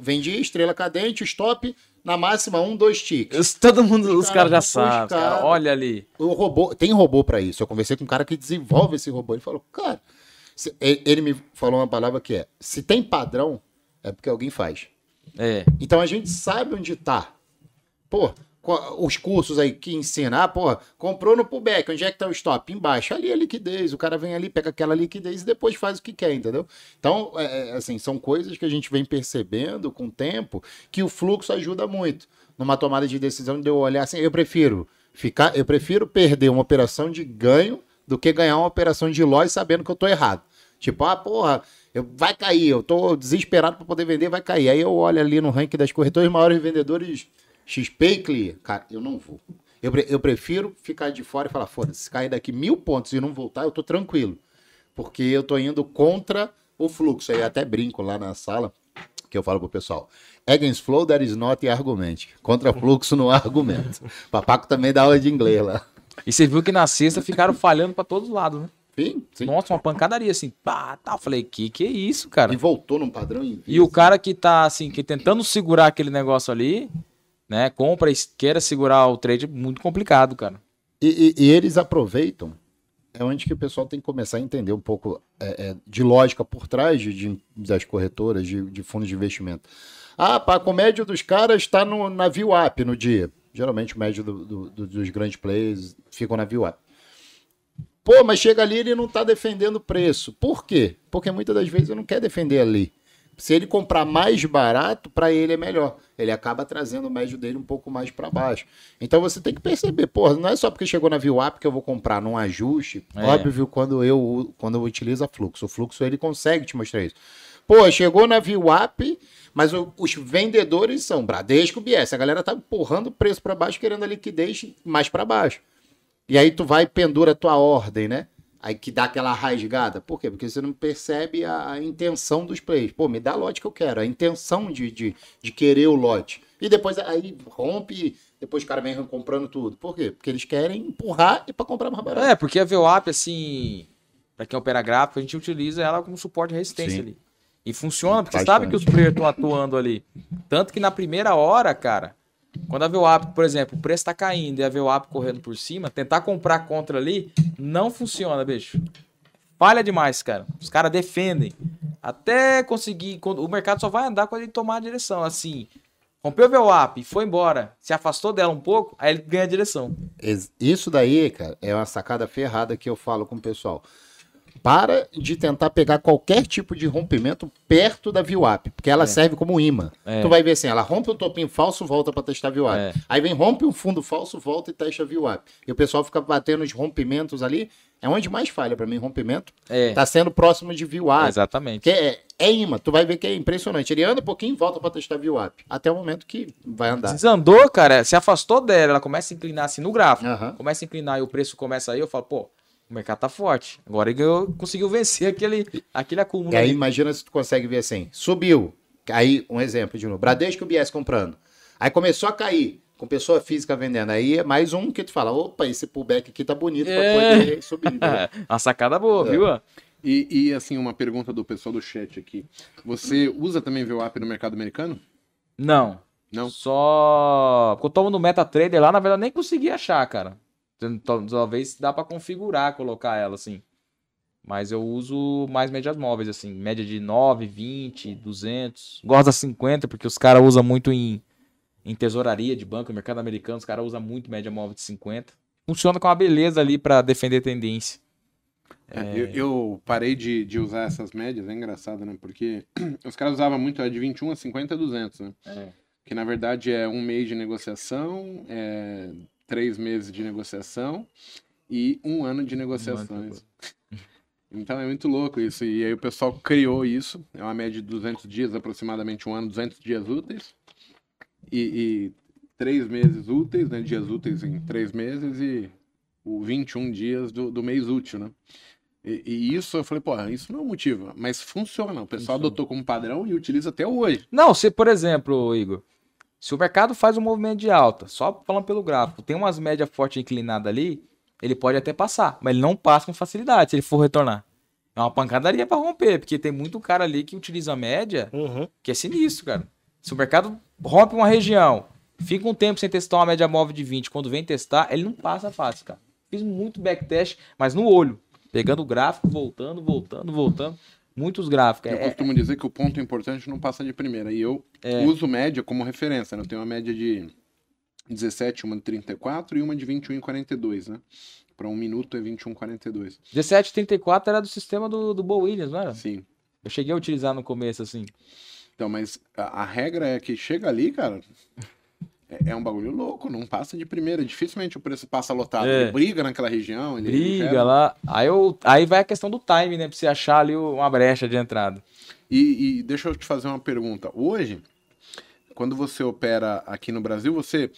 Vendi estrela cadente, stop Na máxima, um, dois ticks. Todo mundo, os Cara, caras já ofuscado. sabem, cara. Olha ali. O robô, tem robô pra isso. Eu conversei com um cara que desenvolve esse robô. Ele falou, cara, se- ele me falou uma palavra que é: se tem padrão, é porque alguém faz. É. Então a gente sabe onde tá. Pô, os cursos aí que ensinam, ah, pô, comprou no pullback, onde é que tá o stop? Embaixo, ali é a liquidez. O cara vem ali, pega aquela liquidez e depois faz o que quer, entendeu? Então, é, é, assim, são coisas que a gente vem percebendo com o tempo que o fluxo ajuda muito. Numa tomada de decisão de eu olhar assim, eu prefiro ficar, eu prefiro perder uma operação de ganho do que ganhar uma operação de loss sabendo que eu tô errado. Tipo, ah, porra, eu, vai cair, eu tô desesperado para poder vender, vai cair. Aí eu olho ali no ranking das corretoras maiores vendedores XP e. Cara, eu não vou. Eu, eu prefiro ficar de fora e falar, foda-se, se cair daqui mil pontos e não voltar, eu tô tranquilo. Porque eu tô indo contra o fluxo. Aí até brinco lá na sala, que eu falo pro pessoal. Against flow, there is not argument. Contra fluxo, não há <laughs> argumento. Papaco também dá aula de inglês lá. E você viu que na sexta ficaram falhando pra todos os lados, né? Sim, sim. Nossa, uma pancadaria assim. Pá, tá. Eu falei, que que é isso, cara? E voltou num padrão. E o cara que tá assim, que tentando segurar aquele negócio ali, né? Compra e queira segurar o trade, muito complicado, cara. E, e- e eles aproveitam, é onde que o pessoal tem que começar a entender um pouco é, é, de lógica por trás de, de- das corretoras, de, de fundos de investimento. Ah, pá, a médio dos caras está na VWAP no dia. Geralmente o médio do- do- do- dos grandes players ficam na VWAP. Pô, mas chega ali e ele não está defendendo o preço. Por quê? Porque muitas das vezes ele não quer defender ali. Se ele comprar mais barato, para ele é melhor. Ele acaba trazendo o médio dele um pouco mais para baixo. Então você tem que perceber, porra, não é só porque chegou na VWAP que eu vou comprar num ajuste. É. Óbvio, quando eu, quando eu utilizo a fluxo. O fluxo ele consegue te mostrar isso. Pô, chegou na VWAP, mas o- os vendedores são Bradesco, BS. A galera tá empurrando o preço para baixo, querendo a liquidez mais para baixo. E aí tu vai e pendura a tua ordem, né? Aí que dá aquela rasgada. Por quê? Porque você não percebe a, a intenção dos players. Pô, me dá lote que eu quero. A intenção de, de, de querer o lote. E depois aí rompe, depois o cara vem comprando tudo. Por quê? Porque eles querem empurrar e para comprar mais barato. É, porque a VWAP, assim, pra quem opera gráfico, a gente utiliza ela como suporte de resistência Sim. ali. E funciona, porque você Bastante. sabe que os players estão atuando ali. Tanto que na primeira hora, cara, quando a VWAP, por exemplo, o preço tá caindo e a VWAP correndo por cima, tentar comprar contra ali não funciona, bicho. Falha demais, cara. Os caras defendem. Até conseguir. O mercado só vai andar quando ele tomar a direção. Assim, rompeu a VWAP foi embora, se afastou dela um pouco, aí ele ganha a direção. Isso daí, cara, é uma sacada ferrada que eu falo com o pessoal. Para de tentar pegar qualquer tipo de rompimento perto da VWAP, porque ela serve como imã. É. Tu vai ver assim, ela rompe um topinho falso, volta para testar a VWAP. É. Aí vem rompe um fundo falso, volta e testa a VWAP. E o pessoal fica batendo os rompimentos ali. É onde mais falha para mim, rompimento. É, Tá sendo próximo de VWAP. exatamente. Que é, é imã, tu vai ver que é impressionante. Ele anda um pouquinho e volta para testar a VWAP. Até o momento que vai andar. Desandou, cara, se afastou dela, ela começa a inclinar assim no gráfico. Começa a inclinar e o preço começa aí, eu falo, pô, o mercado tá forte. Agora ele ganhou, conseguiu vencer aquele, aquele acúmulo. E aí ali. imagina se tu consegue ver assim, subiu, aí um exemplo de novo, Bradesco e BS comprando, aí começou a cair, com pessoa física vendendo, aí é mais um que tu fala, opa, esse pullback aqui tá bonito É. pra poder subir. né? <laughs> Uma sacada boa, É. viu? E, e, assim, uma pergunta do pessoal do chat aqui. Você usa também VWAP no mercado americano? Não. Não? Só. Porque eu tomo no MetaTrader lá, na verdade, nem consegui achar, cara. Talvez dá pra configurar, colocar ela assim. Mas eu uso mais médias móveis, assim. Média de 9, 20, 200. Gosto da 50, porque os caras usam muito em, em tesouraria de banco. Mercado americano, os caras usam muito média móvel de 50. Funciona com uma beleza ali pra defender tendência. É, Eu, eu parei de, de usar essas médias, é engraçado, né? Porque <clears throat> os caras usavam muito a de 21 a 50 a 200, né? É. Que na verdade é um mês de negociação, é três meses de negociação e um ano de negociações. Então é muito louco isso. E aí o pessoal criou isso. É uma média de 200 dias, aproximadamente um ano, 200 dias úteis. E, e três meses úteis, né? Dias úteis em três meses e o 21 dias do, do mês útil, né? E, e isso eu falei, pô, isso não é um motivo, mas funciona. O pessoal Funciona. adotou como padrão e utiliza até hoje. Não, se, por exemplo, Igor, se o mercado faz um movimento de alta, só falando pelo gráfico, tem umas médias forte inclinadas ali, ele pode até passar, mas ele não passa com facilidade se ele for retornar. É uma pancadaria pra romper, porque tem muito cara ali que utiliza a média Uhum. que é sinistro, cara. Se o mercado rompe uma região, Fica um tempo sem testar uma média móvel de 20. Quando vem testar, ele não passa fácil, cara. Fiz muito backtest, mas no olho. Pegando o gráfico, voltando, voltando, voltando. Muitos gráficos. Eu É, é, costumo dizer que o ponto importante não passa de primeira. E eu uso média como referência, né? Eu tenho uma média de 17, uma de 34 e uma de 21 e 42, né? Para um minuto é 21 e 42. 1734 era do sistema do, do Bo Williams, não era? Sim. Eu cheguei a utilizar no começo, assim. Então, mas a, a regra é que chega ali, cara, é, é um bagulho louco, não passa de primeira. Dificilmente o preço passa lotado. É. Ele briga naquela região, ele Briga lá. Aí, eu, aí vai a questão do time, né? Pra você achar ali uma brecha de entrada. E, e deixa eu te fazer uma pergunta. Hoje, quando você opera aqui no Brasil, você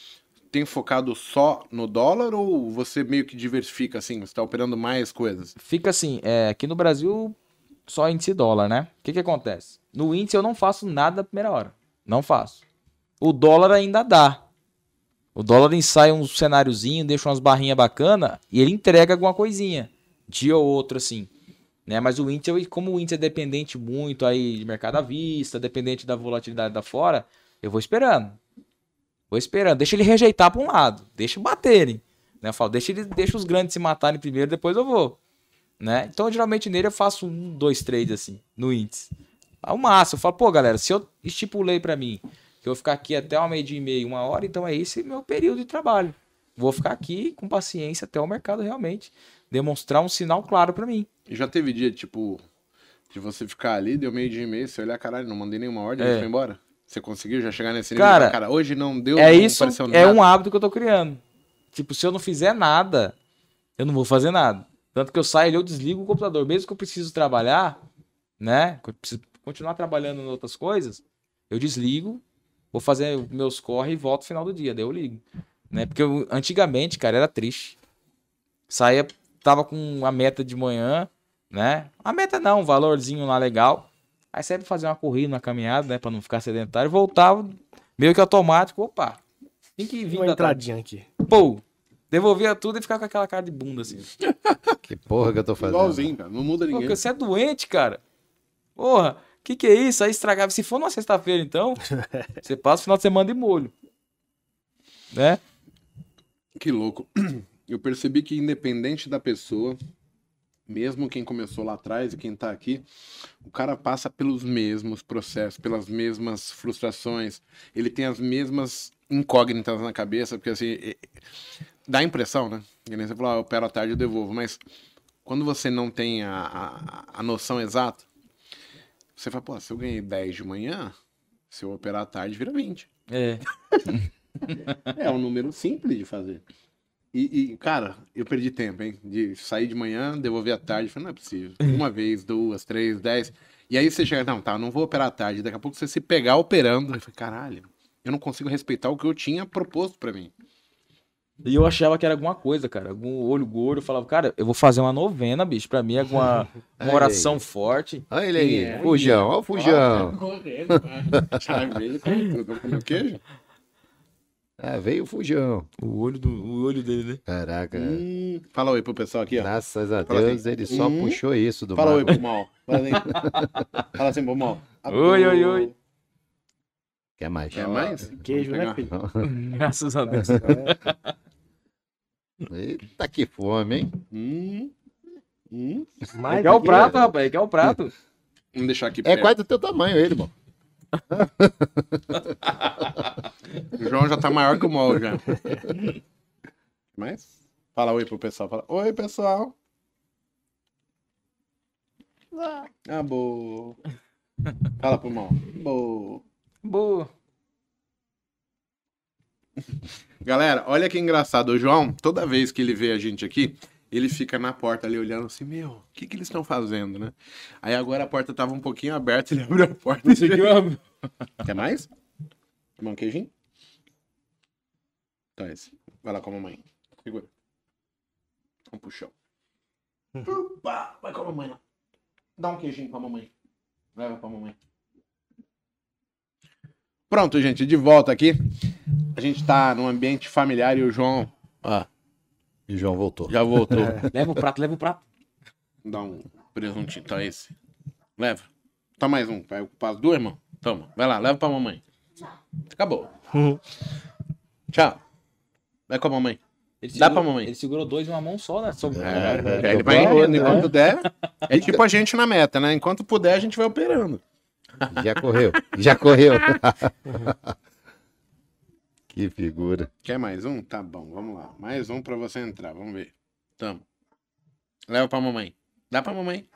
tem focado só no dólar ou você meio que diversifica assim? Você está operando mais coisas? Fica assim, é, aqui no Brasil, só índice dólar, né? O que que acontece? No índice eu não faço nada na primeira hora. Não faço. O dólar ainda dá. O dólar ensaia um cenáriozinho, deixa umas barrinhas bacanas e ele entrega alguma coisinha. Dia ou outro, assim. Né? Mas o índice, como o índice é dependente muito aí de mercado à vista, dependente da volatilidade da fora, eu vou esperando. Vou esperando. Deixa ele rejeitar para um lado. Deixa baterem. Né? Eu falo, deixa, ele, deixa os grandes se matarem primeiro, depois eu vou. Né? Então, geralmente nele eu faço um, dois trades assim, no índice. Ao máximo, eu falo, pô, galera, se eu estipulei pra mim que eu vou ficar aqui até uma meia e meia, uma hora, então é esse meu período de trabalho. Vou ficar aqui com paciência até o mercado realmente demonstrar um sinal claro pra mim. E já teve dia, tipo, de você ficar ali, deu meio dia e meio, você olhar, caralho, não mandei nenhuma ordem, É. foi embora? Você conseguiu já chegar nesse nível? Cara, cara, hoje não deu, é não isso, é um hábito que eu tô criando. Tipo, se eu não fizer nada, eu não vou fazer nada. Tanto que eu saio ali, eu desligo o computador. Mesmo que eu preciso trabalhar, né? Que eu preciso continuar trabalhando em outras coisas, eu desligo, vou fazer meus corre e volto no final do dia. Daí eu ligo. Né? Porque eu- antigamente, cara, era triste. Saía, tava com a meta de manhã, né? A meta não, um valorzinho lá legal. Aí saía pra fazer uma corrida, uma caminhada, né? Pra não ficar sedentário. Voltava, meio que automático, opa. 5 e 20 Uma tarde. entradinha aqui. Pô, devolvia tudo e ficava com aquela cara de bunda assim. Que porra que eu tô fazendo? Igualzinho, cara, não muda Pô, ninguém. porque você é doente, cara. Porra, que que é isso? Aí estragava. Se for numa sexta-feira, então, <laughs> você passa o final de semana de molho. Né? Que louco. <clears throat> Eu percebi que independente da pessoa, mesmo quem começou lá atrás e quem tá aqui, o cara passa pelos mesmos processos, pelas mesmas frustrações, ele tem as mesmas incógnitas na cabeça, porque assim, e- dá a impressão, né? Que nem você falou, ah, eu opero à tarde eu devolvo, mas quando você não tem a, a, a noção exata, você fala, pô, se eu ganhei 10 de manhã, se eu operar à tarde, vira 20. É. <laughs> É um número simples de fazer. E, e, cara, eu perdi tempo, hein? De sair de manhã, devolver à tarde. Falei, não é possível. Uma vez, duas, três, dez. E aí você chega, não, tá, eu não vou operar à tarde. Daqui a pouco você se pegar operando. Eu falei, caralho, eu não consigo respeitar o que eu tinha proposto pra mim. E eu achava que era alguma coisa, cara. Algum olho gordo. Eu falava, cara, eu vou fazer uma novena, bicho. Pra mim é alguma <laughs> uma Aí. oração forte. Olha ele aí, É. Fujão, olha o Fujão. Comi <laughs> queijo. Ah, veio o Fujão. O olho, do, o olho dele, né? Caraca, Hum, fala oi pro pessoal aqui, ó. graças a Fala Deus assim. ele só Hum. puxou isso do Fala mar. oi pro mal. Fala assim, fala assim pro mal. <laughs> Oi, oi, oi. Quer mais? Quer mais? Queijo, né, filho? Graças a Deus. Eita, que fome, hein? Hum, hum. Mais Quer o aqui, prato, ó. rapaz. Quer o prato. Vamos deixar aqui É perto. quase do teu tamanho ele, mano. <laughs> O João já tá maior que o Mol já. <laughs> Mas? Fala oi pro pessoal. Fala, oi, pessoal. Ah, boa. Fala pro Mol. Boa. Boa. Galera, olha que engraçado. O João, toda vez que ele vê a gente aqui, ele fica na porta ali olhando assim, meu, o que que eles estão fazendo, né? Aí agora a porta tava um pouquinho aberta, ele <laughs> abriu a porta. Isso aqui eu... Quer mais? Quer um queijinho? Então esse. Vai lá com a mamãe. Segura. Vamos pro chão. Opa, vai com a mamãe lá. Dá um queijinho pra mamãe. Leva pra mamãe. Pronto, gente, de volta aqui. A gente tá num ambiente familiar e o João ó, E o João voltou. já voltou. <laughs> Leva o prato, leva o prato. Dá um presuntinho. Então esse. Leva. Toma mais um. Vai ocupar as duas, irmão? Toma. Vai lá, leva pra mamãe. Acabou. Uhum. Tchau. Vai com a mamãe. Ele Dá segurou- pra mamãe. Ele segurou dois em uma mão só, né? Sobre... É, ele vai Bom, indo enquanto der. É tipo a gente na meta, né? Enquanto puder, a gente vai operando. Já correu, já correu. <laughs> que figura. Quer mais um? Tá bom, vamos lá. Mais um pra você entrar, vamos ver. Tamo. Leva pra mamãe. Dá pra mamãe.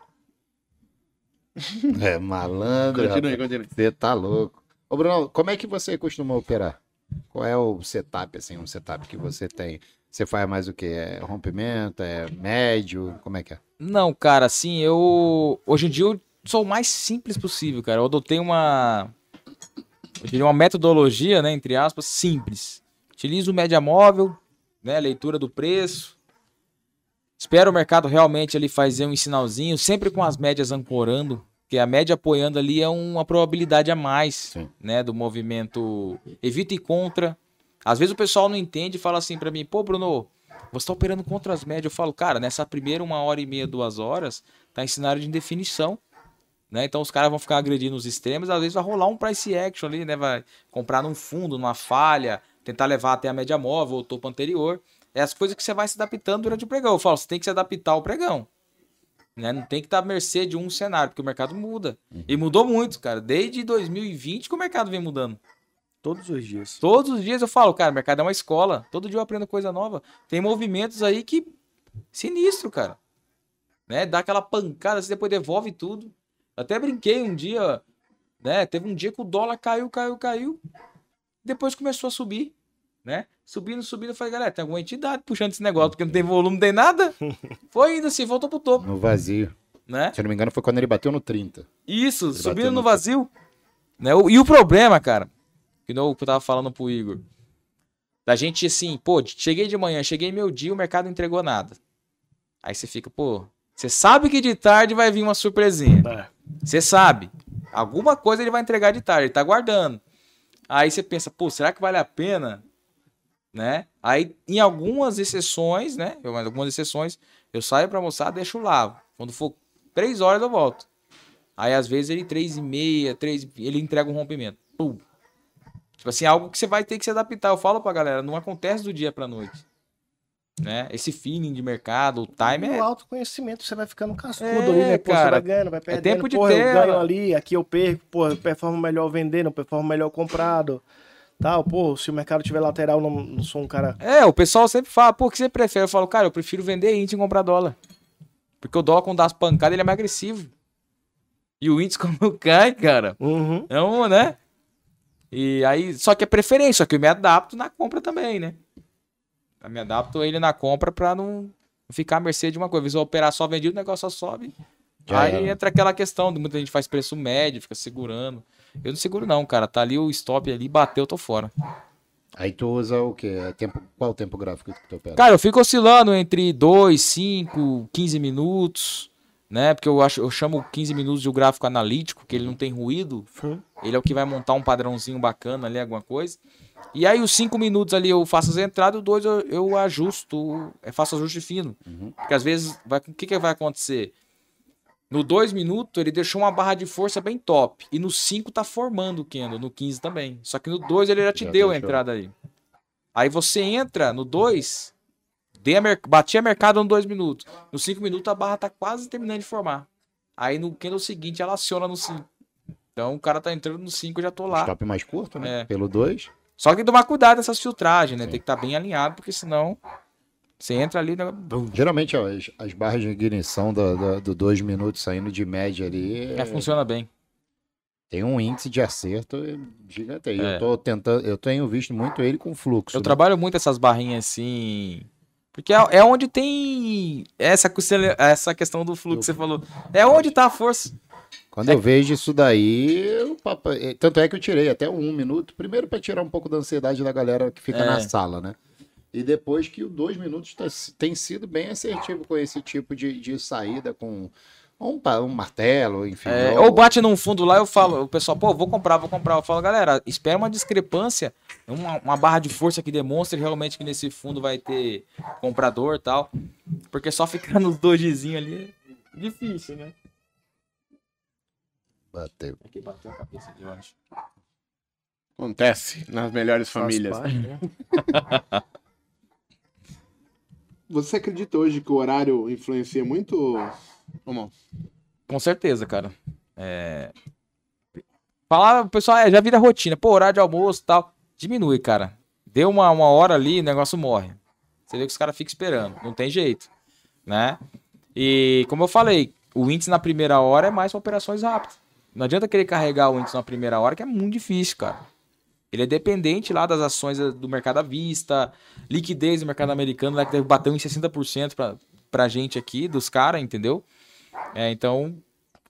<laughs> É malandro. Continue, continue. Você tá louco. Ô, Bruno, como é que você costuma operar? Qual é o setup, assim, um setup que você tem? Você faz mais o quê? É rompimento? É médio? Como é que é? Não, cara, assim, eu. Hoje em dia eu sou o mais simples possível, cara. Eu adotei uma. Eu diria uma metodologia, né? Entre aspas, simples. Utilizo média móvel, né? Leitura do preço. Espero o mercado realmente ali fazer um sinalzinho, sempre com as médias ancorando, porque a média apoiando ali é uma probabilidade a mais, Sim. né? Do movimento evita e contra. Às vezes o pessoal não entende e fala assim pra mim, pô, Bruno, você tá operando contra as médias. Eu falo, cara, nessa primeira uma hora e meia, duas horas, tá em cenário de indefinição. Né? Então os caras vão ficar agredindo os extremos, às vezes vai rolar um price action ali, né? Vai comprar num fundo, numa falha, tentar levar até a média móvel ou topo anterior. É as coisas que você vai se adaptando durante o pregão. Eu falo, você tem que se adaptar ao pregão. Né? Não tem que estar à mercê de um cenário, porque o mercado muda. E mudou muito, cara. Desde 2020 que o mercado vem mudando. Todos os dias. Todos os dias eu falo, cara, o mercado é uma escola. Todo dia eu aprendo coisa nova. Tem movimentos aí que. Sinistro, cara. Né? Dá aquela pancada, você depois devolve tudo. Até brinquei um dia, né? Teve um dia que o dólar caiu, caiu, caiu. Depois começou a subir, né? Subindo, subindo. Eu falei, galera, tem alguma entidade puxando esse negócio, porque não tem volume, não tem nada. <laughs> Foi ainda assim, voltou pro topo, No vazio. né? Se eu não me engano, foi quando ele bateu no 30. Isso, Ele subindo no no- vazio. Né? E o problema, cara, que não que eu tava falando pro Igor, da gente assim, pô, cheguei de manhã, cheguei meu dia, o mercado não entregou nada. Aí você fica, pô, você sabe que de tarde vai vir uma surpresinha. É. Você sabe. Alguma coisa ele vai entregar de tarde, ele tá guardando. Aí você pensa, pô, será que vale a pena? Né? Aí, em algumas exceções, né? Eu, mas algumas exceções, eu saio pra almoçar, deixo lá. Quando for três horas, eu volto. Aí, às vezes, ele três e meia, três, ele entrega um rompimento. Pum. Tipo assim, algo que você vai ter que se adaptar. Eu falo pra galera, não acontece do dia pra noite. Né? Esse feeling de mercado, o time E é o autoconhecimento, você vai ficando cascudo É, ali, né? Pô, você cara. vai ganhando, vai perdendo. tempo de Porra, eu tela. ganho ali, aqui eu perco, pô, eu performo melhor vendendo, eu performo melhor comprado. Tal, pô, se o mercado tiver lateral, não, não sou um cara. É, o pessoal sempre fala, pô, o que você prefere? Eu falo, cara, eu prefiro vender índice e comprar dólar. Porque o dólar, quando dá as pancadas, ele é mais agressivo. E o índice, <laughs> quando cai, cara, Uhum. é um, né? E aí, só que é preferência, só que eu me adapto na compra também, né? Eu me adapto ele na compra pra não ficar à mercê de uma coisa. Vezes eu operar só vendido, o negócio só sobe. Já aí entra aquela questão de muita gente faz preço médio, fica segurando. Eu não seguro não, cara. Tá ali o stop ali, bateu, eu tô fora. Aí tu usa o quê? É Tempo, qual o tempo gráfico que tu opera? Cara, eu fico oscilando entre 2, 5, 15 minutos, né? Porque eu acho, eu chamo 15 minutos de um gráfico analítico, que ele não tem ruído. Ele é o que vai montar um padrãozinho bacana ali, alguma coisa. E aí os 5 minutos ali eu faço as entradas, o 2 eu, eu ajusto, eu faço ajuste fino. Uhum. Porque às vezes, vai, o que, que vai acontecer? No 2 minutos ele deixou uma barra de força bem top. E no 5 tá formando o candle, no 15 também. Só que no 2 ele já te Já deu a deixou. entrada aí. Aí você entra no 2, dei a mer- bati a mercado no 2 minutos. No 5 minutos a barra tá quase terminando de formar. Aí no candle seguinte ela aciona no 5. Então o cara tá entrando no 5, eu já tô lá. Stop mais curto, né? É. Pelo 2. Só que tem que tomar cuidado nessas filtragens, né? Sim. Tem que estar bem alinhado, porque senão você entra ali, né? Geralmente ó, as, as barras de ignição do 2 do dois minutos saindo de média ali. É, funciona bem. Tem um índice de acerto gigante. É. Eu tô tentando, eu tenho visto muito ele com fluxo. Eu né? trabalho muito essas barrinhas assim. Porque é, é onde tem essa, essa questão do fluxo que você falou. É onde tá a força. Quando eu vejo isso daí, eu, eh, tanto é que eu tirei até um minuto, primeiro para tirar um pouco da ansiedade da galera que fica É. na sala, né? E depois que o dois minutos tá- tem sido bem assertivo com esse tipo de, de saída, com um, um martelo, enfim. É, ou- ou bate num fundo lá, eu falo, o pessoal, pô, vou comprar, vou comprar. Eu falo, galera, espera uma discrepância, uma, uma barra de força que demonstre realmente que nesse fundo vai ter comprador e tal. Porque só ficar <laughs> nos dojizinhos ali é difícil, né? Bateu. Aqui bateu a cabeça de acho. Acontece nas melhores famílias. né? <laughs> Você acredita hoje que o horário influencia muito, Romão? Com certeza, cara. É... Falar, o pessoal, é, já vira rotina. Pô, horário de almoço e tal. Diminui, cara. Deu uma, uma hora ali, o negócio morre. Você vê que os caras ficam esperando. Não tem jeito. Né? E, como eu falei, o índice na primeira hora é mais pra operações rápidas. Não adianta querer carregar o índice na primeira hora, que é muito difícil, cara. Ele é dependente lá das ações do mercado à vista, liquidez do mercado americano, lá que deve bater em 60% pra, pra gente aqui, dos caras, entendeu? É, então,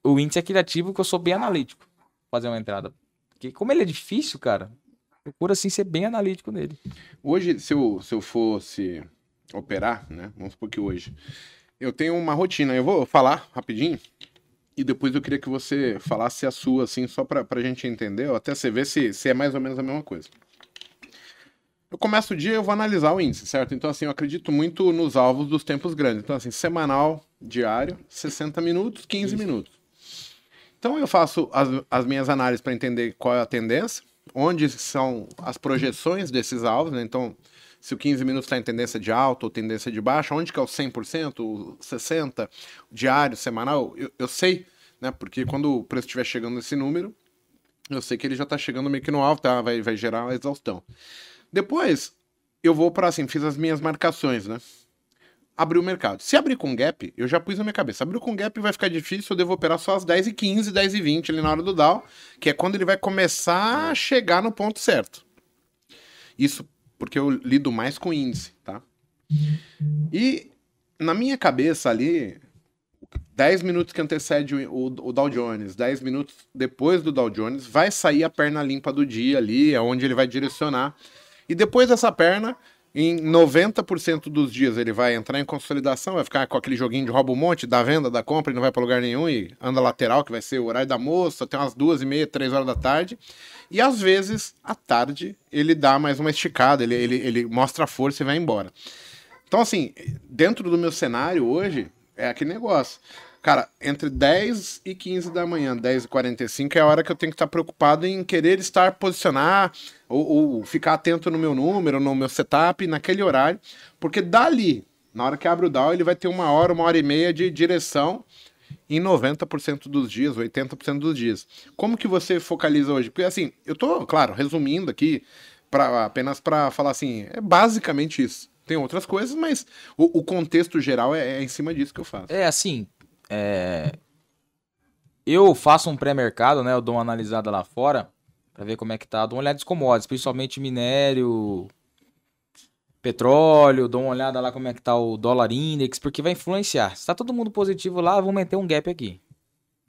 o índice é criativo que eu sou bem analítico fazer uma entrada. Porque como ele é difícil, cara, procura assim ser bem analítico nele. Hoje, se eu, se eu fosse operar, né? Vamos supor que hoje. Eu tenho uma rotina. Eu vou falar rapidinho. E depois eu queria que você falasse a sua, assim, só pra, pra gente entender, ou até você ver se, se é mais ou menos a mesma coisa. Eu começo o dia, eu vou analisar o índice, certo? Então, assim, eu acredito muito nos alvos dos tempos grandes. Então, assim, semanal, diário, 60 minutos, 15 minutos. Então, eu faço as, as minhas análises para entender qual é a tendência, onde são as projeções desses alvos, né? Então, se o 15 minutos está em tendência de alta ou tendência de baixa, onde que é o 100%, o 60%, diário, semanal, eu, eu sei, né? Porque quando o preço estiver chegando nesse número, eu sei que ele já está chegando meio que no alto, tá? vai, vai gerar uma exaustão. Depois, eu vou para assim, fiz as minhas marcações, né? Abrir o mercado. Se abrir com gap, eu já pus na minha cabeça. Abriu com gap vai ficar difícil, eu devo operar só às 10h15, 10h20 ali na hora do down, que é quando ele vai começar a chegar no ponto certo. Isso porque eu lido mais com índice, tá? E na minha cabeça ali, 10 minutos que antecede o, o, o Dow Jones, 10 minutos depois do Dow Jones, vai sair a perna limpa do dia ali, é onde ele vai direcionar. E depois dessa perna, em 90% dos dias ele vai entrar em consolidação, vai ficar com aquele joguinho de rouba um monte, da venda, da compra, e não vai para lugar nenhum e anda lateral, que vai ser o horário da moça, até umas duas e meia, três horas da tarde. E às vezes, à tarde, ele dá mais uma esticada, ele, ele, ele mostra a força e vai embora. Então, assim, dentro do meu cenário hoje, é aquele negócio. Cara, entre 10 e 15 da manhã, 10 e 45 é a hora que eu tenho que estar preocupado em querer estar posicionar ou, ou ficar atento no meu número, no meu setup, naquele horário, porque dali, na hora que abre o DAO, ele vai ter uma hora, uma hora e meia de direção em 90% dos dias, 80% dos dias. Como que você focaliza hoje? Porque assim, eu tô, claro, resumindo aqui, pra, apenas para falar assim, é basicamente isso. Tem outras coisas, mas o, o contexto geral é, é em cima disso que eu faço. É assim, é... eu faço um pré-mercado, né? Eu dou uma analisada lá fora pra ver como é que tá. Dou uma olhada nos commodities, principalmente minério, petróleo. Dou uma olhada lá como é que tá o dólar index, porque vai influenciar. Se tá todo mundo positivo lá, vamos meter um gap aqui,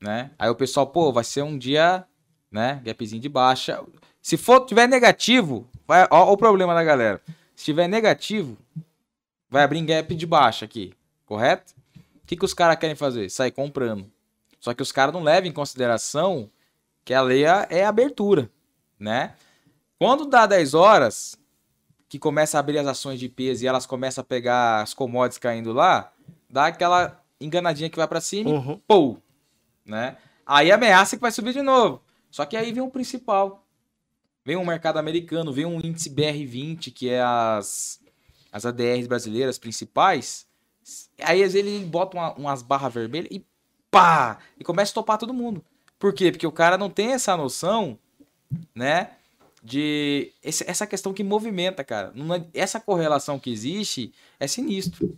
né? Aí o pessoal, pô, vai ser um dia, né? Gapzinho de baixa. Se for tiver negativo, vai, ó, ó o problema da galera. Se tiver negativo, vai abrir gap de baixa aqui, correto? O que, que os caras querem fazer? Sair comprando. Só que os caras não levam em consideração que a lei é é abertura, né? Quando dá 10 horas, que começa a abrir as ações de peso e elas começam a pegar as commodities caindo lá, dá aquela enganadinha que vai para cima, Uhum. e pô, né? Aí ameaça que vai subir de novo. Só que aí vem o principal. Vem um mercado americano, vem um índice BR20, que é as, as ADRs brasileiras principais. Aí às vezes ele bota uma- umas barras vermelhas e pá! E começa a topar todo mundo. Por quê? Porque o cara não tem essa noção, né? De esse- essa questão que movimenta, cara. É- essa correlação que existe é sinistro.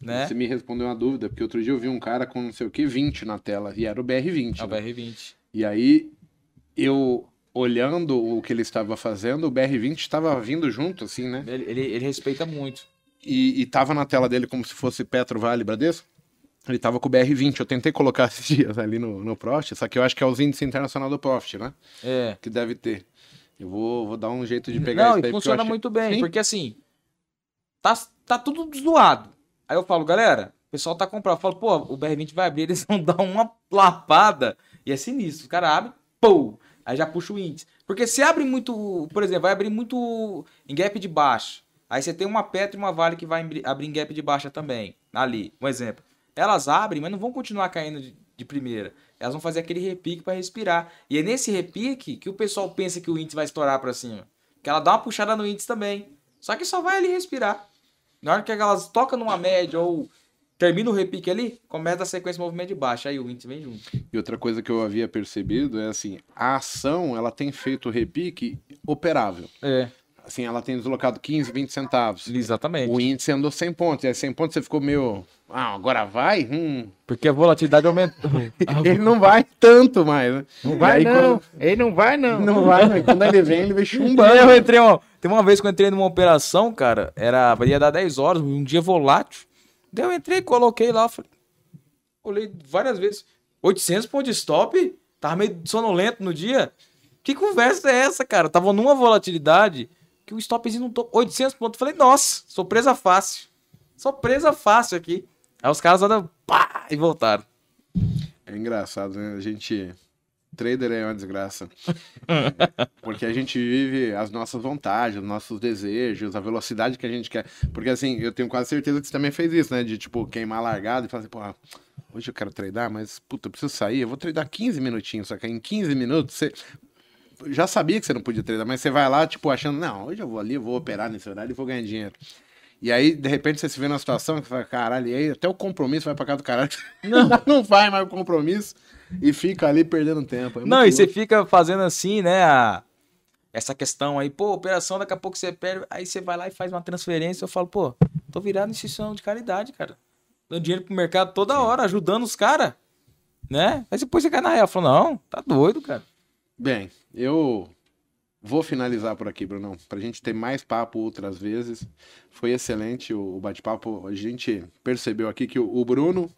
Né? Você me respondeu uma dúvida, porque outro dia eu vi um cara com não sei o que 20 na tela, e era o BR20. É o né? BR20. E aí, eu olhando o que ele estava fazendo, o BR20 estava vindo junto, assim, né? Ele, ele, ele respeita muito. E, e tava na tela dele como se fosse Petro Vale Bradesco. Ele tava com o BR20. Eu tentei colocar <laughs> esses dias ali no, no Profit, só que eu acho que é os índices internacional do Profit, né? É. Que deve ter. Eu vou, vou dar um jeito de pegar Não, isso e daí. funciona muito bem, Sim. porque assim, tá, tá tudo zoado. Aí eu falo, galera, o pessoal tá comprando. Eu falo, pô, o BR20 vai abrir, <laughs> eles vão dar uma lapada e é sinistro. O cara abre, pô, aí já puxa o índice. Porque se abre muito, por exemplo, vai abrir muito em gap de baixa. Aí você tem uma Petro e uma Vale que vai abrir gap de baixa também, ali, um exemplo. Elas abrem, mas não vão continuar caindo de- de primeira. Elas vão fazer aquele repique para respirar. E é nesse repique que o pessoal pensa que o índice vai estourar para cima. Que ela dá uma puxada no índice também. Só que só vai ali respirar. Na hora que elas tocam numa média ou termina o repique ali, começa a sequência de movimento de baixo. Aí o índice vem junto. E outra coisa que eu havia percebido é assim, a ação, ela tem feito o repique operável. É, Assim, ela tem deslocado 15, 20 centavos. exatamente. O índice andou 100 pontos. E aí 100 pontos você ficou meio... Ah, agora vai? Hum. Porque a volatilidade aumentou. <laughs> Ele não vai tanto mais, né? Não vai aí, não, ele não vai não. Não vai, mas quando ele vem, ele vem <laughs> chumbando. eu entrei uma, tem uma vez que eu entrei numa operação, cara, era ia dar 10 horas, um dia volátil. Daí eu entrei, coloquei lá, falei, olhei várias vezes, 800 pontos de stop, tava meio sonolento no dia. Que conversa é essa, cara? Tava numa volatilidade que o stopzinho não tô 800 pontos. Falei, nossa, sou presa fácil. Sou presa fácil aqui. Aí os caras andam, pá, e voltaram. É engraçado, né? A gente. Trader é uma desgraça. <laughs> Porque a gente vive as nossas vontades, os nossos desejos, a velocidade que a gente quer. Porque assim, eu tenho quase certeza que você também fez isso, né? De tipo, queimar largada e falar assim, pô, hoje eu quero tradar, mas puta, eu preciso sair, eu vou tradar 15 minutinhos, só que em 15 minutos você. Já sabia que você não podia tradar, mas você vai lá, tipo, achando, não, hoje eu vou ali, eu vou operar nesse horário e vou ganhar dinheiro. E aí, de repente, você se vê numa situação que você fala, caralho, e aí até o compromisso vai pra casa do caralho. Não, <laughs> não vai mais o compromisso e fica ali perdendo tempo. É Não, e você fica fazendo assim, né? a- essa questão aí, pô, operação, daqui a pouco você perde, aí você vai lá e faz uma transferência. Eu falo, pô, tô virado instituição de caridade, cara. Dando dinheiro pro mercado toda hora, ajudando os caras, né? Aí depois você cai na real. Fala, não, tá doido, cara. Bem, eu vou finalizar por aqui, Brunão, pra gente ter mais papo outras vezes. Foi excelente o bate-papo. A gente percebeu aqui que o o Bruno,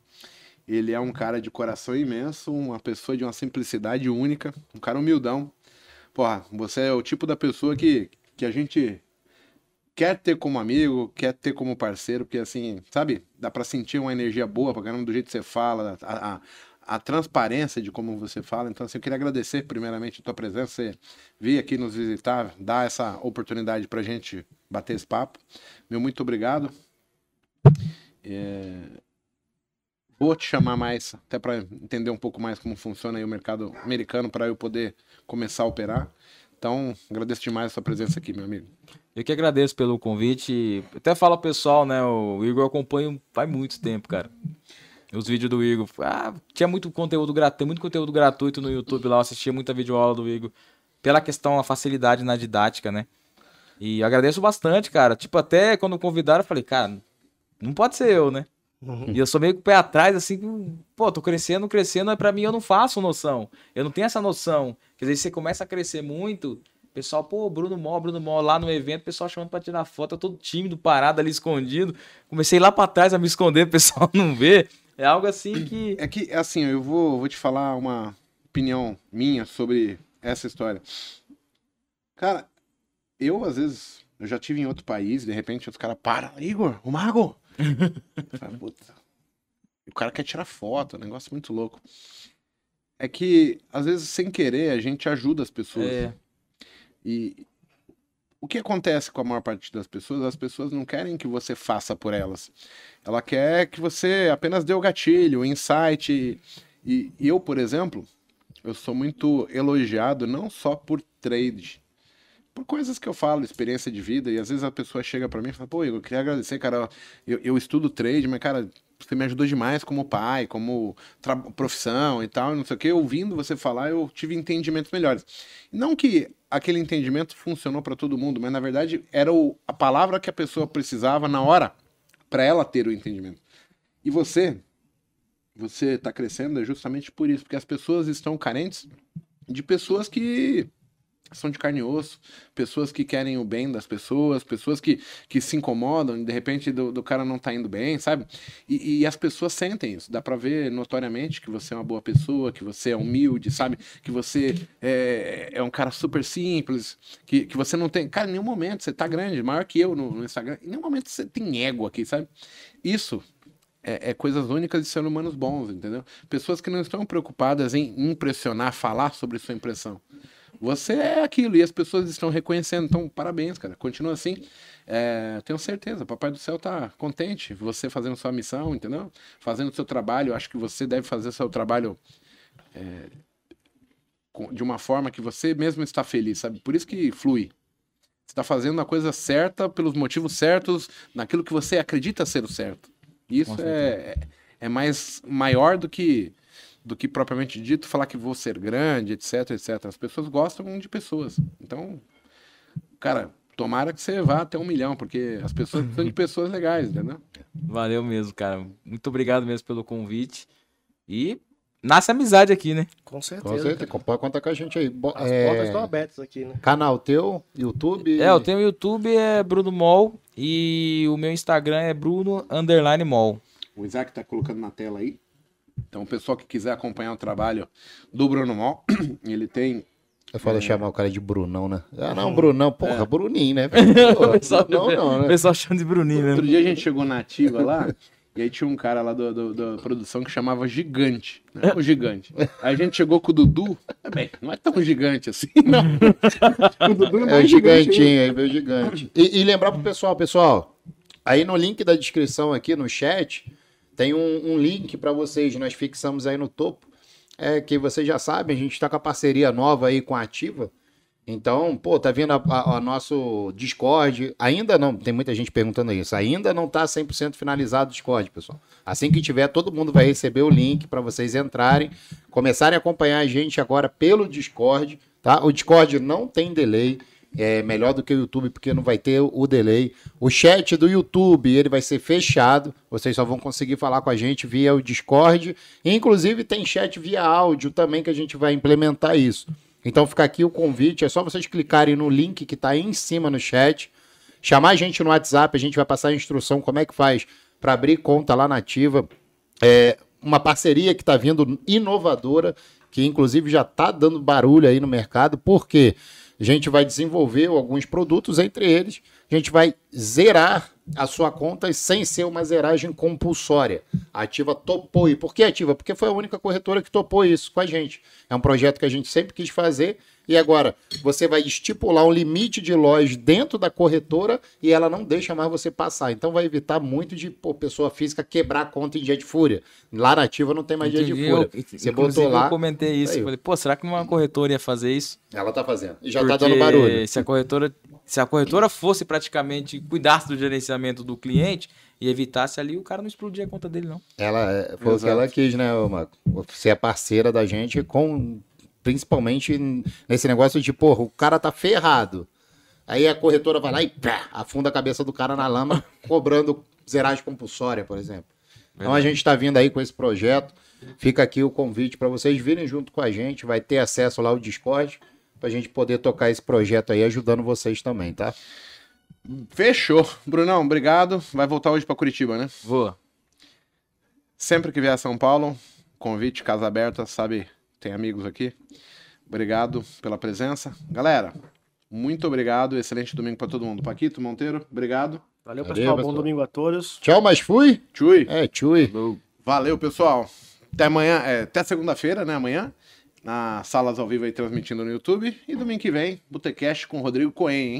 ele é um cara de coração imenso, uma pessoa de uma simplicidade única, um cara humildão. Porra, você é o tipo da pessoa que, que a gente quer ter como amigo, quer ter como parceiro, porque assim, sabe, dá pra sentir uma energia boa pra caramba do jeito que você fala, a, a, a transparência de como você fala. Então, assim, eu queria agradecer primeiramente a tua presença, você vir aqui nos visitar, dar essa oportunidade pra gente bater esse papo. Meu muito obrigado. É, Vou te chamar mais, até para entender um pouco mais como funciona o mercado americano, para eu poder começar a operar. Então, agradeço demais a sua presença aqui, meu amigo. Eu que agradeço pelo convite. Até falo ao pessoal, né? O Igor eu acompanho faz muito tempo, cara. Os vídeos do Igor. Ah, tinha muito conteúdo gratuito, tem muito conteúdo gratuito no YouTube lá, eu assistia muita videoaula do Igor. Pela questão, a facilidade na didática, né? E eu agradeço bastante, cara. Tipo, até quando convidaram, eu falei, cara, não pode ser eu, né? E eu sou meio com o pé atrás, assim, pô, tô crescendo, crescendo, mas pra mim eu não faço noção. Eu não tenho essa noção. Quer dizer, você começa a crescer muito, pessoal, pô, Bruno Mó, Bruno Mó, lá no evento, pessoal chamando pra tirar foto, eu todo tímido, parado ali, escondido. Comecei lá pra trás a me esconder, o pessoal <laughs> não vê. É algo assim que. É que, assim, eu vou, vou te falar uma opinião minha sobre essa história. Cara, eu, às vezes, eu já tive em outro país, de repente os caras param, Igor, o mago! Eu falo, "Puta." o cara quer tirar foto, é um negócio muito louco. É que, às vezes, sem querer, a gente ajuda as pessoas. É, E o que acontece com a maior parte das pessoas? As pessoas não querem que você faça por elas. Ela quer que você apenas dê o gatilho, o insight. E, e eu, por exemplo, eu sou muito elogiado não só por trade, por coisas que eu falo, experiência de vida. E às vezes a pessoa chega pra mim e fala: Pô, eu queria agradecer, cara. Eu, eu estudo trade, mas, cara, você me ajudou demais como pai, como profissão e tal, não sei o que. Ouvindo você falar, eu tive entendimentos melhores. Não que aquele entendimento funcionou para todo mundo, mas na verdade era o- a palavra que a pessoa precisava na hora para ela ter o entendimento. E você, você está crescendo é justamente por isso, porque as pessoas estão carentes de pessoas que são de carne e osso, pessoas que querem o bem das pessoas, pessoas que, que se incomodam, de repente do, do cara não tá indo bem, sabe? E, e as pessoas sentem isso. Dá pra ver notoriamente que você é uma boa pessoa, que você é humilde, sabe? Que você é, é um cara super simples, que, que você não tem. Cara, em nenhum momento você tá grande, maior que eu no, no Instagram, em nenhum momento você tem ego aqui, sabe? Isso é, é coisas únicas de ser humanos bons, entendeu? Pessoas que não estão preocupadas em impressionar, falar sobre sua impressão. Você é aquilo e as pessoas estão reconhecendo. Então, parabéns, cara. Continua assim. É, tenho certeza, Papai do Céu tá contente. Você fazendo sua missão, entendeu? Fazendo seu trabalho. Acho que você deve fazer seu trabalho é, de uma forma que você mesmo está feliz, sabe? Por isso que flui. Você está fazendo a coisa certa, pelos motivos certos, naquilo que você acredita ser o certo. Isso é, é mais maior do que do que propriamente dito falar que vou ser grande, etc, etc. As pessoas gostam de pessoas. Então, cara, tomara que você vá até um milhão, porque as pessoas precisam de pessoas legais, entendeu? Valeu mesmo, cara. Muito obrigado mesmo pelo convite. E nasce amizade aqui, né? Com certeza. Com certeza, pode contar com a gente aí. As é, portas estão abertas aqui, né? Canal teu, YouTube. É, eu tenho o YouTube, é Bruno Mol. E o meu Instagram é Bruno Underline Mol. O Isaac tá colocando na tela aí. Então, o pessoal que quiser acompanhar o trabalho do Bruno Mol, <clears throat> ele tem Eu falo chamar o cara de Brunão, né? Ah, Uhum. não, Brunão, porra, É. Bruninho, né? <laughs> O pessoal, não, não, o né? pessoal chama de Bruninho, né? Outro dia a gente chegou na ativa lá, <laughs> e aí tinha um cara lá do, do- da produção que chamava Gigante. Né? O Gigante. Aí a gente chegou com o Dudu. "Ah, Bem, não é tão gigante assim, <laughs> não. o Dudu é É o gigantinho aí, veio gigante. E, e lembrar pro pessoal, pessoal, aí no link da descrição aqui no chat, tem um, um link para vocês, nós fixamos aí no topo, é que vocês já sabem, a gente está com a parceria nova aí com a Ativa. Então, pô, tá vindo a, nosso Discord. Ainda não, tem muita gente perguntando isso. Ainda não tá 100% finalizado o Discord, pessoal. Assim que tiver, todo mundo vai receber o link para vocês entrarem, começarem a acompanhar a gente agora pelo Discord, tá? O Discord não tem delay. É melhor do que o YouTube porque não vai ter o delay. O chat do YouTube, ele vai ser fechado. Vocês só vão conseguir falar com a gente via o Discord. Inclusive tem chat via áudio também que a gente vai implementar isso. Então fica aqui o convite, é só vocês clicarem no link que está em cima no chat, chamar a gente no WhatsApp, a gente vai passar a instrução como é que faz para abrir conta lá na Ativa. É uma parceria que está vindo inovadora, que inclusive já está dando barulho aí no mercado, porque a gente vai desenvolver alguns produtos, entre eles, a gente vai zerar a sua conta sem ser uma zeragem compulsória. A Ativa topou. E por que Ativa? Porque foi a única corretora que topou isso com a gente. É um projeto que a gente sempre quis fazer. E agora, você vai estipular um limite de lojas dentro da corretora e ela não deixa mais você passar. Então vai evitar muito de pô, pessoa física quebrar a conta em dia de fúria. Lá na Ativa não tem mais dia de Entendi, fúria. eu- Você botou lá, Eu comentei isso. Aí. Falei, pô, será que uma corretora ia fazer isso? ela tá fazendo. E já Porque tá dando barulho. Se a corretora, se a corretora fosse praticamente cuidasse do gerenciamento do cliente e evitasse ali, o cara não explodia a conta dele, não. Ela é, foi o que Exato. ela quis, né, Marco? Você é parceira da gente com principalmente nesse negócio de, porra, o cara tá ferrado. Aí a corretora vai lá e pá, afunda a cabeça do cara na lama, <laughs> cobrando zeragem compulsória, por exemplo. Então a gente está vindo aí com esse projeto. Fica aqui o convite para vocês virem junto com a gente. Vai ter acesso lá ao Discord para a gente poder tocar esse projeto aí, ajudando vocês também, tá? Fechou. Brunão, obrigado. Vai voltar hoje para Curitiba, né? Vou. Sempre que vier a São Paulo, convite, casa aberta, sabe, tem amigos aqui. Obrigado pela presença. Galera, muito obrigado. Excelente domingo para todo mundo. Paquito, Monteiro, obrigado. Valeu, Valeu, pessoal. Bom pessoal. domingo a todos. Tchau, mas fui. Tchui. É, tchui. Valeu, pessoal. Até amanhã, é, até segunda-feira, né? Amanhã, na Salas ao Vivo aí transmitindo no YouTube. E domingo que vem, Botecast com o Rodrigo Coen, hein?